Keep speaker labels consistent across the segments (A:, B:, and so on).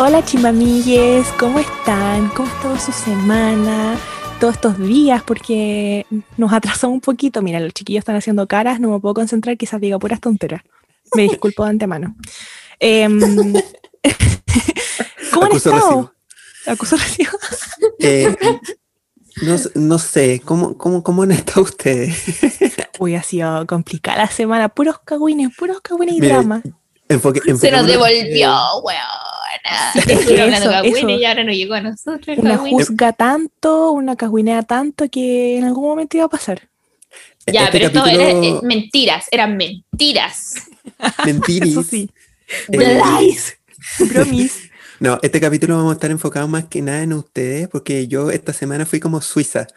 A: Hola chimamilles, ¿cómo están? ¿Cómo estuvo su semana? Todos estos días, porque nos atrasó un poquito. Mira, los chiquillos están haciendo caras, no me puedo concentrar, quizás diga puras tonteras. Me disculpo de antemano. Em, ¿Cómo han estado? ¿Acuso recibo?
B: Eh, no, no, sé, ¿cómo, cómo, ¿cómo han estado ustedes?
A: Uy, ha sido complicada la semana, puros cagüines, puros cagüines y drama.
C: Se nos devolvió, weón. Sí, eso, y ahora no llegó a nosotros.
A: Una juzga tanto, una cagüinea tanto que en algún momento iba a pasar.
C: Ya, este pero esto era eh, mentiras, eran mentiras.
B: Mentiris. Eso
A: sí. Eh, Lies. Promis.
B: No, este capítulo vamos a estar enfocados más que nada en ustedes, porque yo esta semana fui como Suiza.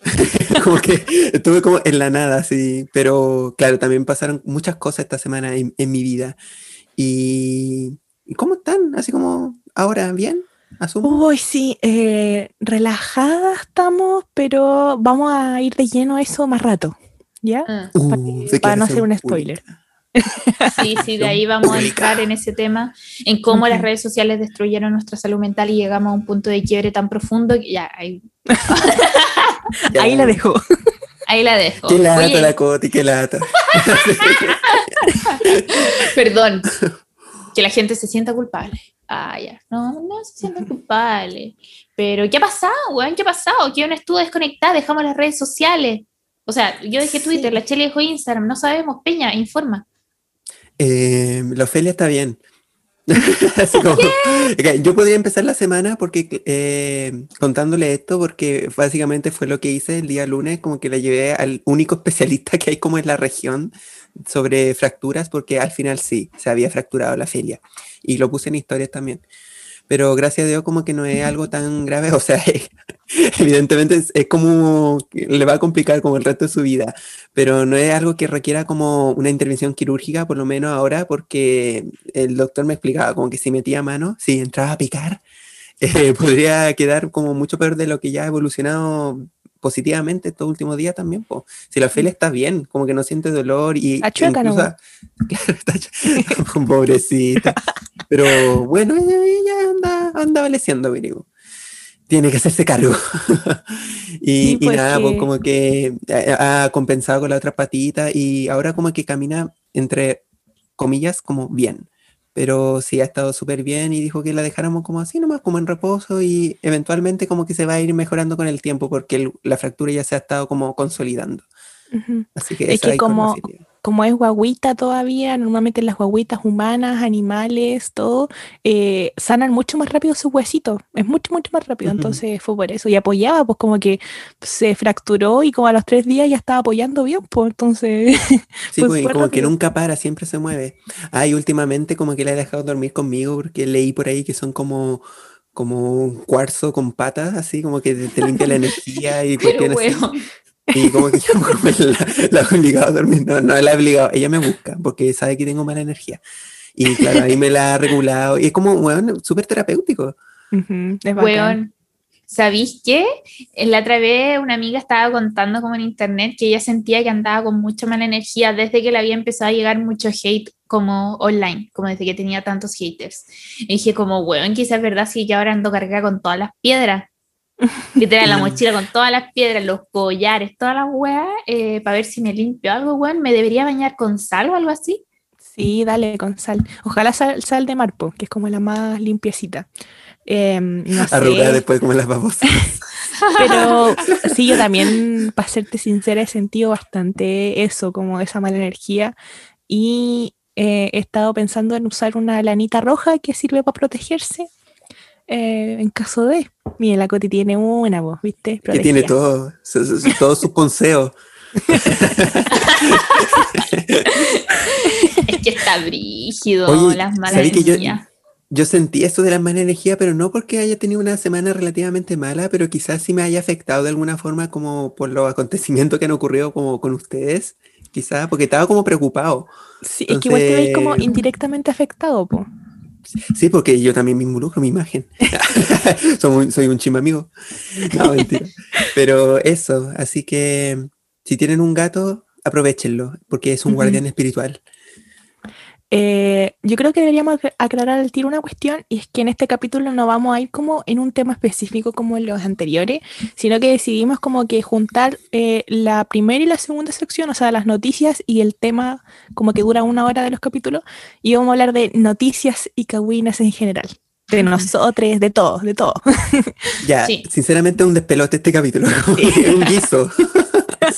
B: como que estuve como en la nada, sí. Pero claro, también pasaron muchas cosas esta semana en, en mi vida. Y, cómo están? Así como ahora, ¿bien?
A: Asumo. Uy, sí, eh, relajada estamos, pero vamos a ir de lleno a eso más rato, ¿ya? Ah. Uh, para, no hacer un spoiler.
C: Sí, sí, de ahí vamos a entrar en ese tema, en cómo las redes sociales destruyeron nuestra salud mental y llegamos a un punto de quiebre tan profundo que ya, ahí,
A: ahí la dejo.
C: Ahí la dejo.
B: Qué lata la Coti, qué lata.
C: Perdón. Que la gente se sienta culpable. Ah, ya. No, no se sienta culpable. Pero, ¿qué ha pasado, weón? ¿Qué ha pasado? Que yo no estuve desconectada, dejamos las redes sociales. O sea, yo dejé Twitter, la Chile dejó Instagram, no sabemos, Peña, informa.
B: Eh, la Ofelia está bien. yo podría empezar la semana porque eh, contándole esto, porque básicamente fue lo que hice el día lunes, como que la llevé al único especialista que hay como en la región sobre fracturas, porque al final sí, se había fracturado la filia. Y lo puse en historias también pero gracias a Dios como que no es algo tan grave, o sea, evidentemente es, como, le va a complicar como el resto de su vida, pero no es algo que requiera como una intervención quirúrgica, por lo menos ahora, porque el doctor me explicaba como que si metía mano, si entraba a picar, eh, podría quedar como mucho peor de lo que ya ha evolucionado positivamente estos últimos días también. pues Si la Feli está bien, como que no siente dolor y...
A: Achueca, no. Claro,
B: está pobrecita. Pero bueno, ella, anda, anda valeciendo, digo. Tiene que hacerse cargo. y, pues nada, pues como que ha, compensado con la otra patita y ahora como que camina entre comillas como bien pero sí ha estado súper bien y dijo que la dejáramos como así nomás, como en reposo y eventualmente como que se va a ir mejorando con el tiempo porque la fractura ya se ha estado como consolidando. Así que
A: es que como, como es guaguita todavía, normalmente las guaguitas humanas, animales, todo, eh, sanan mucho más rápido sus huesitos, es mucho, mucho más rápido, entonces fue por eso, y apoyaba, pues como que se fracturó y como a los tres días ya estaba apoyando bien, pues entonces...
B: Sí, pues, como que nunca para, siempre se mueve. Ah, y últimamente como que la he dejado dormir conmigo porque leí por ahí que son como como un cuarzo con patas, así como que te, limpia la energía y
C: Pero,
B: y como que yo la, he obligado a dormir, no, no la he obligado, ella me busca porque sabe que tengo mala energía. Y claro, ahí me la ha regulado. Y es como, weón, súper terapéutico.
C: weón, ¿sabéis qué? La otra vez una amiga estaba contando como en internet que ella sentía que andaba con mucha mala energía desde que le había empezado a llegar mucho hate como online, como desde que tenía tantos haters. Y dije como, weón, quizás es verdad, sí que ahora ando cargada con todas las piedras. Literal, la mochila con todas las piedras, los collares, todas las weas, eh, para ver si me limpio algo, weón. ¿Me debería bañar con sal o algo así?
A: Sí, dale, con sal. Ojalá sal, sal de marpo, que es como la más limpiecita. Eh, no
B: después como las babosas.
A: Pero sí, yo también, para serte sincera, he sentido bastante eso, como esa mala energía. Y eh, he estado pensando en usar una lanita roja que sirve para protegerse eh, en caso de. Mire, la Coti tiene una voz, ¿viste?
B: Que tiene todo, todos sus consejo
C: es que está brígido las malas energías.
B: Yo, yo, sentí esto de las malas energías, pero no porque haya tenido una semana relativamente mala, pero quizás sí me haya afectado de alguna forma como por los acontecimientos que han ocurrido como con ustedes, quizás, porque estaba como preocupado.
A: Sí, es que igual te veis como indirectamente afectado, po.
B: Sí, porque yo también me involucro mi imagen. soy, soy, un chima amigo. No, mentira. Pero eso, así que si tienen un gato, aprovechenlo, porque es un guardián espiritual.
A: Eh, yo creo que deberíamos aclarar al tiro una cuestión y es que en este capítulo no vamos a ir como en un tema específico como en los anteriores, sino que decidimos como que juntar eh, la primera y la segunda sección, o sea, las noticias y el tema como que dura una hora de los capítulos y vamos a hablar de noticias y cagüinas en general. De nosotros, de todo, de todo.
B: Ya, sinceramente un despelote este capítulo, un guiso.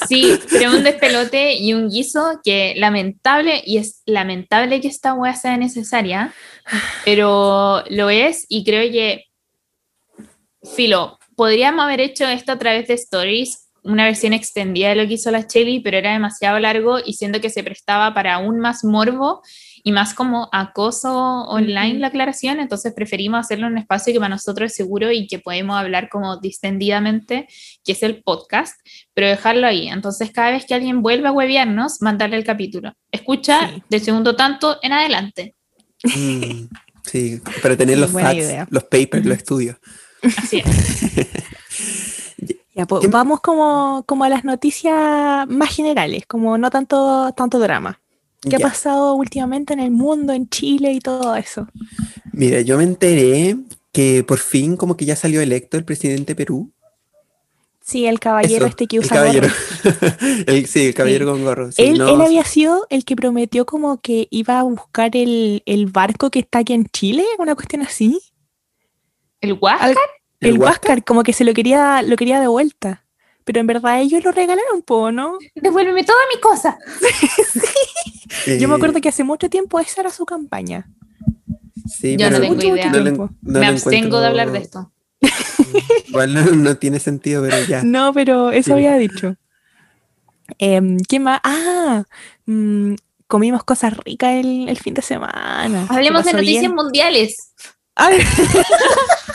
C: Sí, pero un despelote y un guiso que lamentable, y es lamentable que esta wea sea necesaria, pero lo es y creo que, filo, podríamos haber hecho esto a través de stories, una versión extendida de lo que hizo la Chelly, pero era demasiado largo y siento que se prestaba para aún más morbo y más como acoso online la aclaración, entonces preferimos hacerlo en un espacio que para nosotros es seguro y que podemos hablar como distendidamente, que es el podcast, pero dejarlo ahí. Entonces cada vez que alguien vuelva a hueviarnos, mandarle el capítulo. Escucha del segundo tanto en adelante.
B: Mm, sí, para tener los facts, los papers, los estudios.
C: Así es.
A: Pues, vamos como, como a las noticias más generales, como no tanto, tanto drama. ¿Qué ha pasado últimamente en el mundo, en Chile y todo eso?
B: Mira, yo me enteré que por fin como que ya salió electo el presidente de Perú.
A: Sí, el caballero este que usa
B: el gorro. sí, el caballero con gorro.
A: él, había sido el que prometió como que iba a buscar el, barco que está aquí en Chile, una cuestión así.
C: ¿El Huáscar?
A: El, Huáscar, como que se lo quería, lo quería de vuelta. Pero en verdad ellos lo regalaron, po, ¿no?
C: Devuélveme toda mi cosa.
A: Yo me acuerdo que hace mucho tiempo esa era su campaña.
C: Sí, Yo no tengo idea. me abstengo de hablar de esto.
B: Igual no, tiene sentido, pero ya.
A: No, pero eso había dicho. Eh, ¿Qué más? Ah, mm, comimos cosas ricas el, fin de semana.
C: Hablemos de noticias mundiales.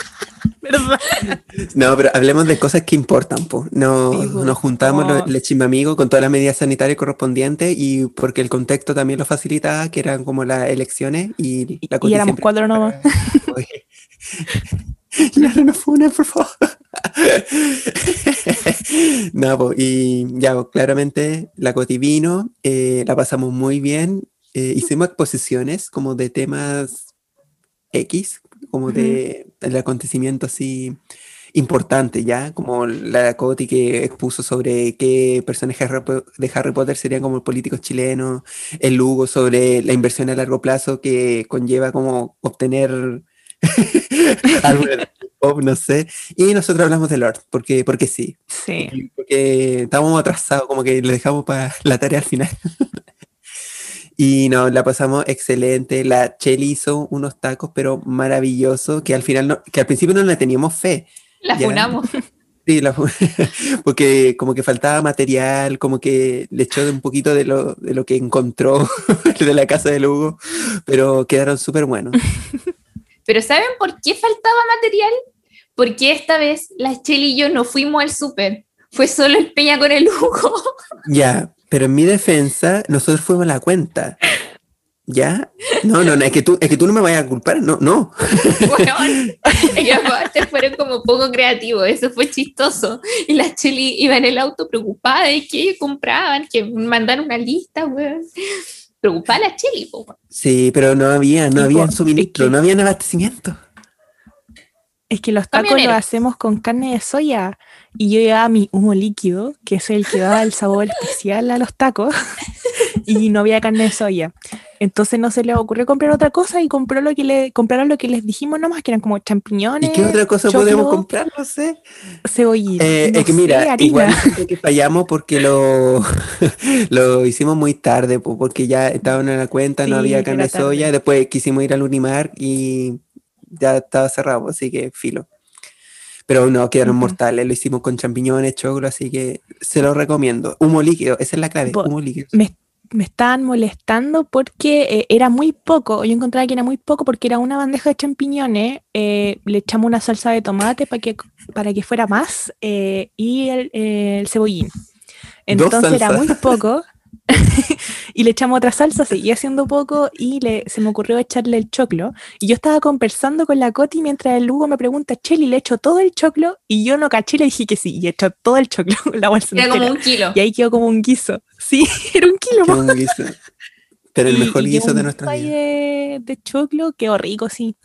B: No, pero hablemos de cosas que importan, pues. No, nos juntamos los, los amigos con todas las medidas sanitarias correspondientes y porque el contexto también lo facilitaba, que eran como las elecciones y la
A: Y éramos cuatro nomás.
B: No fue una, por favor. no, y ya, pues, claramente la cotivino, eh, la pasamos muy bien. Eh, hicimos exposiciones como de temas X, como de el acontecimiento así importante, ¿ya? Como la Coti que expuso sobre qué personajes de Harry Potter serían como políticos chilenos, el Lugo sobre la inversión a largo plazo que conlleva como obtener algo no sé. Y nosotros hablamos de Lord, porque, porque sí.
A: Sí.
B: Porque estábamos atrasados, como que lo dejamos para la tarea al final. Y no, la pasamos excelente. La Cheli hizo unos tacos, pero maravilloso, que al final, no, que al principio no le teníamos fe.
C: La funamos.
B: Sí, la porque como que faltaba material, como que le echó de un poquito de lo, de lo que encontró de la casa de Lugo, pero quedaron súper buenos.
C: Pero ¿saben por qué faltaba material? Porque esta vez la Cheli y yo no fuimos al súper, fue solo el Peña con el Lugo.
B: Ya, pero en mi defensa, nosotros fuimos a la cuenta. ¿Ya? No, no, no, es que tú, es que tú no me vayas a culpar, no, no.
C: Bueno, aparte fueron como poco creativos, eso fue chistoso. Y la Cheli iba en el auto preocupada de que compraban, que mandaron una lista, weón. Preocupada la Cheli, po.
B: Sí, pero no había, no había suministro, no había abastecimiento.
A: Es que los tacos los hacemos con carne de soya y yo llevaba mi humo líquido, que es el que daba el sabor especial a los tacos, y no había carne de soya. Entonces no se les ocurrió comprar otra cosa y compró lo que le, compraron lo que les dijimos nomás, que eran como champiñones.
B: ¿Y qué otra cosa podemos comprar? No sé.
A: Cebollita.
B: Eh, es que mira, igual que fallamos porque lo, lo hicimos muy tarde, porque ya estaban en la cuenta, no había carne de soya, después quisimos ir al Unimar y ya estaba cerrado, así que filo. Pero no, quedaron mortales, lo hicimos con champiñones, choclo, así que se lo recomiendo. Humo líquido, esa es la clave, humo líquido.
A: Me, me estaban molestando porque eh, era muy poco, yo encontraba que era muy poco porque era una bandeja de champiñones, eh, le echamos una salsa de tomate para que, para que fuera más eh, y el, el, cebollín. Entonces era muy poco. y le echamos otra salsa, seguía haciendo poco y le, se me ocurrió echarle el choclo. Y yo estaba conversando con la Coti mientras el Hugo me pregunta, Cheli, ¿le echo todo el choclo? Y yo no caché, le dije que sí, y echó todo el choclo, la bolsa
C: Era como un kilo.
A: Y ahí quedó como un guiso. Sí, era un kilo.
B: Un guiso. Pero el mejor
A: y
B: guiso de nuestra vida.
A: de, de choclo, qué rico, sí.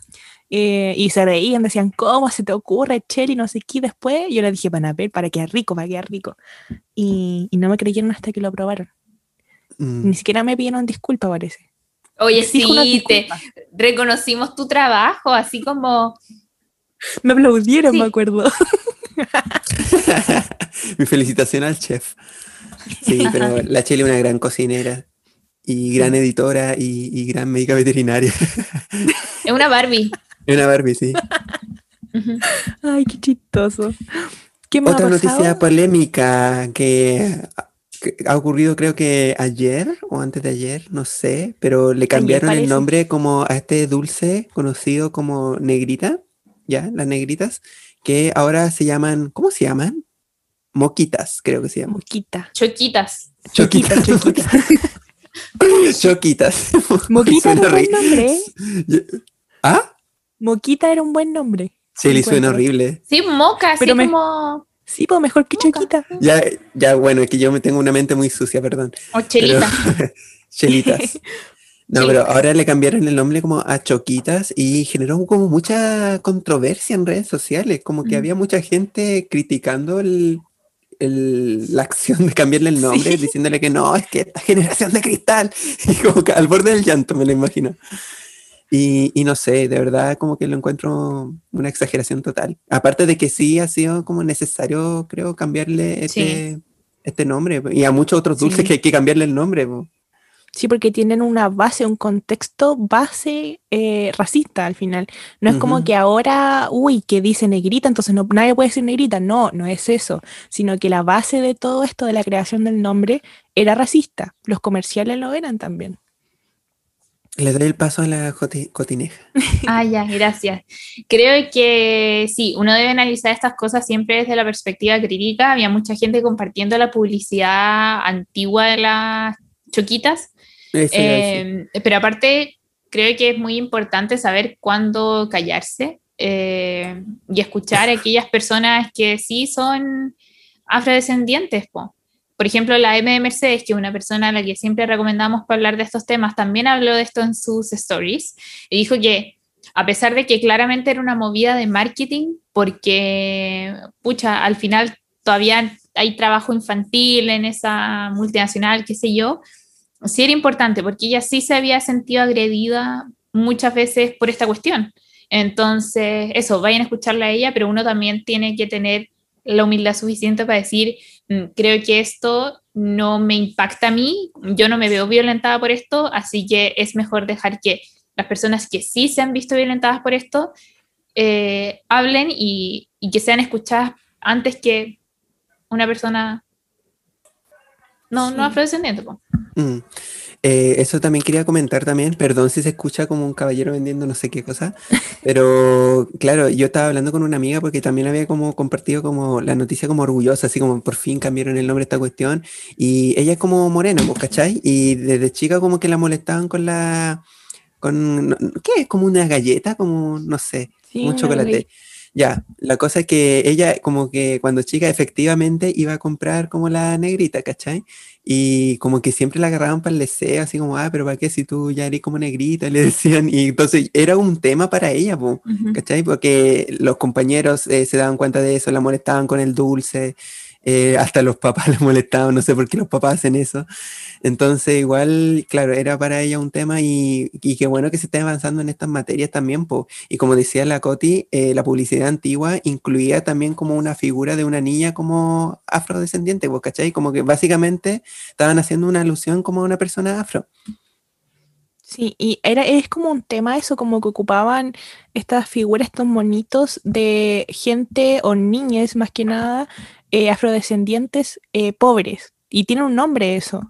A: Eh, y se reían, decían, ¿cómo se te ocurre, Cheli? No sé qué. Después yo les dije, para ver, para quedar rico, para quedar rico. Y, y no me creyeron hasta que lo probaron.
B: Mm.
A: Ni siquiera me pidieron disculpa, parece.
C: Oye, sí, te reconocimos tu trabajo, así como
A: Me aplaudieron,
C: Sí.
A: me acuerdo.
B: Mi felicitación al chef. Sí, pero la Cheli es una gran cocinera y gran editora y, y gran médica veterinaria.
C: es una Barbie.
B: Es una Barbie, sí.
A: Ay, qué chistoso. ¿Qué me
B: Otra
A: ha
B: noticia polémica que ha ocurrido creo que ayer o antes de ayer, no sé, pero le cambiaron el nombre como a este dulce conocido como negrita, ya, las negritas, que ahora se llaman, ¿cómo se llaman? Moquitas, creo que se llaman.
A: Moquita.
C: Choquitas.
B: Choquitas,
A: Choquita.
B: choquitas.
A: Moquita
B: Suena
A: era un buen nombre. ¿eh?
B: ¿Ah?
A: Moquita era un buen nombre.
B: Cheli, suena
A: Encuentro.
B: horrible.
C: Sí, moca, así
A: Pero me-
C: como.
A: Sí, pues mejor que
C: Moca.
A: Choquita.
B: Ya, ya, bueno, es que yo me tengo una mente muy sucia, perdón.
C: O chelita.
B: Pero- Chelitas. No, pero ahora le cambiaron el nombre como a Choquitas y generó como mucha controversia en redes sociales, como que
C: Mm.
B: había mucha gente criticando el, el- la acción de cambiarle el nombre,
A: Sí.
B: diciéndole que no, es que esta generación de cristal, y como que al borde del llanto me lo imagino. Y, y no sé, de verdad como que lo encuentro una exageración total. Aparte de que sí ha sido como necesario, creo, cambiarle este, este nombre y a muchos otros dulces
A: Sí.
B: que hay que cambiarle el nombre. po.
A: Sí, porque tienen una base, un contexto base eh, racista al final. No es como que ahora, uy, que dice negrita, entonces no, nadie puede decir negrita. No, no es eso. Sino que la base de todo esto, de la creación del nombre, era racista. Los comerciales lo eran también.
B: Le doy el paso a la cotineja.
C: Ah, ya, gracias. Creo que sí, uno debe analizar estas cosas siempre desde la perspectiva crítica. Había mucha gente compartiendo la publicidad antigua de las choquitas.
B: Eso.
C: Eh, pero aparte, creo que es muy importante saber cuándo callarse eh, y escuchar a aquellas personas que sí son afrodescendientes. po. Por ejemplo, la M de Mercedes, que es una persona a la que siempre recomendamos para hablar de estos temas, también habló de esto en sus stories y dijo que a pesar de que claramente era una movida de marketing, porque, pucha, al final todavía hay trabajo infantil en esa multinacional, qué sé yo, sí era importante porque ella sí se había sentido agredida muchas veces por esta cuestión. Entonces, eso, vayan a escucharla a ella, pero uno también tiene que tener la humildad suficiente para decir, "Mm, creo que esto no me impacta a mí, yo no me veo violentada por esto, así que es mejor dejar que las personas que sí se han visto violentadas por esto eh, hablen y, y que sean escuchadas antes que una persona no,
A: Sí.
C: no afrodescendiente.
B: Mm. Eh, eso también quería comentar también, perdón si se escucha como un caballero vendiendo no sé qué cosa, pero claro, yo estaba hablando con una amiga porque también había como compartido como la noticia como orgullosa, así como por fin cambiaron el nombre de esta cuestión, y ella es como morena, pues, ¿cachai? Y desde chica como que la molestaban con la, con, ¿qué es? Como una galleta, como, no sé,
A: Sí,
B: un chocolate. Ya, la cosa es que ella como que cuando chica efectivamente iba a comprar como la negrita, ¿cachai? Y como que siempre la agarraban para el deseo, así como, ah, pero ¿para qué si tú ya eres como negrita? Le decían, y entonces era un tema para ella, po. ¿cachai? Porque los compañeros eh, se daban cuenta de eso, la molestaban con el dulce, eh, hasta los papás la molestaban, no sé por qué los papás hacen eso. Entonces, igual, claro, era para ella un tema y, y qué bueno que se esté avanzando en estas materias también. Y como decía la Coti, eh, la publicidad antigua incluía también como una figura de una niña como afrodescendiente, pues, ¿cachai? Como que básicamente estaban haciendo una alusión como a una persona afro.
A: Sí, y era, es como un tema eso, como que ocupaban estas figuras, estos monitos de gente o niñas más que nada, eh, afrodescendientes eh, pobres. Y tiene un nombre eso.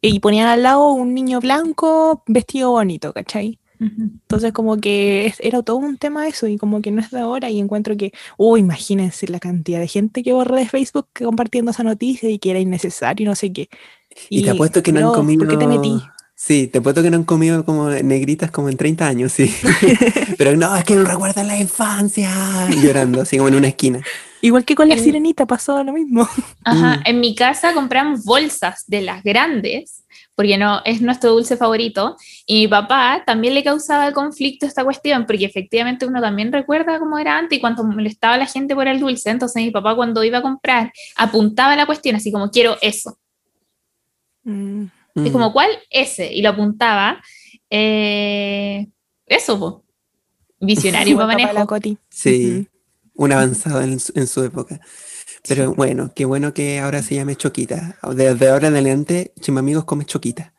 A: Y ponían al lado un niño blanco vestido bonito, ¿cachai? Entonces como que es- era todo un tema eso y como que no es de ahora y encuentro que, oh, imagínense la cantidad de gente que borré de Facebook compartiendo esa noticia y que era innecesario y no sé qué.
B: Y, te apuesto que no han
A: bro,
B: comido.
A: ¿Por qué te metí?
B: Sí, te apuesto que no han comido como negritas como en 30 años, sí. Pero no, es que no recuerdan la infancia. Llorando, así como en una esquina.
A: Igual que con la
C: En-
A: sirenita pasó lo mismo.
C: Ajá,
B: Mm.
C: en mi casa compramos bolsas de las grandes, porque no es nuestro dulce favorito, y mi papá también le causaba conflicto esta cuestión, porque efectivamente uno también recuerda cómo era antes y cuánto molestaba a la gente por el dulce, entonces mi papá cuando iba a comprar apuntaba la cuestión así como quiero eso,
A: Mm.
C: Es
B: Mm.
C: como ¿cuál? Ese, y lo apuntaba, eh, eso, po. visionario para manejo.
A: Coti.
B: Sí, un avanzado en su, en su época. Pero bueno, qué bueno que ahora se llame Choquita. Desde ahora en adelante, Chimamigos come Choquita.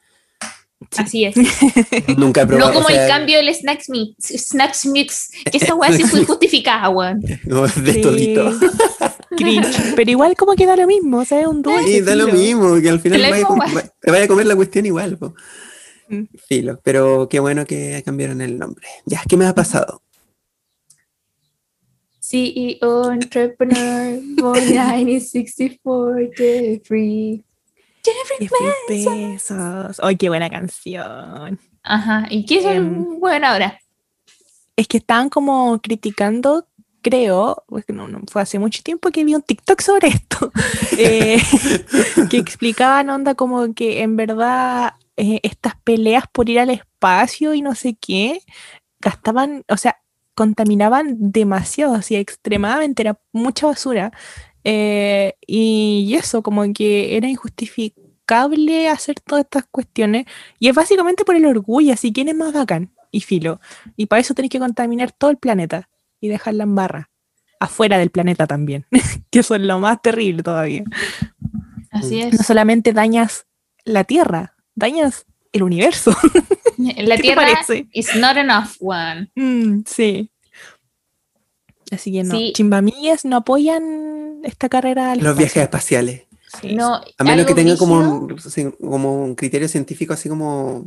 C: Así es.
B: Nunca he probado.
C: No como
B: o sea,
C: el cambio del Snacks Mix, snacks mix que esa weá sí fue justificada, weón.
B: no, de
A: Sí.
B: todito.
A: Cringe. Pero igual como que da lo mismo, o sea, es un dulce.
B: Sí, da lo mismo, que al final vaya
C: hueá.
B: va- te vaya a comer la cuestión igual. po.
A: Mm.
B: Filo, pero qué bueno que cambiaron el nombre. Ya, ¿qué me ha pasado?
C: CEO, entrepreneur, born 1964, Jeffrey.
A: Ay, qué buena canción.
C: Ajá, ¿y qué es
A: Em,
C: bueno ahora?
A: Es que estaban como criticando, creo, porque no, no, fue hace mucho tiempo que vi un TikTok sobre esto, eh, que explicaban onda como que en verdad eh, estas peleas por ir al espacio y no sé qué, gastaban, o sea, contaminaban demasiado, así extremadamente, era mucha basura. Eh, y eso, como que era injustificable hacer todas estas cuestiones. Y es básicamente por el orgullo, así, ¿quién es más bacán? Y filo. Y para eso tenés que contaminar todo el planeta y dejarla en barra. Afuera del planeta también, que eso es lo más terrible todavía.
C: Así
A: No
C: es.
A: solamente dañas la Tierra, dañas el universo.
C: La
A: ¿Qué te
C: Tierra
A: parece?
C: is not enough one.
A: Mm, sí. Así que no,
C: Sí.
A: chimbamillas no apoyan esta carrera. al
B: Los viajes espaciales.
A: Sí,
C: No,
B: A menos que
C: algo
B: tenga como un, como un criterio científico así como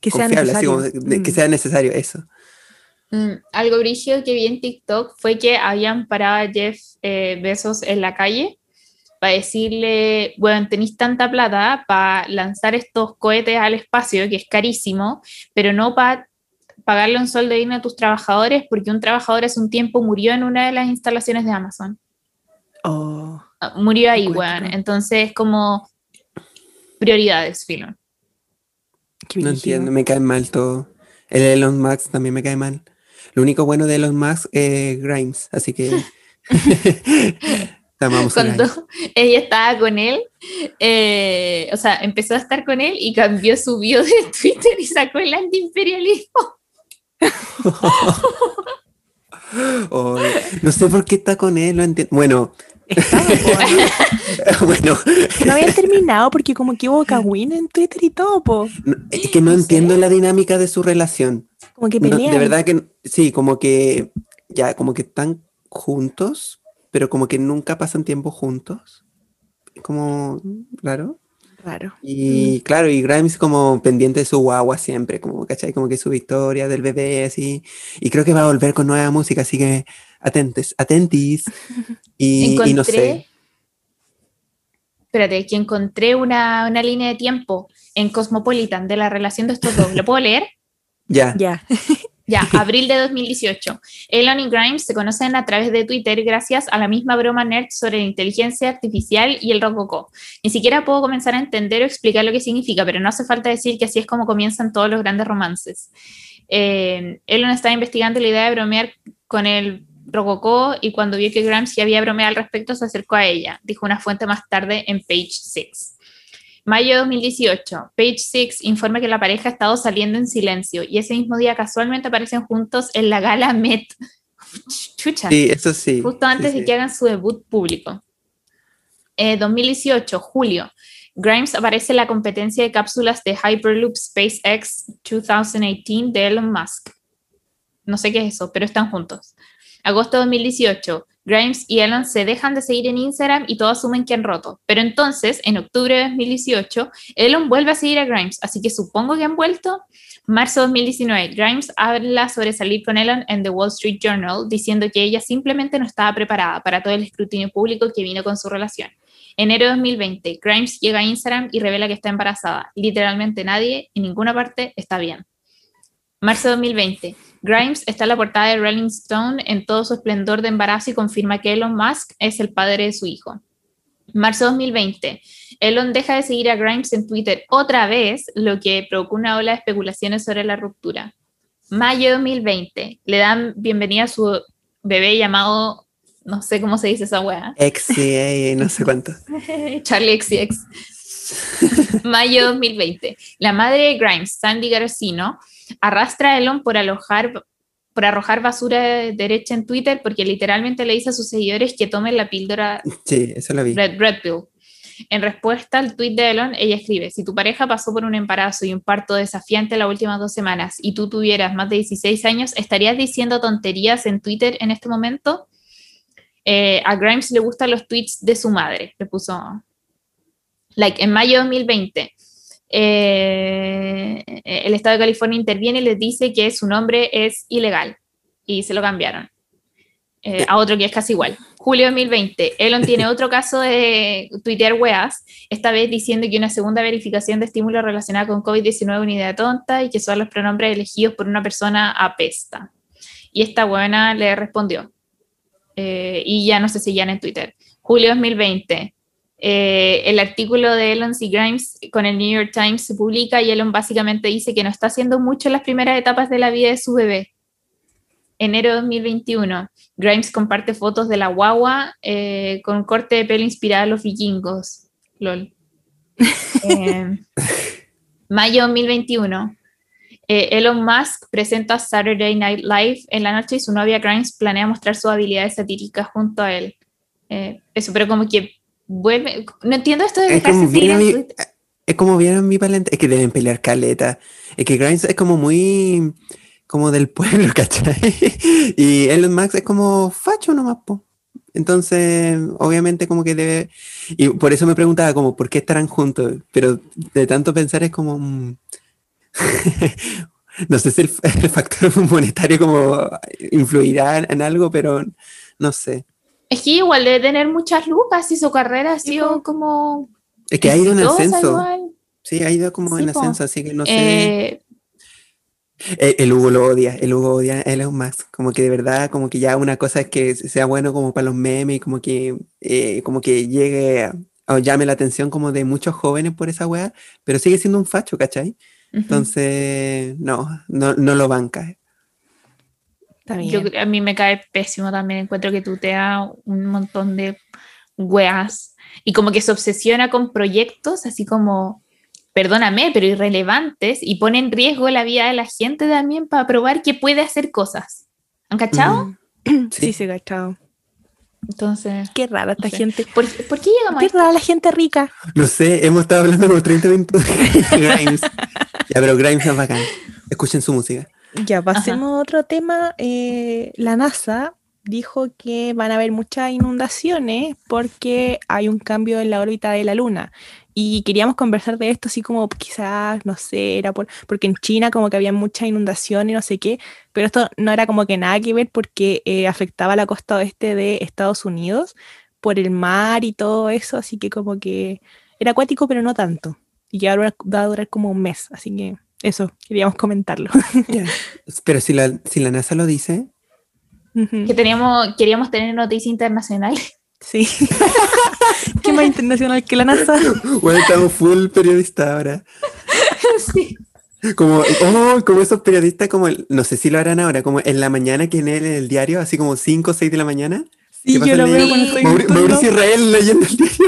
A: que sea
B: confiable, así
A: necesario.
B: como que
A: Mm.
B: sea necesario eso.
C: mm, algo brígido que vi en TikTok fue que habían parado a Jeff eh, Bezos en la calle para decirle, bueno, tenéis tanta plata para lanzar estos cohetes al espacio, que es carísimo, pero no para pagarle un sueldo digno a tus trabajadores, porque un trabajador hace un tiempo murió en una de las instalaciones de Amazon.
A: Oh,
C: Ah, Murió ahí, weón. Entonces, como prioridades, filo.
B: No entiendo, me cae mal todo. El Elon Musk también me cae mal. Lo único bueno de Elon Musk es Grimes, así que.
C: Cuando ella estaba con él, eh, o sea, empezó a estar con él y cambió su bio de Twitter y sacó el antiimperialismo.
B: No sé por qué está con él, no entiendo. Bueno, bueno,
A: no habían terminado porque como que hubo cagüín en Twitter y todo, po.
B: no- es que no
C: No sé.
B: entiendo la dinámica de su relación.
A: Como que
B: No,
A: pelean.
B: de verdad que sí, como que ya, como que están juntos, pero como que nunca pasan tiempo juntos. Como raro.
A: Raro.
B: Y claro, y Grimes como pendiente de su guagua siempre, como, ¿cachai? Como que su victoria del bebé, así. Y creo que va a volver con nueva música, así que atentes, atentis. Y, y no sé.
C: Espérate, que encontré una, una línea de tiempo en Cosmopolitan de la relación de estos dos. ¿Lo puedo leer?
B: Ya.
A: Ya.
C: Ya, abril de 2018. Elon y Grimes se conocen a través de Twitter gracias a la misma broma nerd sobre la inteligencia artificial y el rococó. Ni siquiera puedo comenzar a entender o explicar lo que significa, pero no hace falta decir que así es como comienzan todos los grandes romances. Eh, Elon estaba investigando la idea de bromear con el rococó y cuando vio que Grimes ya había bromeado al respecto se acercó a ella, dijo una fuente más tarde en Page 6. Mayo de 2018, Page Six informa que la pareja ha estado saliendo en silencio y ese mismo día casualmente aparecen juntos en la gala Met. Chucha,
B: Sí, eso sí.
C: justo antes
B: sí,
C: de que hagan su debut público. Eh, 2018, julio, Grimes aparece en la competencia de cápsulas de Hyperloop SpaceX 2018 de Elon Musk. No sé qué es eso, pero están juntos. Agosto de 2018, Grimes y Elon se dejan de seguir en Instagram y todos asumen que han roto. Pero entonces, en octubre de 2018, Elon vuelve a seguir a Grimes, así que supongo que han vuelto. Marzo de 2019, Grimes habla sobre salir con Elon en The Wall Street Journal, diciendo que ella simplemente no estaba preparada para todo el escrutinio público que vino con su relación. Enero de 2020, Grimes llega a Instagram y revela que está embarazada. Literalmente nadie en ninguna parte está bien. Marzo de 2020, Grimes está en la portada de Rolling Stone en todo su esplendor de embarazo y confirma que Elon Musk es el padre de su hijo. Marzo 2020. Elon deja de seguir a Grimes en Twitter otra vez, lo que provocó una ola de especulaciones sobre la ruptura. Mayo 2020. Le dan bienvenida a su bebé llamado, no sé cómo se dice esa weá.
B: XCA, no sé cuánto.
C: Charlie XX. Mayo 2020. La madre de Grimes, Sandy Garosino, arrastra a Elon por alojar por arrojar basura derecha en Twitter porque literalmente le dice a sus seguidores que tomen la píldora
B: Sí, eso lo vi.
C: Red, Red Pill. En respuesta al tweet de Elon, ella escribe, si tu pareja pasó por un embarazo y un parto desafiante las últimas dos semanas y tú tuvieras más de 16 años, ¿estarías diciendo tonterías en Twitter en este momento? Eh, a Grimes le gustan los tweets de su madre, le puso, like, en mayo de 2020. Eh, el Estado de California interviene y les dice que su nombre es ilegal y se lo cambiaron eh, a otro que es casi igual. Julio 2020, Elon tiene otro caso de tuitear weas, esta vez diciendo que una segunda verificación de estímulo relacionada con COVID-19 es una idea tonta y que son los pronombres elegidos por una persona apesta. Y esta buena le respondió. Eh, y ya no se seguían en Twitter. Julio 2020, eh, el artículo de Elon C. Grimes con el New York Times se publica y Elon básicamente dice que no está haciendo mucho en las primeras etapas de la vida de su bebé. Enero de 2021, Grimes comparte fotos de la guagua eh, con corte de pelo inspirado a los vikingos. LOL. Eh, mayo 2021, eh, Elon Musk presenta Saturday Night Live en la noche y su novia Grimes planea mostrar sus habilidades satíricas junto a él. Eso, pero como que vuelve. No entiendo esto de
B: Es
C: dejarse seguir
B: es como bien ambivalente. Es que deben pelear caleta. Es que Grimes es como muy como del pueblo, ¿cachai? Y Elon Musk es como facho nomás, po. Entonces, obviamente como que debe... Y por eso me preguntaba como, ¿por qué estarán juntos? Pero de tanto pensar es como... mm, no sé si el, el factor monetario como influirá en, en algo, pero no sé.
C: Es que igual debe tener muchas lucas y su carrera ha sido como.
B: Es que ha ido en ascenso.
C: igual.
B: Sí, ha ido como
C: Sí,
B: en
C: po.
B: ascenso, así que no sé.
C: Eh,
B: El, el Hugo lo odia, el Hugo odia a Elon Musk, como que de verdad, como que ya una cosa es que sea bueno como para los memes y como que, eh, como que llegue a- o llame la atención como de muchos jóvenes por esa weá, pero sigue siendo un facho, ¿cachai?
C: ujú.
B: Entonces, no, no, no lo banca.
C: Yo, a mí me cae pésimo también. Encuentro que tutea un montón de weas y como que se obsesiona con proyectos así como, perdóname, pero irrelevantes y pone en riesgo la vida de la gente también para probar que puede hacer cosas. ¿Han cachado?
B: Mm,
A: Sí,
B: sí.
A: sí, cachado.
C: Entonces,
A: Qué rara esta
C: No sé.
A: gente.
C: ¿por, por qué llegamos a
A: Qué
C: esto?
A: rara la gente rica.
B: No sé, hemos estado hablando como 30 minutos de Grimes. ya, pero Grimes es bacán. Escuchen su música.
A: Ya, pasemos a otro tema. Eh, la NASA dijo que van a haber muchas inundaciones porque hay un cambio en la órbita de la Luna. Y queríamos conversar de esto, así como quizás, no sé, era por, porque en China como que había mucha inundación y no sé qué, pero esto no era como que nada que ver porque eh, afectaba la costa oeste de Estados Unidos por el mar y todo eso, así que como que era acuático, pero no tanto. Y ahora va a durar como un mes, así que eso, queríamos comentarlo.
B: Pero si la, si la NASA lo dice.
C: Que teníamos, queríamos tener noticias internacionales.
A: Sí. Qué más internacional que la NASA.
B: bueno, estamos full periodista ahora.
C: sí.
B: Como, oh, como esos periodistas, como, el- no sé si lo harán ahora, como en la mañana que en el, en el diario, así como 5 o 6 de la mañana.
A: Sí,
B: ¿Qué pasa
A: yo lo veo cuando estoy.
B: Mauricio Israel leyendo el diario.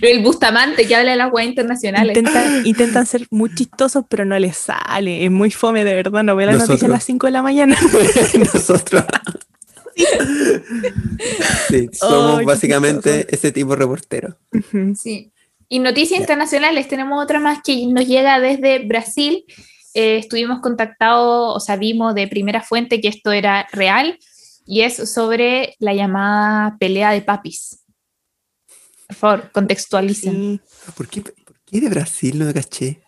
C: El Bustamante que habla de las weas internacionales.
A: Intentan, intentan ser muy chistosos, pero no les sale. Es muy fome, de verdad. No veo la noticia a las 5 de la mañana.
B: Nosotros. Sí, somos
A: qué
B: básicamente ese tipo de reportero.
A: Ujú.
C: Sí. Y noticias
B: Ya.
C: internacionales, tenemos otra más que nos llega desde Brasil. Eh, estuvimos contactados, o sea, vimos de primera fuente que esto era real y es sobre la llamada pelea de papis. Por favor, contextualicen.
A: Sí.
B: ¿Por qué, por qué de Brasil no me caché?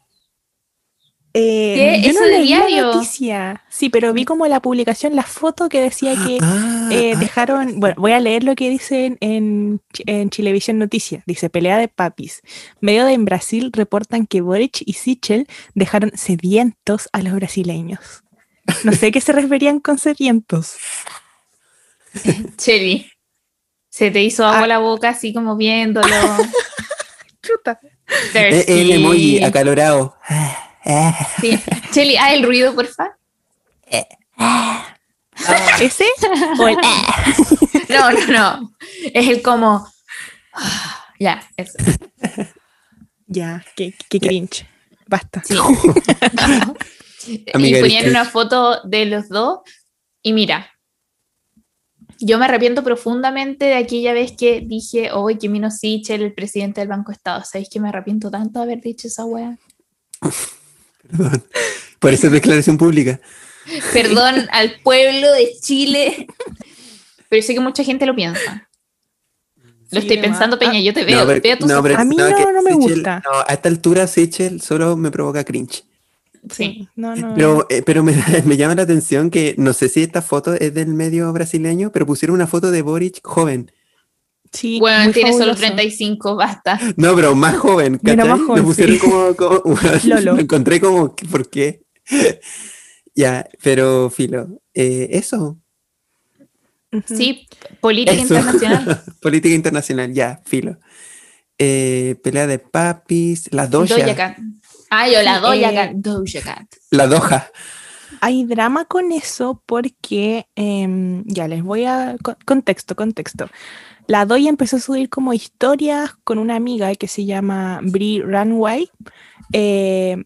A: Eh,
C: ¿Qué?
A: yo
C: ¿Eso
A: no
C: de
A: leí la
C: diario?
A: noticia. Sí, pero vi como la publicación, la foto que decía que
B: Ah,
A: eh,
B: ah,
A: dejaron, bueno, voy a leer lo que dice en, en Chilevisión Noticias. Dice, pelea de papis. Medio de en Brasil reportan que Boric y Sichel dejaron sedientos a los brasileños. No sé qué se referían con sedientos.
C: Cheli, se te hizo agua
A: Ah.
C: la boca así como viéndolo.
A: Chuta.
B: Eh, El
C: Thirsty.
B: emoji acalorado.
C: Sí. Cheli, haz el ruido, porfa.
A: ¿Ese? ¿O el
C: No, no, no. Es el como. Ya, eso.
A: Ya, qué, qué cringe. Basta.
C: Sí.
B: Amiga,
C: y ponían una foto de los dos. Y mira, yo me arrepiento profundamente de aquella vez que dije, hoy que Mino Sichel, el presidente del Banco Estado. ¿Sabéis que me arrepiento tanto de haber dicho esa wea?
B: Perdón. Por esa declaración pública.
C: Perdón al pueblo de Chile. Pero sé que mucha gente lo piensa. Lo
A: Sí,
C: estoy
A: de
C: pensando. Peña. Yo te veo,
B: No, pero-
C: veo tus
B: no, pero-
A: A mí no, no me
B: Sichel-
A: gusta.
B: no, a esta altura, Sichel solo me provoca cringe.
C: Sí.
A: No, no.
B: Pero, eh, pero me, me llama la atención que no sé si esta foto es del medio brasileño, pero pusieron una foto de Boric joven.
A: sí,
C: Bueno, tiene solo
A: fabuloso.
C: 35, basta.
B: No, pero más joven.
A: Mira,
B: ¿cachai?
A: más joven,
B: Lo pusieron
A: sí.
B: como, como-
A: Lolo.
B: Lo encontré como, ¿por qué? ya, pero filo. eh, eso.
C: Sí, política
B: Eso.
C: internacional.
B: Política internacional, ya, filo. Eh, pelea de papis, la doja,
C: Cat. Ah, yo la
A: Sí,
C: Doja
A: eh,
C: Cat. Doja Cat.
B: la doja.
A: Hay drama con eso porque, em, ya les voy a... con- Contexto, contexto. La Doya empezó a subir como historias con una amiga que se llama Brie Runway. Eh,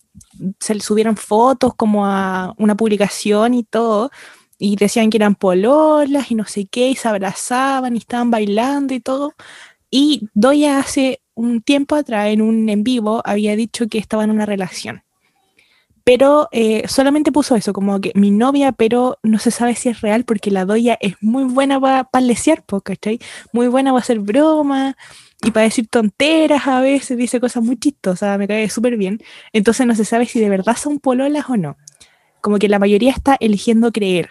A: se le subieron fotos como a una publicación y todo. Y decían que eran pololas y no sé qué, y se abrazaban y estaban bailando y todo. Y Doya hace un tiempo atrás, en un en vivo, había dicho que estaba en una relación pero eh, solamente puso eso, como que mi novia, pero no se sabe si es real porque la doya es muy buena para palesear, po, ¿cachai? Muy buena para hacer bromas y para decir tonteras a veces, dice cosas muy chistosas, me cae súper bien. Entonces no se sabe si de verdad son pololas o no. Como que la mayoría está eligiendo creer.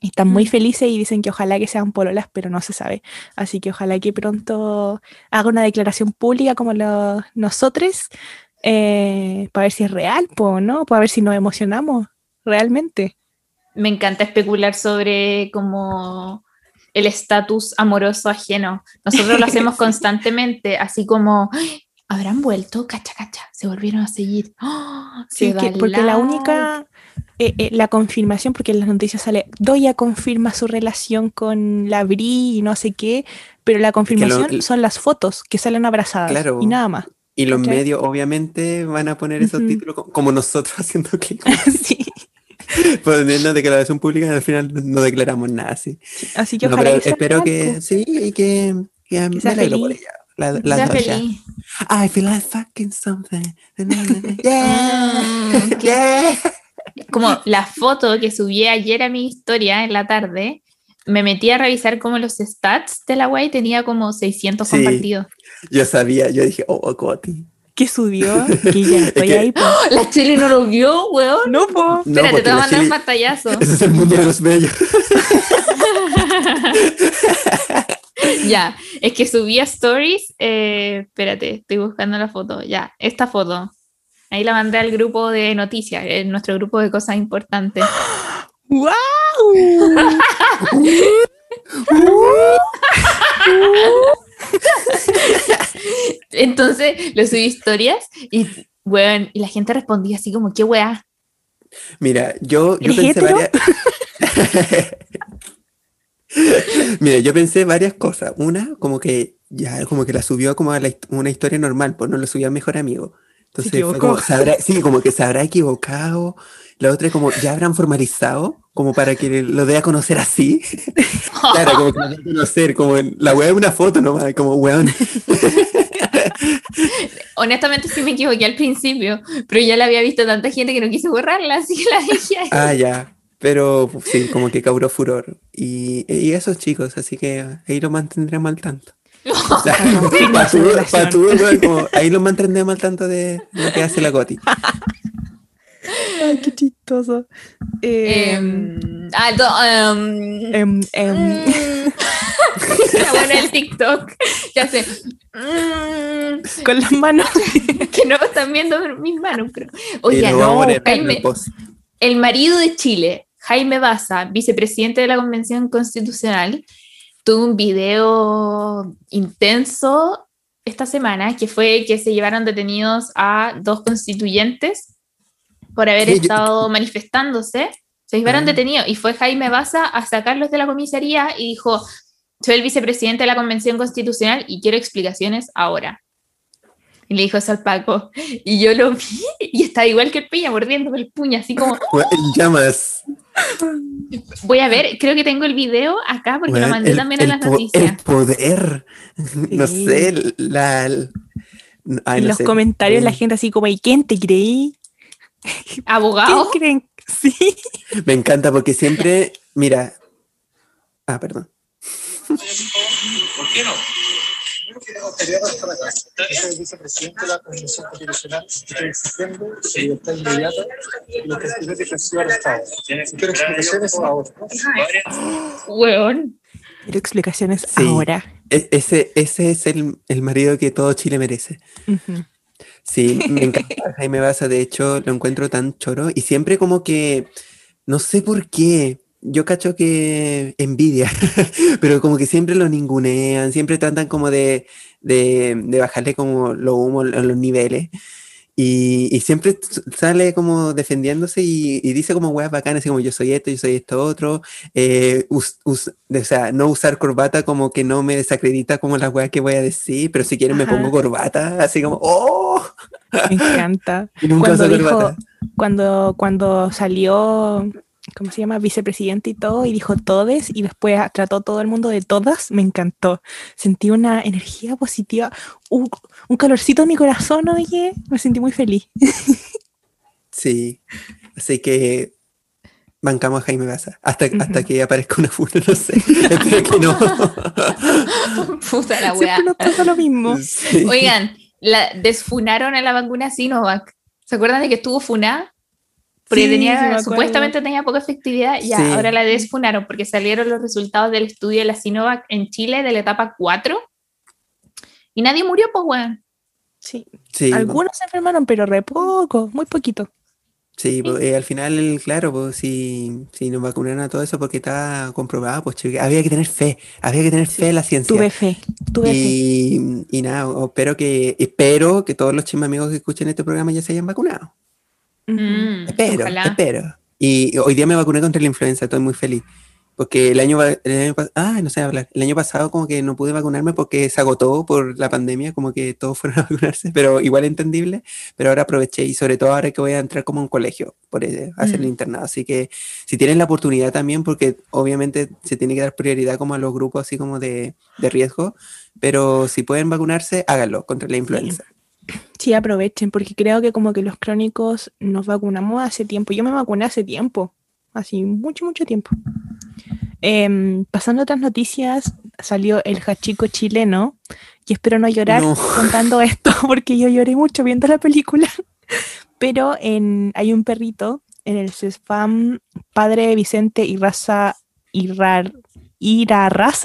A: Están muy
C: Mm.
A: felices y dicen que ojalá que sean pololas, pero no se sabe. Así que ojalá que pronto haga una declaración pública como lo- nosotros eh, para ver si es real, po, ¿no? Para ver si nos emocionamos realmente.
C: Me encanta especular sobre como el estatus amoroso ajeno. Nosotros lo hacemos constantemente, así como "Ay, habrán vuelto, cacha, cacha, se volvieron a seguir. ¡Ah!
A: Sí,
C: Se
A: que-
C: da
A: porque la única, eh, eh, la confirmación, porque en las noticias sale, Doya confirma su relación con la Bri y no sé qué, pero la confirmación
B: el-
A: son las fotos que salen abrazadas
B: Claro.
A: y nada más.
B: Y los
A: ¿Cachai?
B: medios obviamente van a poner esos
A: Ujú.
B: títulos co- como nosotros haciendo clic.
A: sí.
B: Poniendo declaración pública al final no declaramos nada, sí.
A: Así que
B: No,
A: ojalá que
B: espero que sí y que, que me
A: sea
B: por
A: feliz.
B: ella. La,
C: Que
B: la
C: sea feliz.
B: I feel like fucking something. Yeah.
C: Mm,
B: yeah.
C: Como la foto que subí ayer a mi historia en la tarde, me metí a revisar como los stats de la web y tenía como 600
B: Sí.
C: compartidos.
B: Yo sabía, yo dije, oh, Coti.
A: Que subió, que ya estoy
B: que-
A: ahí, po.
C: La Chile no lo vio, weón.
A: No, po.
B: No,
C: Espérate, te voy a mandar un pantallazo.
B: Ese es el mundo de los bellos.
C: ya, es que subí a stories. eh, espérate, estoy buscando la foto. Ya, esta foto. Ahí la mandé al grupo de noticias, en nuestro grupo de cosas importantes.
A: ¡Wow!
C: Entonces lo subí historias y, weón, y la gente respondía así como, ¿qué weá?
B: Mira, yo, yo
A: ¿Eres
B: pensé
A: hetero?
B: varias. Mira, yo pensé varias cosas. Una, como que ya, como que la subió como a la una historia normal, pues no lo subió a mejor amigo. Entonces fue como, se habrá- sí, como que se habrá equivocado. La otra, como ya habrán formalizado, como para que lo dé a conocer así. claro, como que lo dé a conocer, como en- la weá es una foto nomás, como weón.
C: Honestamente sí me equivoqué al principio, pero ya la había visto tanta gente que no quise borrarla, así que la dejé ahí.
B: Ah, ya. Pero sí, como que causó furor. Y, y esos chicos, así que ahí lo mantendremos al tanto. O sea,
A: confirma
B: pa'
A: su
B: tú-
A: relación.
B: pa' tú, weón, como ahí lo mantendremos al tanto de lo que hace la Goti.
A: Ay, qué chistoso. Eh,
C: Em, ah, em,
A: em, em,
C: mm. Era bueno el TikTok. Ya sé. Mm,
A: con las manos.
C: que no están viendo mis manos, pero.
B: Y
C: Oye, no,
B: post.
C: el marido de Chile, Jaime Baza, vicepresidente de la Convención Constitucional, tuvo un video intenso esta semana, que fue que se llevaron detenidos a dos constituyentes por haber estado manifestándose. Se llevaron ah. detenidos y fue Jaime Baza a sacarlos de la comisaría y dijo, soy el vicepresidente de la Convención Constitucional y quiero explicaciones ahora. Y le dijo eso al Paco. Y yo lo vi y estaba igual que el piña, mordiéndome el puño, así como.
B: llamas.
C: Voy a ver, creo que tengo el video acá porque lo mandé también a las noticias.
B: El poder. No sé, la.
A: en los comentarios la gente así como, ¿y quién te creí?
C: ¿Abogado?
A: creen? Sí.
B: Me encanta porque siempre, mira. Ah, perdón. ¿Por qué no? Quería Es el vicepresidente de la Convención Constitucional. Estoy exigiendo libertad inmediata y los presidentes que han sido arrestados. Si quiero explicaciones ahora.
A: Quiero explicaciones ahora.
B: E ese, ese es el, el, marido que todo Chile merece. Sí, me encanta Jaime Baza, de hecho lo encuentro tan choro y siempre como que, no sé por qué, yo cacho que envidia, pero como que siempre lo ningunean, siempre tratan como de, de, de bajarle como lo humo a los niveles. Y, y, siempre sale como defendiéndose y, y dice como weas bacanas, así como yo soy esto, yo soy esto otro. Eh, o sea, no usar corbata como que no me desacredita como las weas que voy a decir, pero si quieren me pongo corbata, así como, ¡oh!
A: Me encanta.
B: y nunca cuando, dijo,
A: cuando, cuando salió ¿cómo se llama? Vicepresidente y todo, y dijo todes, y después trató todo el mundo de todas, me encantó. Sentí una energía positiva, un, calorcito en mi corazón, oye, me sentí muy feliz.
B: Sí, así que bancamos a Jaime Baza, hasta, hasta que aparezca una funa, no sé, espero que no.
C: Puta la weá.
A: pasa lo mismo.
C: Oigan, la, desfunaron a la vacuna Sinovac. ¿Se acuerdan de que estuvo funada? Porque tenía, supuestamente tenía poca efectividad, y ahora la desfunaron porque salieron los resultados del estudio de la Sinovac en Chile de la etapa 4 y nadie murió, pues, weón.
A: Sí. Algunos se enfermaron, pero re poco, muy poquito.
B: Sí, pues, eh, al final, claro, pues si, si nos vacunaron a todo eso porque está comprobado, pues había que tener fe, había que tener fe en la ciencia.
A: Tuve fe, tuve
B: y, fe. Y nada, espero que, espero que todos los chismes amigos que escuchen este programa ya se hayan vacunado.
C: Mm,
B: espero, espero. Y hoy día me vacuné contra la influenza, estoy muy feliz. Porque el año, el ah, no sé hablar. El año pasado como que no pude vacunarme porque se agotó por la pandemia, como que todos fueron a vacunarse, pero igual entendible. Pero ahora aproveché y sobre todo ahora que voy a entrar como a un colegio por hacer el mm. internado. Así que si tienen la oportunidad también, porque obviamente se tiene que dar prioridad como a los grupos así como de, de riesgo, pero si pueden vacunarse, háganlo contra la influenza.
A: Sí, aprovechen, porque creo que como que los crónicos nos vacunamos hace tiempo. Yo me vacuné hace tiempo, así mucho, mucho tiempo. Em, pasando a otras noticias, salió el hachico chileno, y espero no llorar contando esto, porque yo lloré mucho viendo la película. Pero en, hay un perrito en el CESFAM, padre Vicente y raza Irrar,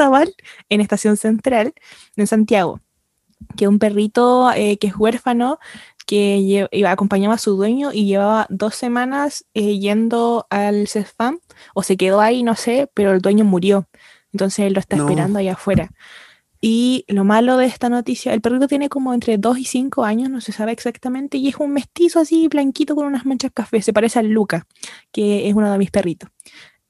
A: ¿vale? en Estación Central, en Santiago que un perrito eh, que es huérfano, que acompañaba a su dueño y llevaba dos semanas eh, yendo al CESFAM, o se quedó ahí, no sé, pero el dueño murió. Entonces él lo está esperando ahí afuera. Y lo malo de esta noticia, el perrito tiene como entre 2 y 5 años, no se sabe exactamente, y es un mestizo así, blanquito con unas manchas café. Se parece al Luca, que es uno de mis perritos.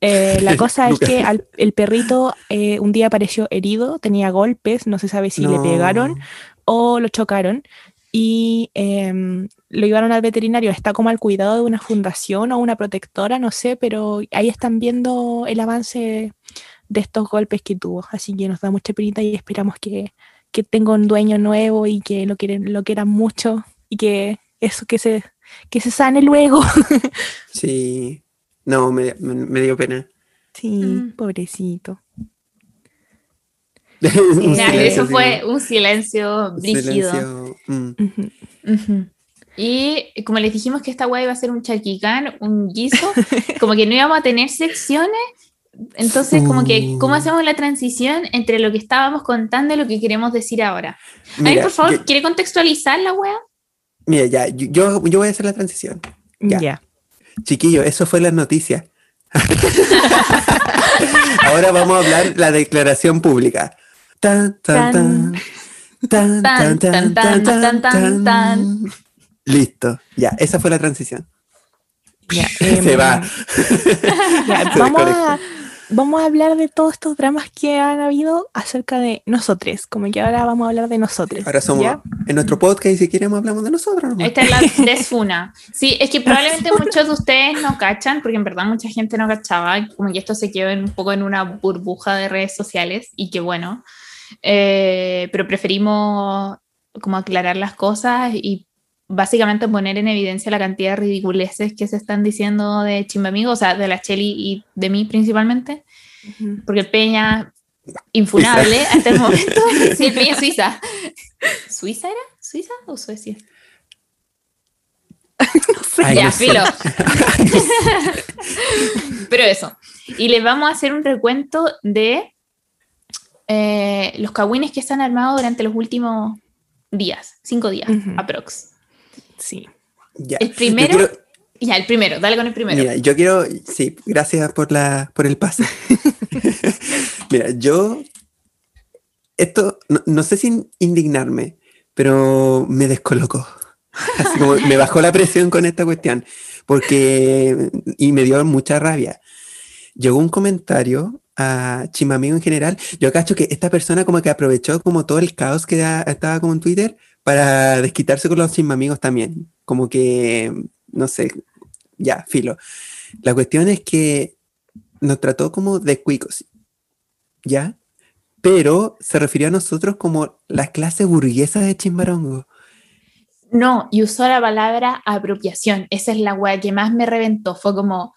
A: Eh, la cosa es que el perrito un día apareció herido, tenía golpes, no se sabe si le pegaron o lo chocaron y em, lo llevaron al veterinario. Está como al cuidado de una fundación o una protectora, no sé, pero ahí están viendo el avance de estos golpes que tuvo. Así que nos da mucha penita y esperamos que, que tenga un dueño nuevo y que lo, quieren, lo quieran mucho y que eso, que se, que se sane luego.
B: sí, no, me, me, dio pena.
A: Sí, mm. pobrecito.
C: eso fue un silencio brígido. Mm. Y como les dijimos que esta web iba a ser un chaquicán, un guiso, como que no íbamos a tener secciones, entonces como que, ¿cómo hacemos la transición entre lo que estábamos contando y lo que queremos decir ahora? a ver, por favor, ¿quiere contextualizar la web?
B: Mira, ya, yo, yo voy a hacer la transición.
A: Ya.
B: Chiquillo, eso fue la noticia. Ahora vamos a hablar la declaración pública. Tan, tan, tan. Tan, tan, tan, tan, tan. Listo, ya, esa fue la transición.
A: Ya,
B: Se
A: em,
B: va.
A: ya,
B: Se
A: vamos, a. vamos a hablar de todos estos dramas que han habido acerca de nosotros, como que ahora vamos a hablar de nosotros.
B: Ahora somos
A: ¿ya?
B: en nuestro podcast y si queremos hablamos de nosotros. nomás.
C: Esta es la desfuna. Sí, es que probablemente muchos de ustedes no cachan, porque en verdad mucha gente no cachaba, como que esto se quedó en- un poco en una burbuja de redes sociales, y que bueno, Eh, pero preferimos como aclarar las cosas y básicamente poner en evidencia la cantidad de ridiculeces que se están diciendo de Chimbamigo, o sea, de la Cheli y de mí principalmente,
A: Ujú.
C: porque el Peña, infunable hasta el momento, sí, el Peña Suiza. ¿Suiza era? ¿Suiza o Suecia?
B: Ay,
C: ya,
B: no sé.
C: filo. Pero eso. Y les vamos a hacer un recuento de eh, los cagüines que se han armado durante los últimos días, cinco días,
A: Ujú.
C: aprox.
A: Sí.
B: Ya.
C: El primero,
B: quiero-
C: ya, el primero, dale con el primero.
B: Mira, yo quiero, sí, gracias por la, por el pase. Mira, yo, esto, no, no sé si indignarme, pero me descolocó. Así como me bajó la presión con esta cuestión, porque, y me dio mucha rabia. Llegó un comentario a Chimamigo en general. Yo cacho que esta persona como que aprovechó como todo el caos que da- estaba como en Twitter para desquitarse con los Chimamigos también. Como que, no sé, ya, filo. La cuestión es que nos trató como de cuicos, ¿ya? Pero se refirió a nosotros como la clase burguesa de Chimbarongo.
C: No, y usó la palabra apropiación. Esa es la weá que más me reventó. Fue como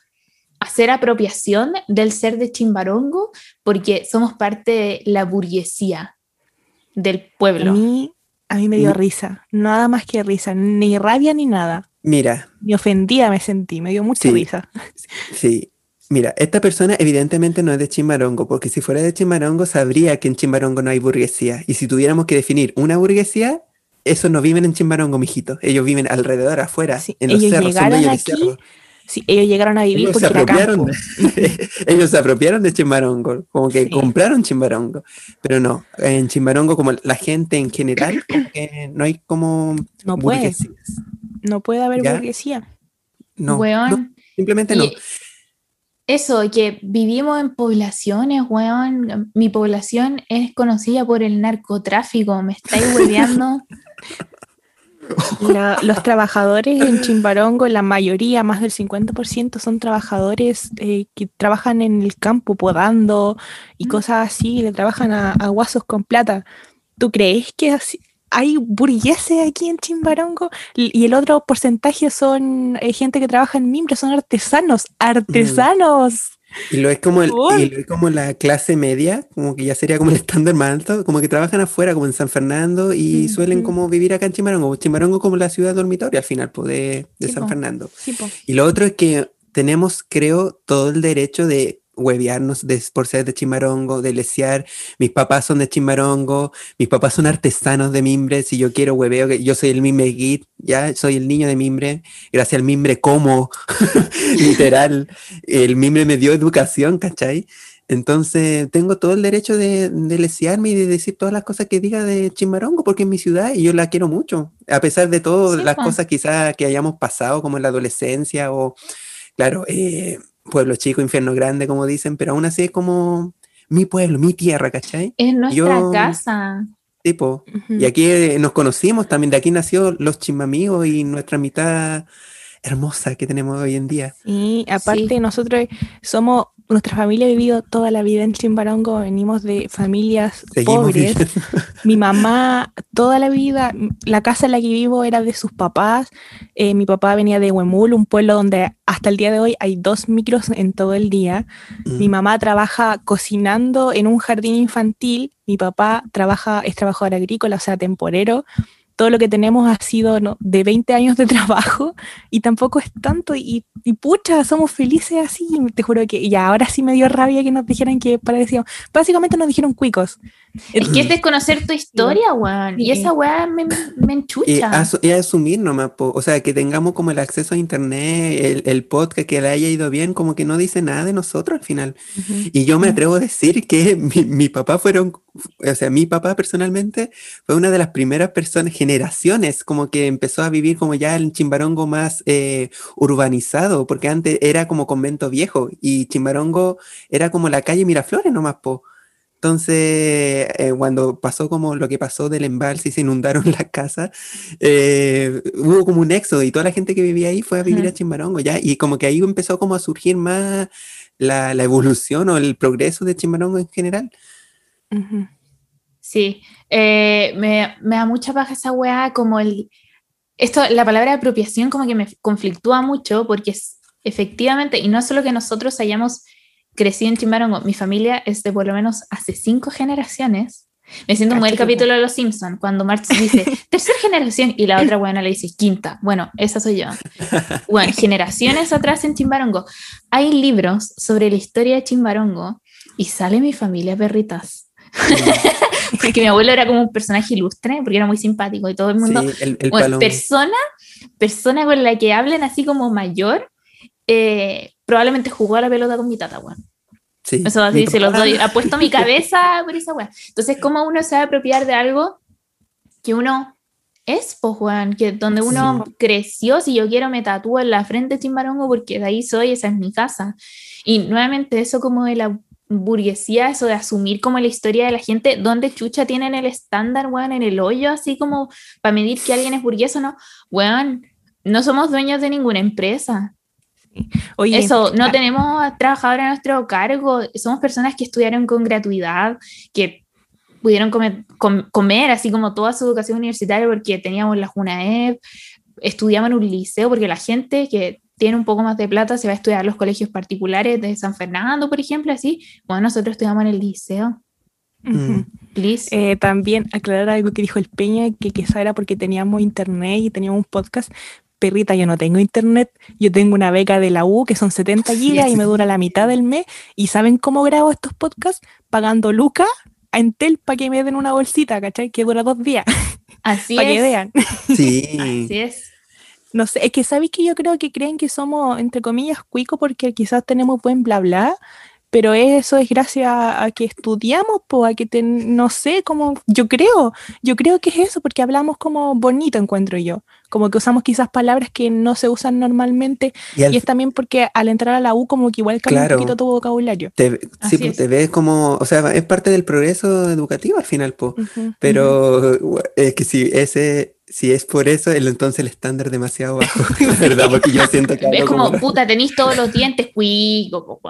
C: hacer apropiación del ser de Chimbarongo porque somos parte de la burguesía del
A: A
C: pueblo.
A: mí, a mí me dio risa, nada más que risa, ni rabia ni nada.
B: Mira,
A: Ni ofendida me sentí, me dio mucha
B: Sí.
A: risa.
B: Sí, mira, esta persona evidentemente no es de Chimbarongo, porque si fuera de Chimbarongo sabría que en Chimbarongo no hay burguesía. Y si tuviéramos que definir una burguesía, esos no viven en Chimbarongo, mijito. Ellos viven alrededor, afuera,
A: Sí,
B: en los
A: ellos
B: cerros, son
A: llegaron
B: de
A: aquí
B: cerros.
A: Sí, ellos llegaron a vivir
B: Ellos se
A: porque era
B: apropiaron de, ellos se apropiaron de Chimbarongo, como que
A: Sí.
B: compraron Chimbarongo. Pero no, en Chimbarongo, como la gente en general, como que no hay como
A: No puede,
B: burguesías.
A: no puede haber
B: ¿Ya?
A: burguesía.
B: No,
C: Weón.
B: no, simplemente
C: Y
B: no.
C: Eso, que vivimos en poblaciones, weón. Mi población es conocida por el narcotráfico. Me estáis hueveando.
A: La- los trabajadores en Chimbarongo, la mayoría, más del 50%, son trabajadores eh, que trabajan en el campo podando y
C: Mm.
A: cosas así, y le trabajan a, a guasos con plata. ¿Tú crees que así- hay burgueses aquí en Chimbarongo? Y el otro porcentaje son eh, gente que trabaja en mimbre, son artesanos, artesanos.
B: Y lo es como el, y lo es como la clase media, como que ya sería como el estándar más alto, como que trabajan afuera, como en San Fernando, y suelen como vivir acá en Chimarongo. Chimarongo como la ciudad dormitoria al final, pues, de, de
A: Sí,
B: San
A: po.
B: Fernando.
A: Sí, po.
B: Y lo otro es que tenemos, creo, todo el derecho de huevearnos de, por ser de Chimarongo, de lesear. Mis papás son de Chimarongo, mis papás son artesanos de mimbre. Si yo quiero hueveo, que yo soy el mimbre git, ya soy el niño de mimbre. Gracias al mimbre como, literal. El mimbre me dio educación, ¿cachai? Entonces tengo todo el derecho de, de lesearme y de decir todas las cosas que diga de Chimarongo, porque es mi ciudad y yo la quiero mucho. A pesar de todas
C: Sí,
B: las
C: po.
B: cosas quizás que hayamos pasado, como en la adolescencia o, claro, eh, pueblo chico, infierno grande, como dicen, pero aún así es como mi pueblo, mi tierra, ¿cachai?
C: Es nuestra
B: Yo-
C: casa.
B: Tipo, y aquí eh, nos conocimos también, de aquí nació los chimamigos y nuestra mitad hermosa que tenemos hoy en día.
A: Y aparte
C: Sí.
A: nosotros somos, nuestra familia ha vivido toda la vida en Chimbarongo, venimos de familias
B: Seguimos
A: pobres.
B: viviendo.
A: Mi mamá toda la vida, la casa en la que vivo era de sus papás. Eh, mi papá venía de Huemul, un pueblo donde hasta el día de hoy hay dos micros en todo el día. Mi
B: Mm.
A: mamá trabaja cocinando en un jardín infantil. Mi papá trabaja, es trabajador agrícola, o sea, temporero. Todo lo que tenemos ha sido ¿no? de 20 años de trabajo y tampoco es tanto y, y pucha, somos felices así, te juro que ya ahora sí me dio rabia que nos dijeran que parecíamos, básicamente nos dijeron cuicos.
C: Es que es desconocer tu historia, weón, y esa weá me, me enchucha.
B: Y, asumir nomás, o sea, que tengamos como el acceso a internet, el, el, podcast, que le haya ido bien, como que no dice nada de nosotros al final. Y yo me atrevo a decir que mi, mi papá fueron o sea, mi papá personalmente fue una de las primeras personas, generaciones, como que empezó a vivir como ya el Chimbarongo más eh, urbanizado, porque antes era como convento viejo y Chimbarongo era como la calle Miraflores nomás, po. Entonces, eh, cuando pasó como lo que pasó del embalse y se inundaron las casas, eh, hubo como un éxodo y toda la gente que vivía ahí fue a vivir a Chimbarongo, ¿ya? Y como que ahí empezó como a surgir más la, la evolución o el progreso de Chimbarongo en general.
C: Sí, eh, me, me, da mucha paja esa weá, como el... Esto, la palabra apropiación como que me conflictúa mucho porque es, efectivamente, y no solo que nosotros hayamos crecido en Chimbarongo, mi familia es de por lo menos hace cinco generaciones. Me siento muy el capítulo de Los Simpsons, cuando Marx dice tercera generación y la otra buena le dice quinta. Bueno, esa soy yo. Bueno, generaciones atrás en Chimbarongo. Hay libros sobre la historia de Chimbarongo y sale mi familia perritas porque mi abuelo era como un personaje ilustre, porque era muy simpático y todo el mundo. persona, persona con la que hablen así como mayor, eh, probablemente jugó a la pelota con mi tata, weón. Sí, Eso así se los doy. Ha puesto mi cabeza por esa weón. Entonces, ¿cómo uno se va a apropiar de algo que uno es, pues, Juan? Que donde uno creció, si yo quiero me tatúo en la frente chimbarongo porque de ahí soy, esa es mi casa. Y nuevamente, eso como de la burguesía, eso de asumir como la historia de la gente, ¿dónde chucha tienen el estándar, weón, en el hoyo, así como para medir que alguien es burgués o no? Weón, no somos dueños de ninguna empresa. Oye, eso, no tenemos trabajadores a nuestro cargo, somos personas que estudiaron con gratuidad, que pudieron comer, comer así como toda su educación universitaria porque teníamos la JUNAEP, estudiaban un liceo, porque la gente que tiene un poco más de plata, se va a estudiar a los colegios particulares de San Fernando, por ejemplo, así. Bueno, nosotros estudiamos en el liceo.
A: Mm. Eh, también aclarar algo que dijo el Peña, que quizá era porque teníamos internet y teníamos un podcast. Perrita, yo no tengo internet, yo tengo una beca de la U que son 70 gigas y me dura la mitad del mes. ¿Y saben cómo grabo estos podcasts? Pagando lucas a Entel para que me den una bolsita, ¿cachai? Que dura dos días.
C: Así
A: para
C: que
A: vean.
B: Sí.
C: Así es.
A: No sé, es que sabéis que yo creo que creen que somos, entre comillas, cuicos porque quizás tenemos buen bla bla, pero eso es gracias a, que estudiamos, pues, a que te, no sé, como, yo creo, yo creo que es eso, porque hablamos como bonito, encuentro yo, como que usamos quizás palabras que no se usan normalmente, y, es también porque al entrar a la U como que igual cambia un poquito tu vocabulario.
B: sí, pues, te ves como, o sea, es parte del progreso educativo al final, pues, pero es que si ese si es por eso, entonces el estándar demasiado bajo, ¿verdad? Porque yo siento que...
C: Es como, puta, tenéis todos los dientes, cuico,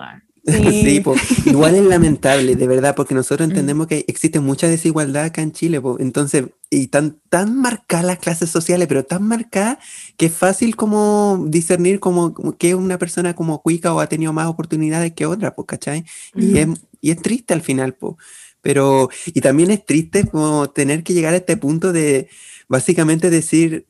B: Sí, igual es lamentable, de verdad, porque nosotros mm. entendemos que existe mucha desigualdad acá en Chile, entonces, y tan, tan marcadas las clases sociales, pero tan marcadas que es fácil como discernir como, que una persona como cuica o ha tenido más oportunidades que otra, pues, ¿cachai? y, es, y es triste al final, pues, pero, y también es triste como tener que llegar a este punto de básicamente decir,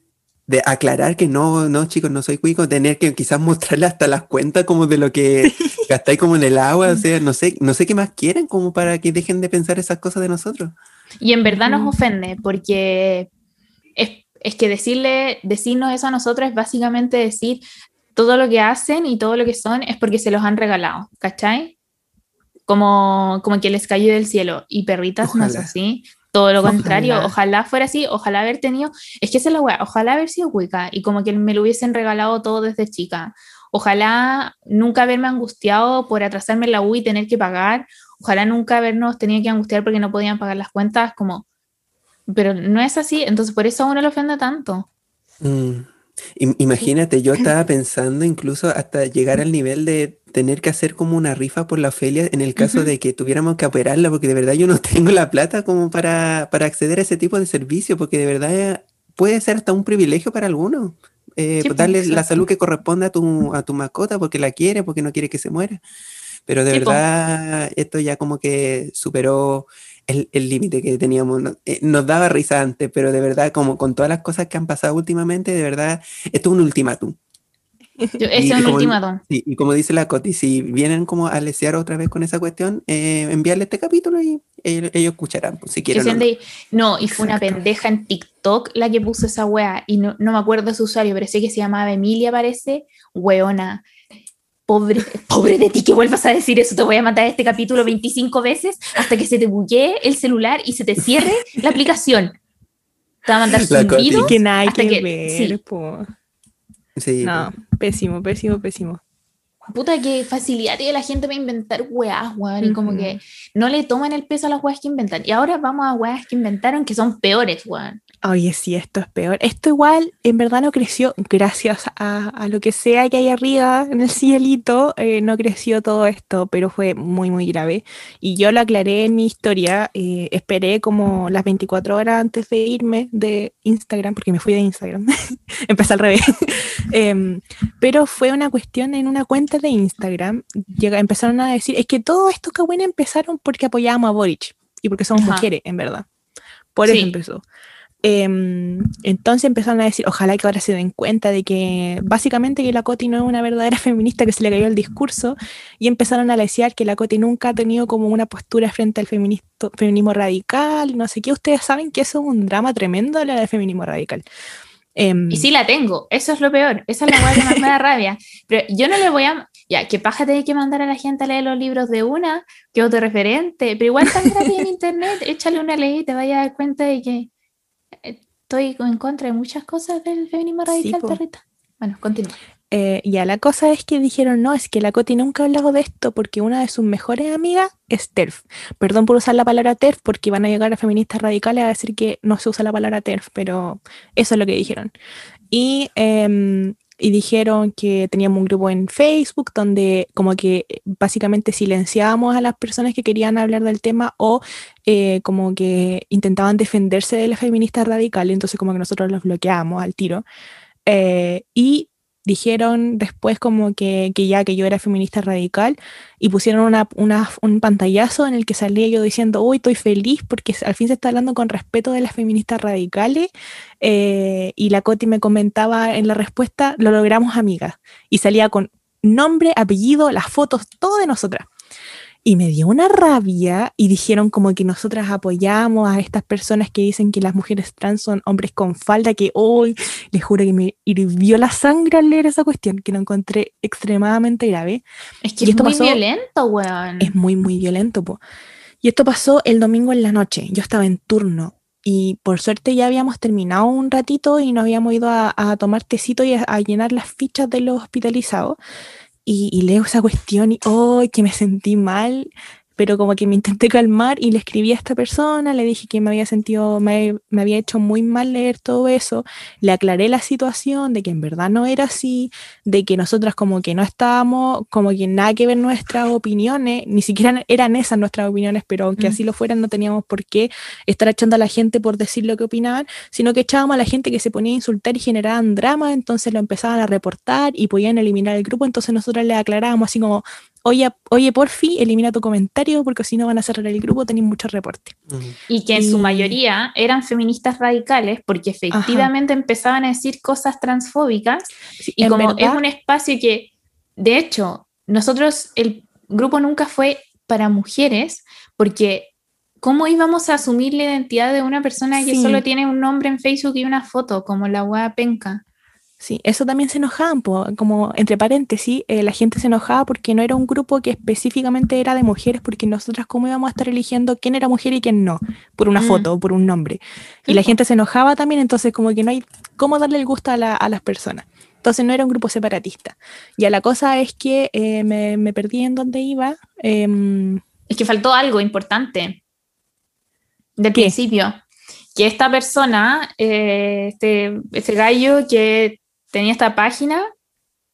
B: de aclarar que no, no, chicos, no soy cuico, tener que quizás mostrarle hasta las cuentas como de lo que gastáis como en el agua, o sea, no sé, no sé qué más quieren como para que dejen de pensar esas cosas de nosotros.
C: Y en verdad nos ofende, porque es, es que decirle, decirnos eso a nosotros es básicamente decir todo lo que hacen y todo lo que son es porque se los han regalado, ¿cachai? Como, como que les cayó del cielo. Y perritas no es así. Todo lo contrario, ojalá. fuera así, ojalá haber tenido, es que esa es la weá, ojalá haber sido Wicca y como que me lo hubiesen regalado todo desde chica. Ojalá nunca haberme angustiado por atrasarme en la U y tener que pagar. Ojalá nunca habernos tenido que angustiar porque no podían pagar las cuentas, como, pero no es así, entonces por eso a uno le ofende tanto.
B: Mm. Imagínate, yo estaba pensando incluso hasta llegar al nivel de tener que hacer como una rifa por la Ofelia en el caso de que tuviéramos que operarla, porque de verdad yo no tengo la plata como para, para acceder a ese tipo de servicio, porque de verdad puede ser hasta un privilegio para algunos. Eh, pues, darle la salud que corresponde a tu, a tu mascota porque la quiere, porque no quiere que se muera. Pero de verdad esto ya como que superó el límite que teníamos. Eh, nos daba risa antes, pero de verdad, como con todas las cosas que han pasado últimamente, de verdad, esto es un ultimátum.
C: Ese es un ultimátum.
B: y como dice la Coti, si vienen como a lesear otra vez con esa cuestión, eh, enviarle este capítulo y ellos, escucharán, pues, si quieren.
C: No. y fue una pendeja en TikTok la que puso esa wea, y no, no me acuerdo su usuario, pero sé que se llamaba Emilia, parece, weona pobre, pobre de ti que vuelvas a decir eso, te voy a matar este capítulo 25 veces hasta que se te buguee el celular y se te cierre la aplicación. Te va a mandar zumbido
A: que hasta que, ver, sí. No, pésimo, pésimo, pésimo.
C: Puta que facilidad tiene la gente para inventar weas, weón, y como que no le toman el peso a las weas que inventan. Y ahora vamos a weas que inventaron que son peores, weón.
A: Oye, sí, esto es peor. Esto igual en verdad no creció gracias a, lo que sea que hay arriba en el cielito, eh, no creció todo esto, pero fue muy, muy grave. Y yo lo aclaré en mi historia, eh, esperé como las 24 horas antes de irme de Instagram, porque me fui de Instagram, empecé al revés. Em, pero fue una cuestión en una cuenta de Instagram, llega, empezaron a decir, es que todo esto que bueno empezaron porque apoyábamos a Boric y porque somos mujeres, en verdad. Por eso empezó. Em, entonces empezaron a decir, ojalá que ahora se den cuenta de que básicamente que la Coti no es una verdadera feminista que se le cayó el discurso y empezaron a decir que la Coti nunca ha tenido como una postura frente al feminismo radical, no sé qué, ustedes saben que eso es un drama tremendo la del feminismo radical.
C: Em, y sí la tengo, eso es lo peor, esa es la que más me da rabia. Pero yo no le voy a, ya, que paja tener que mandar a la gente a leer los libros de una, que otro referente, pero igual tan gratis en internet, échale una ley y te vayas a dar cuenta de que estoy en contra de muchas cosas del feminismo radical, Bueno, continúa.
A: Eh, ya, la cosa es que dijeron, no, es que la Coti nunca ha hablado de esto porque una de sus mejores amigas es TERF. Perdón por usar la palabra TERF porque van a llegar a feministas radicales a decir que no se usa la palabra TERF, pero eso es lo que dijeron. Y em, y dijeron que teníamos un grupo en Facebook donde como que eh, básicamente silenciábamos a las personas que querían hablar del tema o eh, como que intentaban defenderse de las feministas radicales, entonces como que nosotros los bloqueábamos al tiro. Eh, y dijeron después como que, que, ya que yo era feminista radical y pusieron una, una, un pantallazo en el que salía yo diciendo, uy, estoy feliz porque al fin se está hablando con respeto de las feministas radicales eh, y la Coti me comentaba en la respuesta, lo logramos amigas y salía con nombre, apellido, las fotos, todo de nosotras. Y me dio una rabia y dijeron como que nosotras apoyamos a estas personas que dicen que las mujeres trans son hombres con falda, que hoy les juro que me hirvió la sangre al leer esa cuestión, que lo encontré extremadamente grave.
C: Es que es muy violento, weón.
A: Es muy, muy violento, po. Y esto pasó el domingo en la noche. Yo estaba en turno y por suerte ya habíamos terminado un ratito y nos habíamos ido a, tomar tecito y a, a llenar las fichas de los hospitalizados y, leo esa cuestión y, oh, que me sentí mal, pero como que me intenté calmar y le escribí a esta persona, le dije que me había sentido, me, me, había hecho muy mal leer todo eso, le aclaré la situación de que en verdad no era así, de que nosotras como que no estábamos, como que nada que ver nuestras opiniones, ni siquiera eran esas nuestras opiniones, pero aunque mm. así lo fueran, no teníamos por qué estar echando a la gente por decir lo que opinaban, sino que echábamos a la gente que se ponía a insultar y generaban drama, entonces lo empezaban a reportar y podían eliminar el grupo, entonces nosotros le aclarábamos así como, oye, oye, porfi, elimina tu comentario porque si no van a cerrar el grupo, tenéis muchos reportes.
C: Y que en su mayoría eran feministas radicales porque efectivamente empezaban a decir cosas transfóbicas y como es un espacio que, de hecho, nosotros, el grupo nunca fue para mujeres porque ¿cómo íbamos a asumir la identidad de una persona que solo tiene un nombre en Facebook y una foto, como la wea penca?
A: Sí, eso también se enojaban, como entre paréntesis, eh, la gente se enojaba porque no era un grupo que específicamente era de mujeres, porque nosotras cómo íbamos a estar eligiendo quién era mujer y quién no, por una mm. foto o por un nombre. Y la gente se enojaba también, entonces como que no hay cómo darle el gusto a, las personas. Entonces no era un grupo separatista. Ya la cosa es que eh, me, perdí en dónde iba. Em,
C: es que faltó algo importante del principio. Que esta persona, eh, este, este gallo que tenía esta página,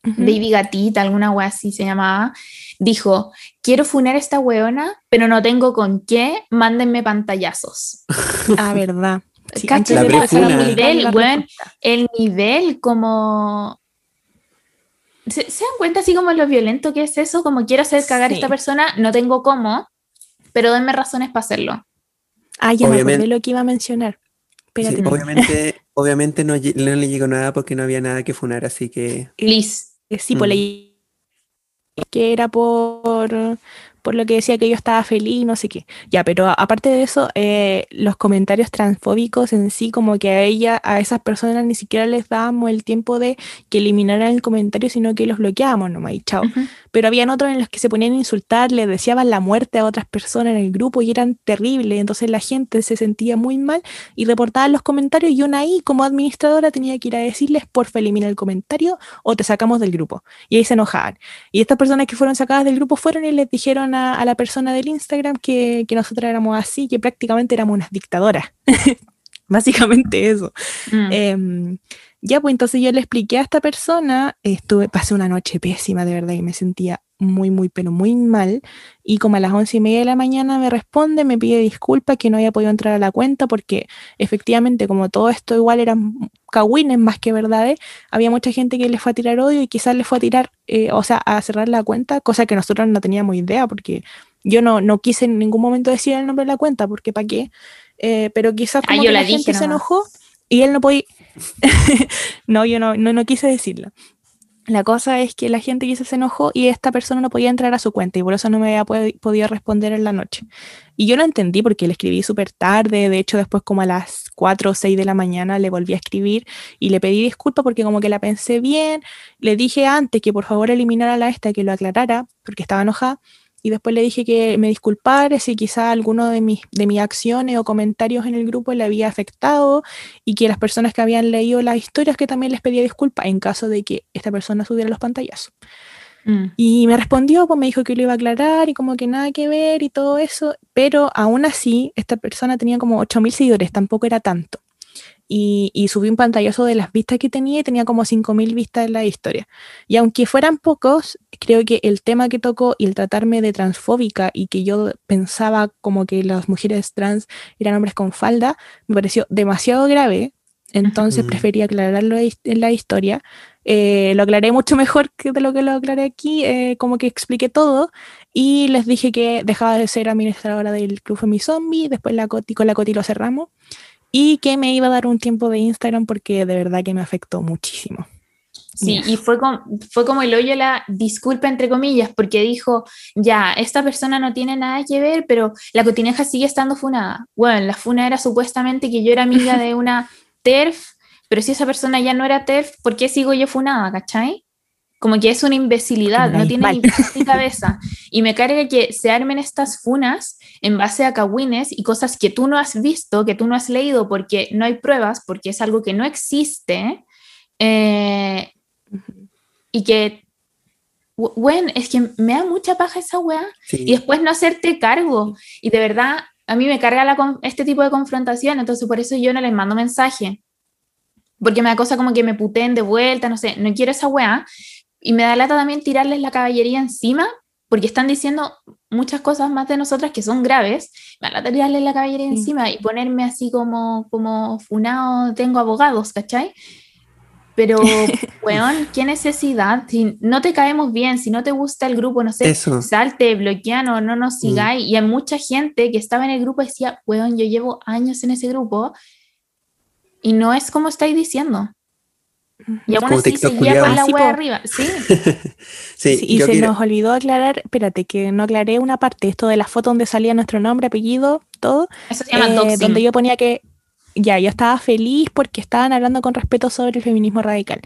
C: Baby Gatita, alguna wea así se llamaba, dijo, quiero funar a esta weona, pero no tengo con qué, mándenme pantallazos.
A: ah, verdad.
C: Sí, el nivel, el nivel como... ¿Se, dan cuenta así como lo violento que es eso? Como quiero hacer cagar a esta persona, no tengo cómo, pero denme razones para hacerlo.
A: Ah, ya me acordé lo que iba a mencionar.
B: Sí, obviamente, obviamente no, no, le llegó nada porque no había nada que funar, así que.
C: Liz.
A: Eh, sí, por mm. que era por por lo que decía que yo estaba feliz, no sé qué. Ya, pero aparte de eso, eh, los comentarios transfóbicos en sí, como que a ella, a esas personas ni siquiera les dábamos el tiempo de que eliminaran el comentario, sino que los bloqueábamos nomás y chao. Pero habían otros en los que se ponían a insultar, les deseaban la muerte a otras personas en el grupo y eran terribles. Entonces la gente se sentía muy mal y reportaba los comentarios y una ahí, como administradora, tenía que ir a decirles, porfa, elimina el comentario o te sacamos del grupo. Y ahí se enojaban. Y estas personas que fueron sacadas del grupo fueron y les dijeron a, la persona del Instagram que, que nosotros éramos así, que prácticamente éramos unas dictadoras. Básicamente eso. Mm. Em, ya, pues entonces yo le expliqué a esta persona, estuve, pasé una noche pésima, de verdad, y me sentía muy, muy, pero muy mal. Y como a las once y media de la mañana me responde, me pide disculpas que no haya podido entrar a la cuenta, porque efectivamente, como todo esto igual eran cagüines más que verdades, había mucha gente que le fue a tirar odio y quizás le fue a tirar, eh, o sea, a cerrar la cuenta, cosa que nosotros no teníamos idea, porque yo no, no quise en ningún momento decir el nombre de la cuenta, porque ¿para qué? Eh, pero quizás
C: ah,
A: como la, gente se enojó y él no podía... no, yo no, no, no quise decirlo. La cosa es que la gente quizás se enojó y esta persona no podía entrar a su cuenta y por eso no me había podido responder en la noche. Y yo lo entendí porque le escribí súper tarde, de hecho después como a las 4 o 6 de la mañana le volví a escribir y le pedí disculpas porque como que la pensé bien, le dije antes que por favor eliminara la esta, que lo aclarara porque estaba enojada y después le dije que me disculpara si quizá alguno de mis, de mis acciones o comentarios en el grupo le había afectado y que las personas que habían leído las historias que también les pedía disculpas en caso de que esta persona subiera los pantallazos. Mm. Y me respondió, pues me dijo que lo iba a aclarar y como que nada que ver y todo eso, pero aún así esta persona tenía como 8.000 seguidores, tampoco era tanto y, subí un pantallazo de las vistas que tenía y tenía como 5.000 vistas en la historia. Y aunque fueran pocos, creo que el tema que tocó y el tratarme de transfóbica y que yo pensaba como que las mujeres trans eran hombres con falda, me pareció demasiado grave. Entonces preferí aclararlo en la historia. Eh, lo aclaré mucho mejor que de lo que lo aclaré aquí, eh, como que expliqué todo y les dije que dejaba de ser administradora del Club Femi Zombie, después la Coti, con la Coti lo cerramos y que me iba a dar un tiempo de Instagram porque de verdad que me afectó muchísimo.
C: Sí, y fue, fue como el hoyo la disculpa entre comillas, porque dijo, ya, esta persona no tiene nada que ver, pero la cotineja sigue estando funada. Bueno, la funa era supuestamente que yo era amiga de una TERF, pero si esa persona ya no era TERF, ¿por qué sigo yo funada, cachai? Como que es una imbecilidad, no tiene ni cabeza. Y me carga que se armen estas funas en base a cagüines y cosas que tú no has visto, que tú no has leído porque no hay pruebas, porque es algo que no existe. Eh, y que, bueno, es que me da mucha paja esa weá. Y después no hacerte cargo. Y de verdad, a mí me carga la, este tipo de confrontación, entonces por eso yo no les mando mensaje. Porque me da cosa como que me puteen de vuelta, no sé, no quiero esa weá. Y me da lata también tirarles la caballería encima, porque están diciendo muchas cosas más de nosotras que son graves. Me da lata tirarles la caballería encima y ponerme así como, como funado, tengo abogados, ¿cachai? Pero, weón, qué necesidad. Si no te caemos bien, si no te gusta el grupo, no sé, salte, bloquean o no nos mm. sigáis. Y hay mucha gente que estaba en el grupo y decía, weón, yo llevo años en ese grupo y no es como estáis diciendo. Y aún así seguía con la web arriba, sí.
A: sí, y se nos olvidó aclarar, espérate, que no aclaré una parte, esto de la foto donde salía nuestro nombre, apellido, todo.
C: Eso se llama
A: eh, Donde yo ponía que ya, yo estaba feliz porque estaban hablando con respeto sobre el feminismo radical.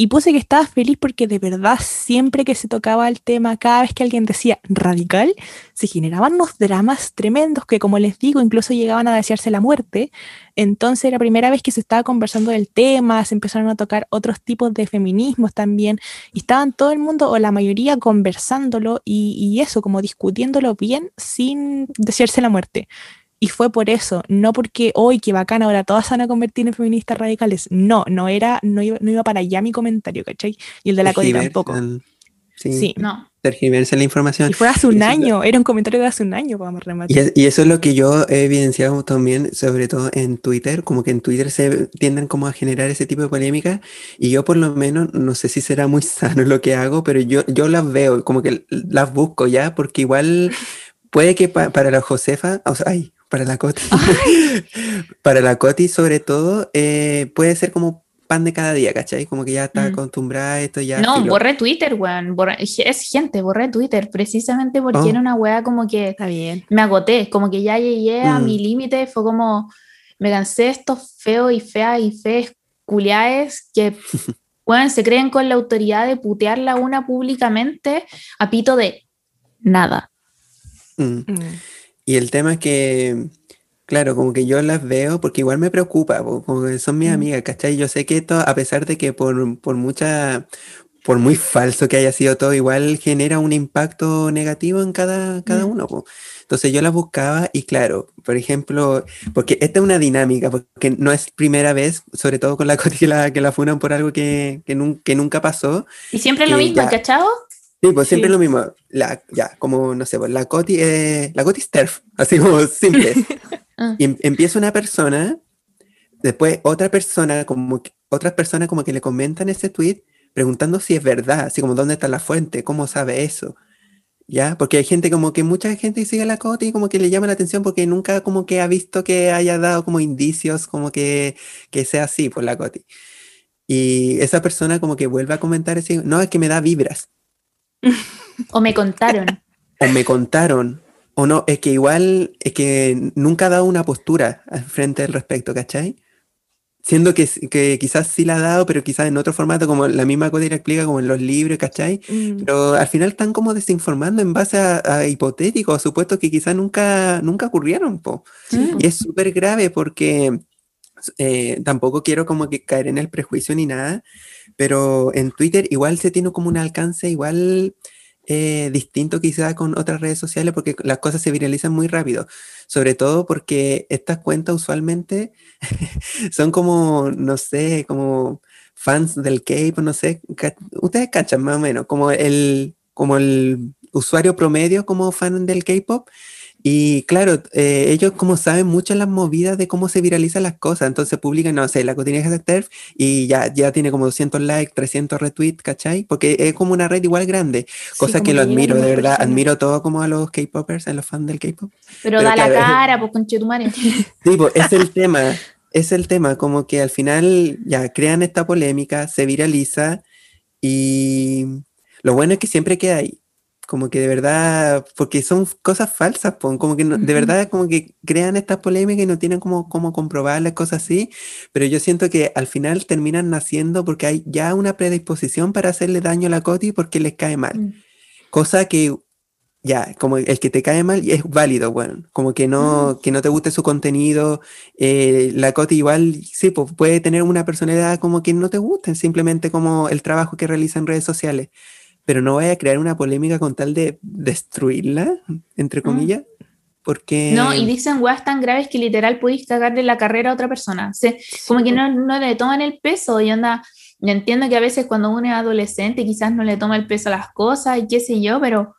A: Y puse que estaba feliz porque de verdad siempre que se tocaba el tema, cada vez que alguien decía radical, se generaban unos dramas tremendos que, como les digo, incluso llegaban a desearse la muerte. Entonces era la primera vez que se estaba conversando del tema, se empezaron a tocar otros tipos de feminismos también, y estaban todo el mundo o la mayoría conversándolo y, y eso, como discutiéndolo bien sin desearse la muerte. Y fue por eso, no porque hoy, qué bacana, ahora todas se van a convertir en feministas radicales. No, no era, no iba, no iba para allá mi comentario, ¿cachai? Y el de la Cody tampoco.
B: sí, sí, no. Tergiversa la información.
A: Y fue hace un año, era un comentario de hace un año, vamos a rematar.
B: Y, eso es lo que yo he evidenciado también, sobre todo en Twitter, como que en Twitter se tienden como a generar ese tipo de polémica, y yo por lo menos, no sé si será muy sano lo que hago, pero yo, yo las veo, como que las busco ya, porque igual puede que para la Josefa, o sea, ay, para la Coti. para la Coti, sobre todo, eh, puede ser como pan de cada día, ¿cachai? Como que ya está mm. acostumbrada a esto ya.
C: No, borré Twitter, weón. es gente, borré Twitter, precisamente porque oh. era una weá como que
A: está bien.
C: me agoté, como que ya llegué a mi mm. límite, fue como me cansé de estos feos y feas y fees culiaes que weón, se creen con la autoridad de putearla una públicamente a pito de nada.
B: Mm. Y el tema es que Claro, como que yo las veo porque igual me preocupa, como que son mis mm. amigas, ¿cachai? Yo sé que esto, a pesar de que por, por mucha, por muy falso que haya sido todo, igual genera un impacto negativo en cada, cada mm. uno. Entonces yo las buscaba y claro, por ejemplo, porque esta es una dinámica, porque no es primera vez, sobre todo con la Coti que la, que la funan por algo que, que, nunca pasó.
C: Y siempre es lo mismo, ¿cachado?
B: Sí, pues siempre es lo mismo. La, ya, como, no sé, pues, la Coti, eh, la Coti es TERF, así como simple. Ah. Y em, empieza una persona, después otra persona, como que, otras personas como que le comentan ese tweet preguntando si es verdad, así como dónde está la fuente, cómo sabe eso. ¿Ya? Porque hay gente como que mucha gente sigue a la Coti y como que le llama la atención porque nunca como que ha visto que haya dado como indicios como que, que sea así por la Coti. Y esa persona como que vuelve a comentar así, no, es que me da vibras.
C: o me contaron.
B: o me contaron. O no, es que igual, es que nunca ha dado una postura al frente del respecto, ¿cachai? Siendo que, que, quizás sí la ha dado, pero quizás en otro formato, como la misma cosa explica, como en los libros, ¿cachai? Mm. Pero al final están como desinformando en base a, hipotéticos, supuestos que quizás nunca, nunca ocurrieron, po. Y es súper grave porque eh, tampoco quiero como que caer en el prejuicio ni nada, pero en Twitter igual se tiene como un alcance igual eh, distinto quizá con otras redes sociales porque las cosas se viralizan muy rápido, sobre todo porque estas cuentas usualmente son como, no sé, como fans del K-pop, no sé, ustedes cachan más o menos, como el, como el usuario promedio como fan del K-pop y claro, eh, ellos como saben mucho las movidas de cómo se viralizan las cosas, entonces publican, no sé, la cotidiana de TERF y ya, ya tiene como 200 likes, 300 retweets, ¿cachai? Porque es como una red igual grande, cosa que lo admiro, de verdad, admiro todo como a los K-popers, a los fans del K-pop.
C: Pero, da la cara, pues con Chetumare.
B: Sí, pues es el tema, es el tema, como que al final ya crean esta polémica, se viraliza y lo bueno es que siempre queda ahí como que de verdad, porque son cosas falsas, como que de verdad como que crean estas polémicas y no tienen como, como comprobarlas, cosas así, pero yo siento que al final terminan naciendo porque hay ya una predisposición para hacerle daño a la Coti porque les cae mal. Mm. Cosa que ya, como el que te cae mal es válido, bueno, como que no, mm. que no te guste su contenido, eh, la Coti igual, sí, pues puede tener una personalidad como que no te guste, simplemente como el trabajo que realiza en redes sociales pero no vaya a crear una polémica con tal de destruirla, entre mm. comillas. Porque...
C: No, y dicen weas tan graves que literal podéis cagarle la carrera a otra persona. como que no, no, le toman el peso y anda. Yo entiendo que a veces cuando uno es adolescente quizás no le toma el peso a las cosas y qué sé yo, pero